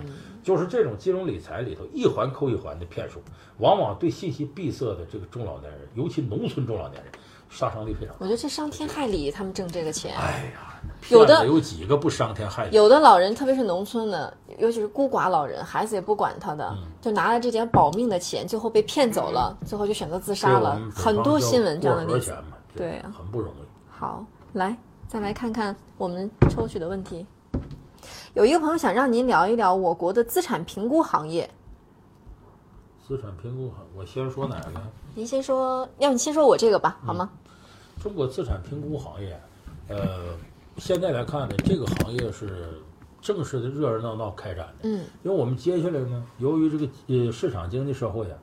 就是这种金融理财里头一环扣一环的骗术，往往对信息闭塞的这个中老年人，尤其农村中老年人，杀伤力非常大。我觉得这伤天害理，他们挣这个钱。哎呀，有的有几个不伤天害理？有的老人，特别是农村的，尤其是孤寡老人，孩子也不管他的，嗯就拿了这点保命的钱，最后被骗走了，最后就选择自杀了。很多新闻这样的例子。对啊很不容易。好，来再来看看我们抽取的问题。有一个朋友想让您聊一聊我国的资产评估行业，资产评估，我先说哪个？您先说，要你先说我这个吧，好吗？中国资产评估行业，呃，现在来看呢，这个行业是正式的热热闹闹开展的。嗯因为我们接下来呢，由于这个呃市场经济社会啊，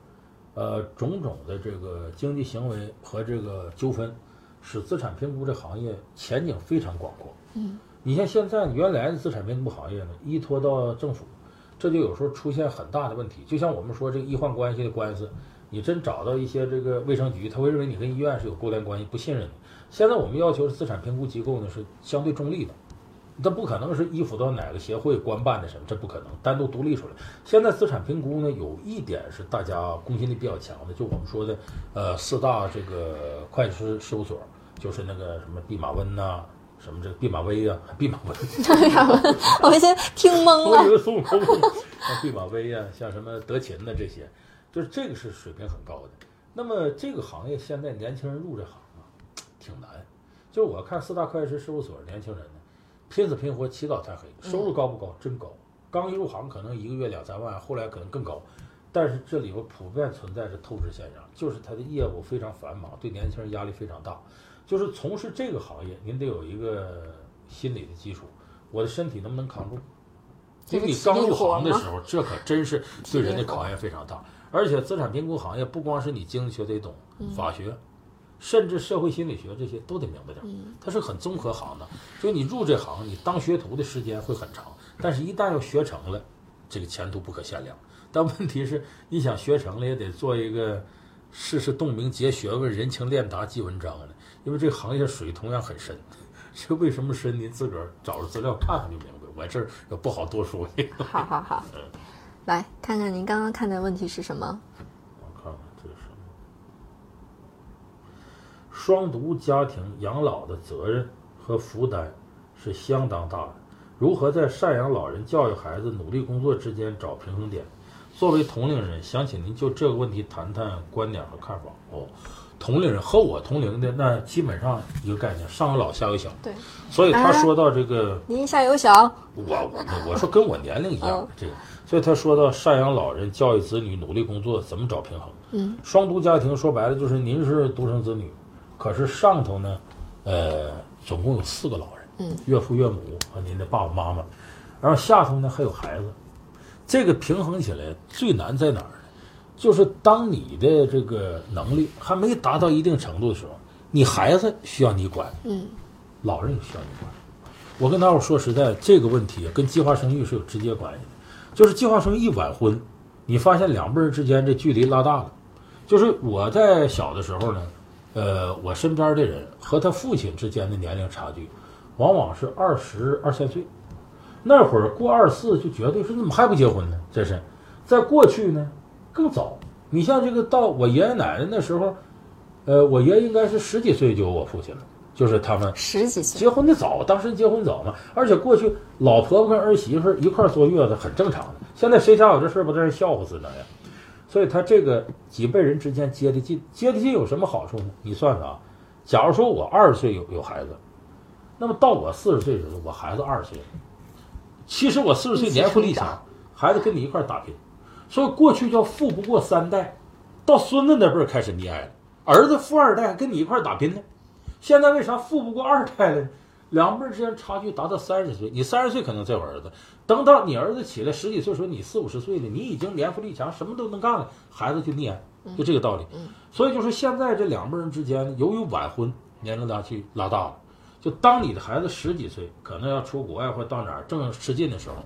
呃种种的这个经济行为和这个纠纷，使资产评估这行业前景非常广阔。嗯，你像现在原来的资产评估行业呢，依托到政府，这就有时候出现很大的问题。就像我们说这个医患关系的官司，你真找到一些这个卫生局，他会认为你跟医院是有勾连关系，不信任你。现在我们要求资产评估机构呢是相对中立的，它不可能是依附到哪个协会官办的什么，这不可能单独独立出来。现在资产评估呢，有一点是大家公信力比较强的，就我们说的，呃，四大这个会计师事务所，就是那个什么毕马温呐、什么这个弼马威呀、弼马威，[LAUGHS] 我们先听懵了。[LAUGHS] 我以为孙悟空，像弼马威呀、像什么德勤的这些，就是这个是水平很高的。那么这个行业现在年轻人入这行啊，挺难。就是我看四大会计师事务所年轻人呢，拼死拼活起早贪黑，收入高不高？真高。刚一入行可能一个月两三万，后来可能更高。但是这里边普遍存在着透支现象，就是他的业务非常繁忙，对年轻人压力非常大。就是从事这个行业，您得有一个心理的基础，我的身体能不能扛住？因为你刚入行的时候，这可真是对人的考验非常大。而且资产评估行业不光是你经济学得懂，法学，甚至社会心理学这些都得明白点儿。它是很综合行的，所以你入这行，你当学徒的时间会很长，但是一旦要学成了，这个前途不可限量。但问题是，你想学成了，也得做一个世事洞明结学问、人情练达记文章的，因为这个行业水同样很深。[LAUGHS] 这为什么深？您自个儿找着资料看看就明白。我这儿也不好多说。[LAUGHS] 好好好，来看看您刚刚看的问题是什么？我看看这是什么？双独家庭养老的责任和负担是相当大的，如何在赡养老人、教育孩子、努力工作之间找平衡点？作为同龄人，想请您就这个问题谈谈观点和看法。哦，同龄人和我同龄的那基本上一个概念，上有老下有小。对，所以他说到这个。您下有小，我我我说跟我年龄一样嗯这个，所以他说到赡养老人、教育子女、努力工作，怎么找平衡？嗯，双独家庭说白了就是您是独生子女，可是上头呢，呃，总共有四个老人，嗯，岳父岳母和您的爸爸妈妈，然后下头呢还有孩子，这个平衡起来最难在哪儿呢？就是当你的这个能力还没达到一定程度的时候，你孩子需要你管，嗯，老人也需要你管。我跟大伙儿说实在，这个问题跟计划生育是有直接关系的。就是计划生育一晚婚，你发现两辈人之间这距离拉大了。就是我在小的时候呢，呃，我身边的人和他父亲之间的年龄差距，往往是二十二三岁。那会儿过二十四就绝对是怎么还不结婚呢？这是，在过去呢更早。你像这个到我爷爷奶奶那时候，呃，我爷应该是十几岁就有我父亲了，就是他们十几岁，结婚的早，当时结婚早嘛，而且过去老婆婆跟儿媳妇一块坐月子很正常的。现在谁家有这事儿，不在这笑话死那样。所以他这个几辈人之间接的近，接的近有什么好处呢？你算算啊，假如说我二十岁有有孩子，那么到我四十岁的时候，我孩子二十岁了，其实我四十岁年富力强，孩子跟你一块打拼，所以过去叫富不过三代，到孙子那辈儿开始溺爱了，儿子富二代跟你一块儿打拼呢。现在为啥富不过二代了呢？两辈儿之间差距达到三十岁，你三十岁可能在我儿子，等到你儿子起来十几岁的时候，你四五十岁了，你已经年富力强，什么都能干了，孩子就溺爱，就这个道理。所以就是现在这两辈人之间，由于晚婚，年龄差距拉大了。就当你的孩子十几岁，可能要出国外或者到哪儿正吃劲的时候，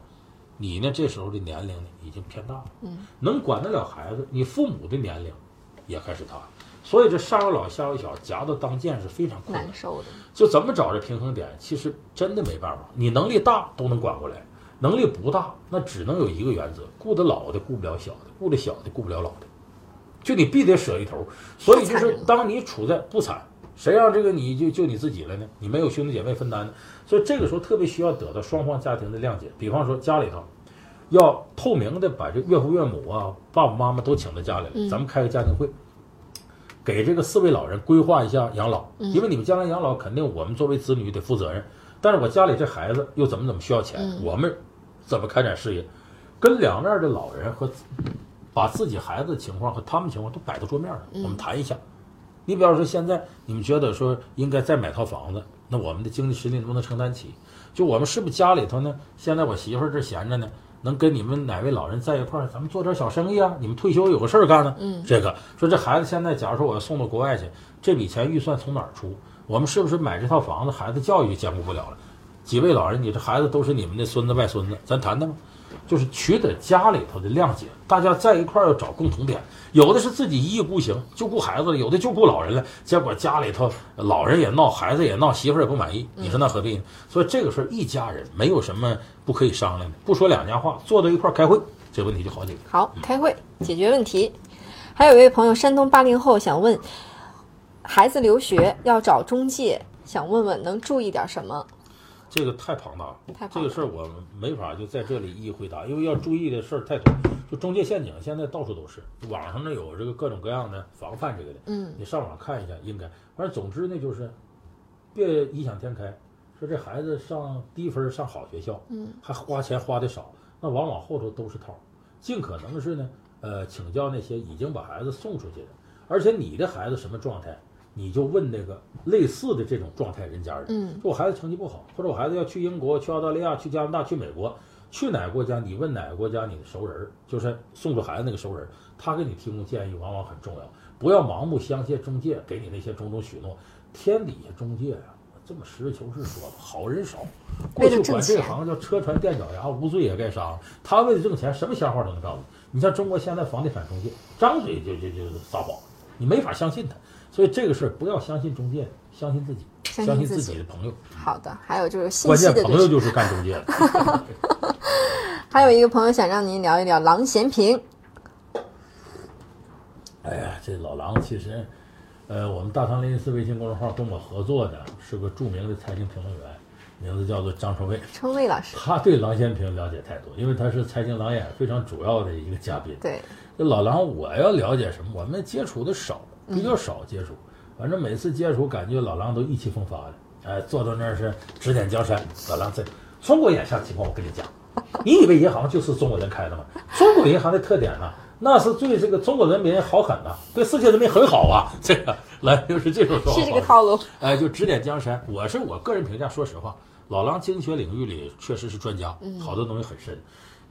你呢这时候的年龄呢已经偏大了，嗯，能管得了孩子，你父母的年龄也开始大，所以这上有老下有小，夹到当剑是非常困难难。受的。就怎么找这平衡点，其实真的没办法。你能力大都能管过来，能力不大那只能有一个原则：顾得老的顾不了小的，顾得小的顾不了老的。就你必得舍一头。所以就是当你处在不惨，谁让这个你就就你自己了呢？你没有兄弟姐妹分担呢，所以这个时候特别需要得到双方家庭的谅解。比方说家里头要透明的把这岳父岳母啊、爸爸妈妈都请到家里来，咱们开个家庭会。给这个四位老人规划一下养老，因为你们将来养老肯定我们作为子女得负责任，但是我家里这孩子又怎么怎么需要钱，我们怎么开展事业，跟两面的老人和把自己孩子的情况和他们情况都摆到桌面上，我们谈一下。你比方说现在你们觉得说应该再买套房子，那我们的经济实力能不能承担起？就我们是不是家里头呢？现在我媳妇儿这闲着呢，能跟你们哪位老人在一块儿，咱们做点小生意啊？你们退休有个事儿干呢？嗯，这个说这孩子现在，假如说我要送到国外去，这笔钱预算从哪儿出？我们是不是买这套房子，孩子教育就兼顾不了了？几位老人，你这孩子都是你们的孙子外孙子，咱谈谈吧。就是取得家里头的谅解，大家在一块儿要找共同点。有的是自己一意孤行，就顾孩子了；有的就顾老人了。结果家里头老人也闹，孩子也闹，媳妇儿也不满意。你说那何必呢？所以这个事儿一家人没有什么不可以商量的，不说两家话，坐到一块儿开会，这问题就好解决。好，开会解决问题。还有一位朋友，山东八零后想问，孩子留学要找中介，想问问能注意点什么？这个太庞大了，这个事儿我没法就在这里一一回答，因为要注意的事儿太多。就中介陷阱现在到处都是，网上呢有这个各种各样的防范这个的，嗯你上网看一下，应该。反正总之呢，就是别异想天开，说这孩子上低分上好学校，嗯，还花钱花的少，那往往后头都是套儿。尽可能是呢，呃，请教那些已经把孩子送出去的，而且你的孩子什么状态，你就问那个类似的这种状态人家人。嗯说我孩子成绩不好，或者我孩子要去英国、去澳大利亚、去加拿大、去美国，去哪个国家？你问哪个国家你的熟人儿，就是送出孩子那个熟人儿，他给你提供建议往往很重要。不要盲目相信中介给你那些种种许诺，天底下中介呀、这么实事求是说吧，好人少。过去管这行叫车船垫脚牙，无罪也该杀。他为了挣钱，什么瞎话都能告诉你。你像中国现在房地产中介，张嘴就就就撒谎，你没法相信他。所以这个事儿不要相信中介，相信自己，相信自己己的朋友。好的，还有就是信关息的对键朋友就是干中介的。[LAUGHS] 还有一个朋友想让您聊一聊郎咸平。哎呀，这老狼其实，呃，我们大唐雷音寺微信公众号跟我合作的是个著名的财经评论员，名字叫做张春卫。春卫老师，他对郎咸平了解太多，因为他是财经郎眼非常主要的一个嘉宾。对，这老狼，我要了解什么？我们接触的少，比较少接触。反正每次接触，感觉老狼都意气风发的。哎，坐到那儿是指点江山。老狼在中国眼下情况，我跟你讲，你以为银行就是中国人开的吗？中国银行的特点呢，那是对这个中国人民好狠呐、对世界人民很好啊。这个来就是这种说法。是这个套路。哎，就指点江山。我是我个人评价，说实话，老狼经济学领域里确实是专家，好多东西很深。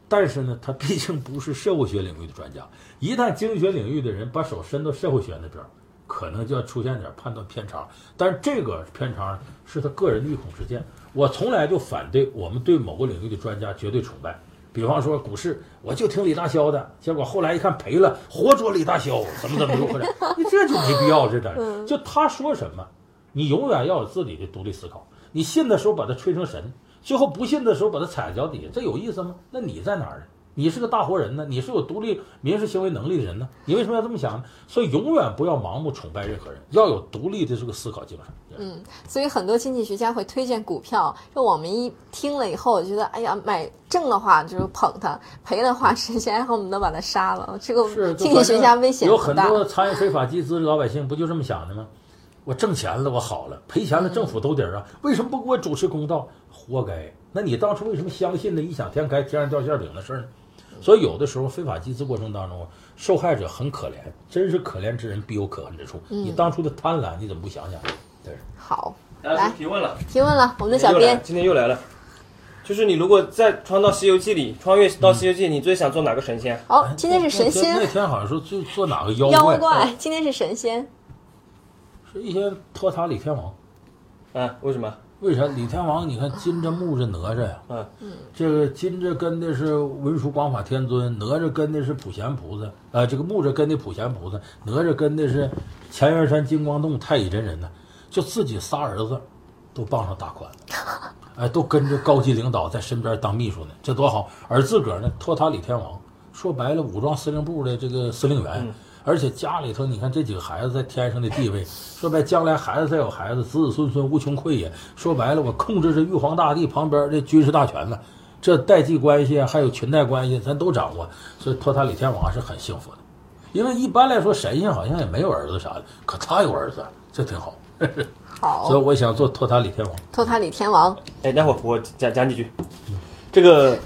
但是呢，他毕竟不是社会学领域的专家。[LAUGHS] 一旦经济学领域的人把手伸到社会学那边儿，可能就要出现点判断偏差。但是这个偏差，是他个人的一孔之见。我从来就反对我们对某个领域的专家绝对崇拜。比方说股市，我就听李大霄的，结果后来一看赔了，活捉李大霄，怎么怎么如何的，[LAUGHS] 你这就没必要，这点就他说什么，你永远要有自己的独立思考。你信的时候把他吹成神，最后不信的时候把他踩在脚底下，这有意思吗？那你在哪儿呢？你是个大活人呢，你是有独立民事行为能力的人呢，你为什么要这么想呢？所以永远不要盲目崇拜任何人，要有独立的这个思考精神。嗯，所以很多经济学家会推荐股票，就我们一听了以后，觉得哎呀，买挣的话就是捧它，赔的话实现恨不得把它杀了。这个经济学家危险有。很多参与非法集资的老百姓不就这么想的吗？我挣钱了，我好了；赔钱了，政府兜底儿啊！为什么不给我主持公道？活该！那你当初为什么相信那异想天开、天上掉馅饼的事儿呢？所以有的时候非法集资过程当中，受害者很可怜，真是可怜之人必有可恨之处。你当初的贪婪，你怎么不想想？对。好，来提问了，提问了，我们的小编今天又来了，就是你如果再穿到《西游记》里，穿越到《西游记》，你最想做哪个神仙？哦，今天是神仙那天好像说就做哪个妖妖怪，怪，今天是神仙。是一些托塔李天王。啊，为什么？为啥李天王？你看金着木着哪吒呀？嗯这个金着跟的是文殊广法天尊，哪吒跟的是普贤菩萨，呃，这个木着跟的普贤菩萨，哪吒跟的是乾元山金光洞太乙真人呢。就自己仨儿子都傍上大款了，[LAUGHS] 哎，都跟着高级领导在身边当秘书呢，这多好！而自个儿呢，托塔李天王，说白了，武装司令部的这个司令员。而且家里头，你看这几个孩子在天上的地位，[LAUGHS] 说白，将来孩子再有孩子，子子孙孙无穷匮也。说白了，我控制着玉皇大帝旁边的军事大权呢，这代际关系啊，还有裙带关系，咱都掌握。所以托塔李天王是很幸福的，因为一般来说神仙好像也没有儿子啥的，可他有儿子，这挺好。[LAUGHS] 所以，我想做托塔李天王。托塔李天王，哎，待会儿我讲讲几句。这个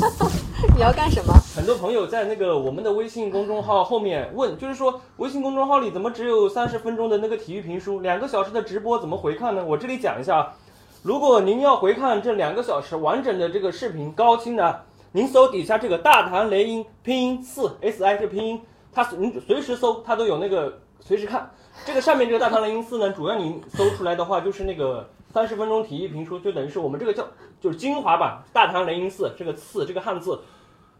[LAUGHS] 你要干什么？很多朋友在那个我们的微信公众号后面问，就是说微信公众号里怎么只有三十分钟的那个体育评书，两个小时的直播怎么回看呢？我这里讲一下啊，如果您要回看这两个小时完整的这个视频高清的，您搜底下这个大唐雷音拼音四 S I 这拼音，它您随时搜它都有那个随时看。这个上面这个大唐雷音寺呢，主要您搜出来的话就是那个三十分钟体育评书，就等于是我们这个叫就是精华版大唐雷音寺这个四这个汉字。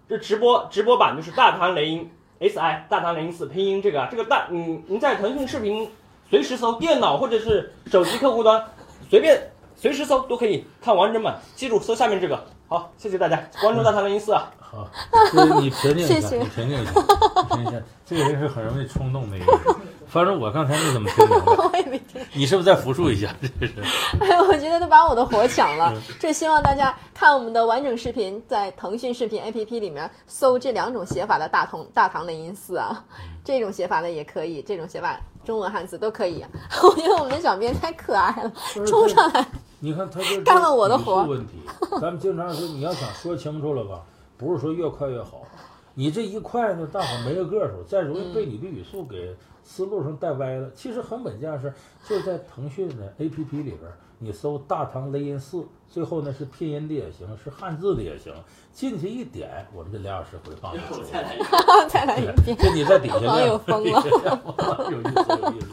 这直播直播版就是大唐雷音 S I 大唐雷音寺拼音这个啊，这个大嗯，您在腾讯视频随时搜，电脑或者是手机客户端随便随时搜都可以看完整版。记住搜下面这个。好，谢谢大家关注大唐雷音寺啊。好，这你平静一下，谢谢你平静一下，你平静一下。这个人是很容易冲动的一个人。反正我刚才没怎么听明白，[LAUGHS] 我也没听。你是不是再复述一下？[LAUGHS] 这是哎，我觉得都把我的活抢了。这希望大家看我们的完整视频，在腾讯视频 APP 里面搜这两种写法的大同大唐雷音寺啊，这种写法的也可以，这种写法中文汉字都可以。[LAUGHS] 我觉得我们的小编太可爱了，冲上来。你看他这干了我的活问题，咱们经常说你要想说清楚了吧，不是说越快越好，你这一快呢，大伙儿没个个数，再容易被你的语速给思路上带歪了。其实很本件事，就在腾讯的 APP 里边，你搜“大唐雷音寺”，最后呢是拼音的也行，是汉字的也行，进去一点，我们这俩小时回放上去。再来一个，再来一遍，[LAUGHS] 就你在底下网友疯了了，[LAUGHS] [LAUGHS] 有意思，有意思。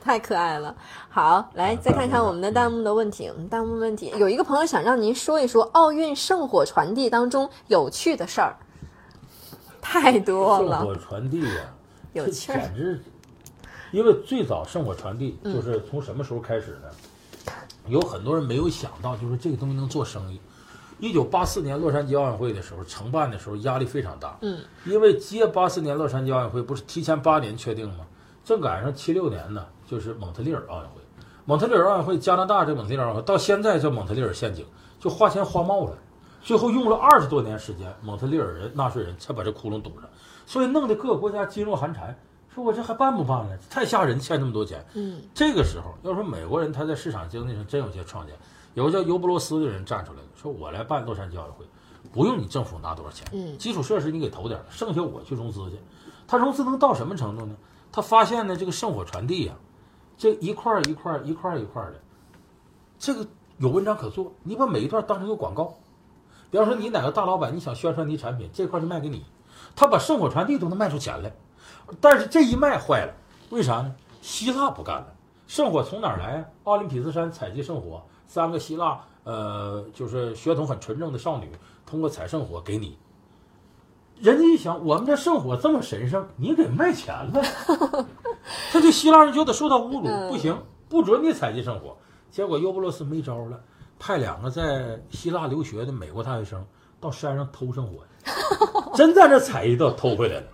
太可爱了。好，来再看看我们的弹幕的问题。弹幕问题有一个朋友想让您说一说奥运圣火传递当中有趣的事儿，太多了，圣火传递呀、这有趣儿。简直，因为最早圣火传递就是从什么时候开始呢？有很多人没有想到，就是这个东西能做生意。一九八四年洛杉矶奥运会的时候，承办的时候压力非常大，嗯，因为接八四年洛杉矶奥运会不是提前八年确定吗？正赶上七六年呢，就是蒙特利尔奥运会。蒙特利尔奥运会，加拿大这蒙特利尔奥运会到现在叫蒙特利尔陷阱，就花钱花冒了。最后用了二十多年时间，蒙特利尔人纳税人才把这窟窿堵上，所以弄得各个国家噤若寒蝉，说我这还办不办了？太吓人，欠那么多钱。嗯，这个时候，要说美国人他在市场经济上真有些创建，有个叫尤布罗斯的人站出来了，说我来办洛杉矶奥运会，不用你政府拿多少钱，嗯基础设施你给投点，剩下我去融资去。他融资能到什么程度呢？他发现呢，这个圣火传递呀、这一块一块一块一块的，这个有文章可做。你把每一段当成一个广告，比方说你哪个大老板，你想宣传你产品，这块就卖给你，他把圣火传递都能卖出钱来。但是这一卖坏了，为啥呢？希腊不干了，圣火从哪儿来啊？奥林匹斯山采集圣火，三个希腊呃，就是血统很纯正的少女，通过采圣火给你。人家一想，我们这圣火这么神圣，你给卖钱了，[LAUGHS] 他这希腊人觉得受到侮辱，嗯不行，不准你采集圣火。结果尤布罗斯没招了，派两个在希腊留学的美国大学生到山上偷圣火去，[LAUGHS] 真在这采一道偷回来了。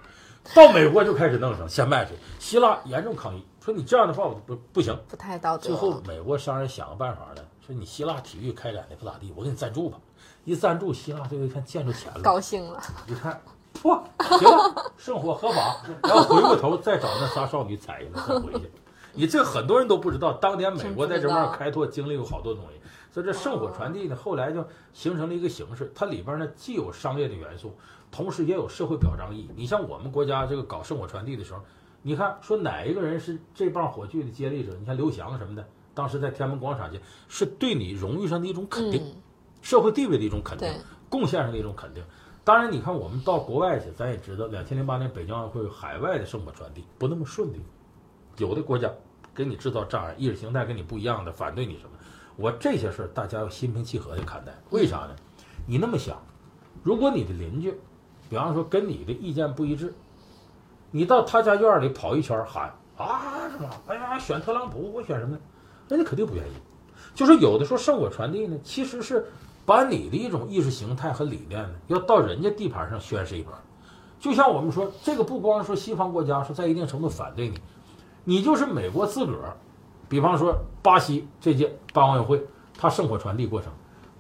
到美国就开始弄上，先卖去。希腊严重抗议，说你这样的话我不不行。不太道德。最后美国商人想个办法呢，说你希腊体育开展的不咋地，我给你赞助吧。一赞助，希腊最后一看见着钱了，高兴了，一看，嚯，行了，圣火合法，然后回过头再找那仨少女踩一个再回去。你这很多人都不知道，当年美国在这块儿开拓经历过好多东西，所以这圣火传递呢，后来就形成了一个形式，它里边呢既有商业的元素，同时也有社会表彰意义。你像我们国家这个搞圣火传递的时候，你看说哪一个人是这棒火炬的接力者？你看刘翔什么的，当时在天安门广场前，是对你荣誉上的一种肯定，嗯，社会地位的一种肯定，贡献上的一种肯定。当然，你看我们到国外去，咱也知道，两千零八年北京奥运会海外的圣火传递不那么顺利，有的国家给你制造障碍，意识形态跟你不一样的，反对你什么。我这些事儿大家要心平气和的看待，为啥呢？你那么想，如果你的邻居，比方说跟你的意见不一致，你到他家院里跑一圈喊啊什么？哎呀，选特朗普，我选什么？人家肯定不愿意。就是有的时候圣火传递呢，其实是把你的一种意识形态和理念呢，要到人家地盘上宣示一番。就像我们说，这个不光说西方国家说在一定程度反对你，你就是美国自个儿，比方说巴西这届办奥运会，他圣火传递过程，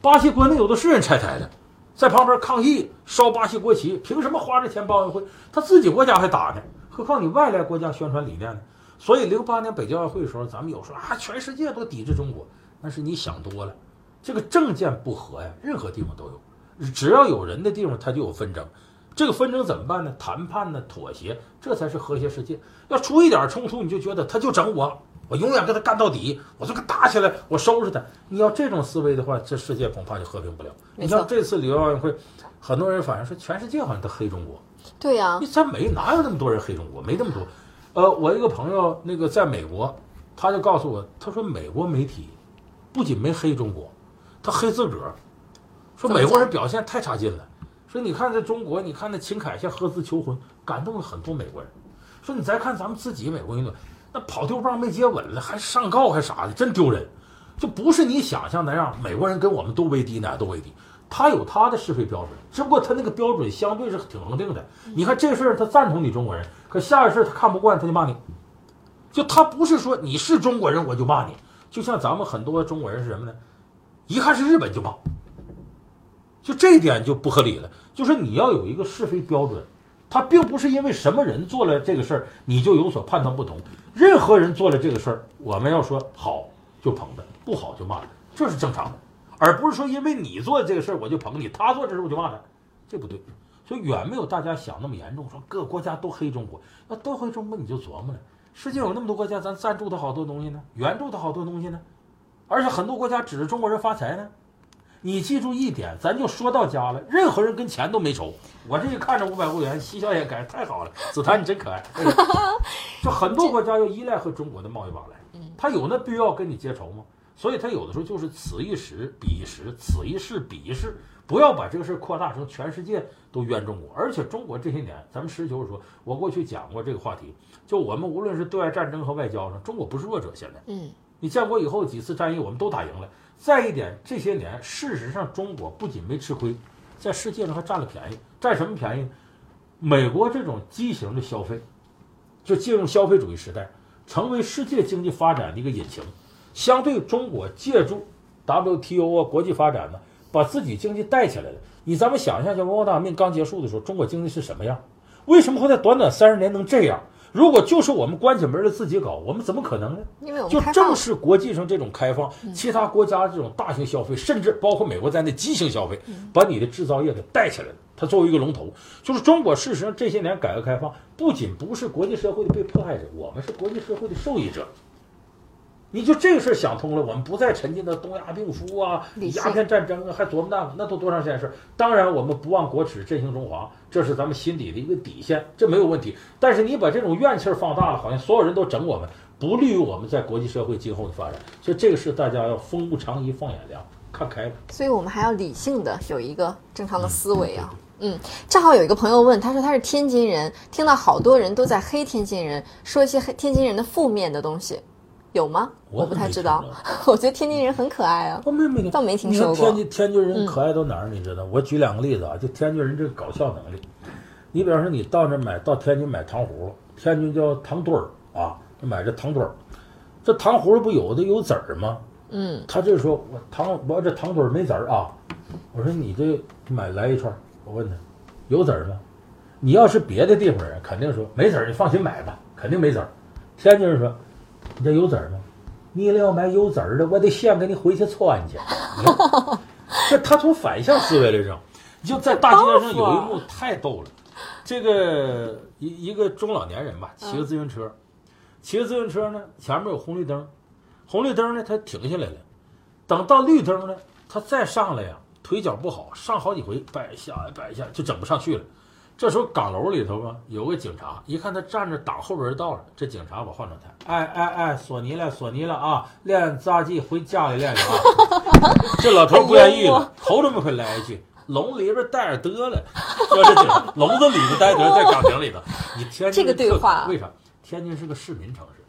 巴西国内有的是人拆台的，在旁边抗议烧巴西国旗，凭什么花这钱办奥运会？他自己国家还打呢，何况你外来国家宣传理念呢？所以零八年北京奥运会的时候，咱们有说啊，全世界都抵制中国，那是你想多了。这个政见不合呀，任何地方都有，只要有人的地方，他就有纷争。这个纷争怎么办呢？谈判呢，妥协，这才是和谐世界。要出一点冲突，你就觉得他就整我，我永远跟他干到底，我就跟他打起来，我收拾他。你要这种思维的话，这世界恐怕就和平不了。你像这次里约奥运会，很多人反映说，全世界好像都黑中国。对呀、你咱没哪有那么多人黑中国？没那么多。呃，我一个朋友那个在美国，他就告诉我，他说美国媒体不仅没黑中国，他黑自个儿，说美国人表现太差劲了。说你看在中国，你看那秦凯向何姿求婚，感动了很多美国人。说你再看咱们自己美国运动，那跑丢棒没接稳了，还上告还啥的，真丢人。就不是你想象那样，美国人跟我们都为敌，哪都为敌。他有他的是非标准，只不过他那个标准相对是挺恒定的。你看这事儿他赞同你中国人，可下一事他看不惯他就骂你。就他不是说你是中国人我就骂你，就像咱们很多中国人是什么呢？一看是日本就骂，就这一点就不合理了。就是你要有一个是非标准，他并不是因为什么人做了这个事儿你就有所判断不同。任何人做了这个事儿，我们要说好就捧他，不好就骂他，这是正常的，而不是说因为你做这个事儿我就捧你，他做这事儿我就骂他，这不对。所以远没有大家想那么严重，说各个国家都黑中国，那都黑中国你就琢磨了，世界有那么多国家，咱赞助他好多东西呢，援助他好多东西呢，而且很多国家指着中国人发财呢。你记住一点，咱就说到家了，任何人跟钱都没仇。我这一看着五百欧元，嬉笑颜开，太好了。子檀你真可爱。[LAUGHS] 哎就很多国家要依赖和中国的贸易往来，他有那必要跟你结仇吗？所以他有的时候就是此一时彼一时，此一事彼一事，不要把这个事扩大成全世界都冤中国。而且中国这些年，咱们实事求是说，我过去讲过这个话题，就我们无论是对外战争和外交上，中国不是弱者。现在，嗯，你建国以后几次战役我们都打赢了。再一点，这些年事实上中国不仅没吃亏，在世界上还占了便宜。占什么便宜？美国这种畸形的消费，就进入消费主义时代，成为世界经济发展的一个引擎。相对中国借助 WTO 啊国际发展呢，把自己经济带起来了。你咱们想一下，文化大革命刚结束的时候，中国经济是什么样？为什么会在短短三十年能这样？如果就是我们关起门来自己搞，我们怎么可能呢？因为我们就正是国际上这种开放，其他国家这种大型消费，甚至包括美国在内畸形消费，把你的制造业给带起来了。它作为一个龙头，就是中国。事实上，这些年改革开放不仅不是国际社会的被迫害者，我们是国际社会的受益者。你就这个事儿想通了，我们不再沉浸到东亚病夫啊、鸦片战争啊，还琢磨那个，那都多长时间的事儿。当然，我们不忘国耻、振兴中华，这是咱们心底的一个底线，这没有问题。但是你把这种怨气儿放大了，好像所有人都整我们，不利于我们在国际社会今后的发展。所以这个是大家要风物长宜放眼量，看开了。所以我们还要理性的有一个正常的思维啊。嗯，正好有一个朋友问，他说他是天津人，听到好多人都在黑天津人，说一些黑天津人的负面的东西，有吗？我不太知道。[LAUGHS] 我觉得天津人很可爱啊。我没没倒没听说过天津天津人可爱到哪儿？你知道？我举两个例子啊，就天津人这个搞笑能力。你比方说，你到那买到天津买糖葫芦，天津叫糖墩儿啊，买这糖墩儿，这糖葫芦不有的有籽儿吗？嗯，他就说我糖我这糖墩儿没籽儿啊。我说你这买来一串儿，我问他有籽儿吗？你要是别的地方人，肯定说没籽儿，你放心买吧，肯定没籽儿。天津人说你这有籽儿吗？你要买有籽儿的，我得先给你回去穿去。你看，[LAUGHS] 这他从反向思维来整，你就在大街上有一幕太逗了。这个一一个中老年人吧，骑个自行车，骑个自行车呢，前面有红绿灯，红绿灯呢他停下来了，等到绿灯呢，他再上来呀，腿脚不好，上好几回摆一下摆一下，就整不上去了。这时候岗楼里头吧有个警察，一看他站着挡后边道了，这警察把话筒抬，哎哎哎，索尼了索尼了啊，练杂技回家里练去啊。[LAUGHS] 这老头不愿意了，头这么快来一句，笼里边待着得了，说这警察笼子里头待着，在岗亭里头。你天津这个对特话为啥？天津是个市民城市，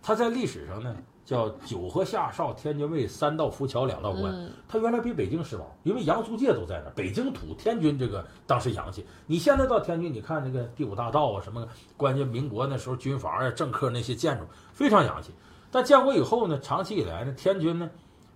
它在历史上呢叫九河下哨，天津卫，三道浮桥，两道关。嗯它原来比北京时髦，因为洋租界都在那儿，北京土，天津这个当时洋气。你现在到天津，你看那个第五大道啊，什么关键民国那时候军阀呀、政客那些建筑非常洋气。但建国以后呢，长期以来呢，天津呢，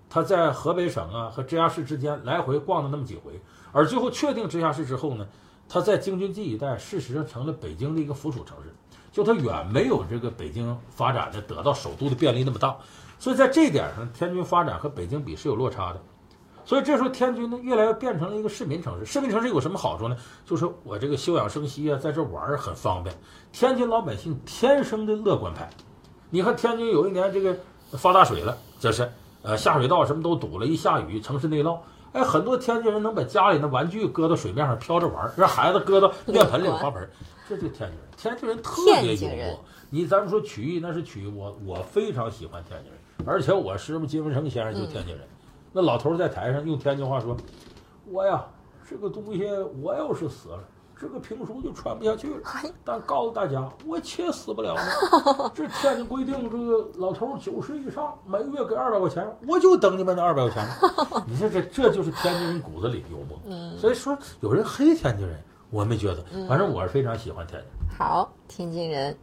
它在河北省啊和直辖市之间来回逛了那么几回，而最后确定直辖市之后呢，它在京津冀一带事实上成了北京的一个附属城市，就它远没有这个北京发展的得到首都的便利那么大，所以在这点上，天津发展和北京比是有落差的。所以这时候天津呢，越来越变成了一个市民城市。市民城市有什么好处呢？就是我这个休养生息啊，在这玩很方便。天津老百姓天生的乐观派。你看天津有一年这个发大水了，这是呃下水道什么都堵了，一下雨城市内涝。哎，很多天津人能把家里的玩具搁到水面上飘着玩，让孩子搁到面盆里花盆，这就天津人。天津人特别幽默。你咱们说曲艺那是曲艺，我我非常喜欢天津人，而且我师傅金文成先生就天津人。那老头在台上用天津话说：“我呀，这个东西我要是死了，这个评书就传不下去了。哎但告诉大家，我且死不了了。[LAUGHS] 这天津规定，这个老头儿九十以上，每个月给二百块钱，我就等你们那二百块钱呢。[LAUGHS] 你说这这就是天津人骨子里的幽默。所以说有人黑天津人，我没觉得，反正我是非常喜欢天津。好，天津人。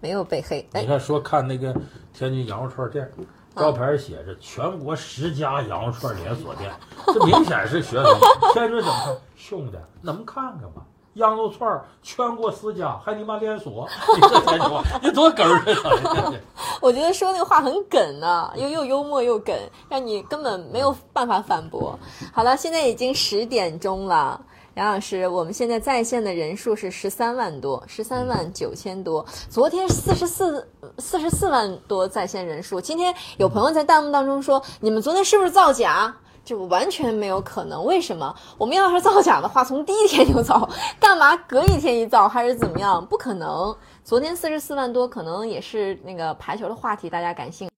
没有被黑。哎你，看说看那个天津羊肉串店，招牌写着全国十家羊肉串连锁店，这明显是学生。[LAUGHS] 天津怎么看？兄弟，能看看吗。羊肉串儿全国十家，还你妈连锁？[LAUGHS] 你这天津话，你多哏儿啊！我觉得说那个话很梗呢、又又幽默又梗，让你根本没有办法反驳。好了，现在已经十点钟了。杨老师，我们现在在线的人数是十三万多，十三万九千多。昨天四十四四十四万多在线人数，今天有朋友在弹幕当中说，你们昨天是不是造假？这完全没有可能。为什么？我们要是造假的话，从第一天就造，干嘛隔一天一造，还是怎么样？不可能。昨天四十四万多，可能也是那个排球的话题，大家感兴趣。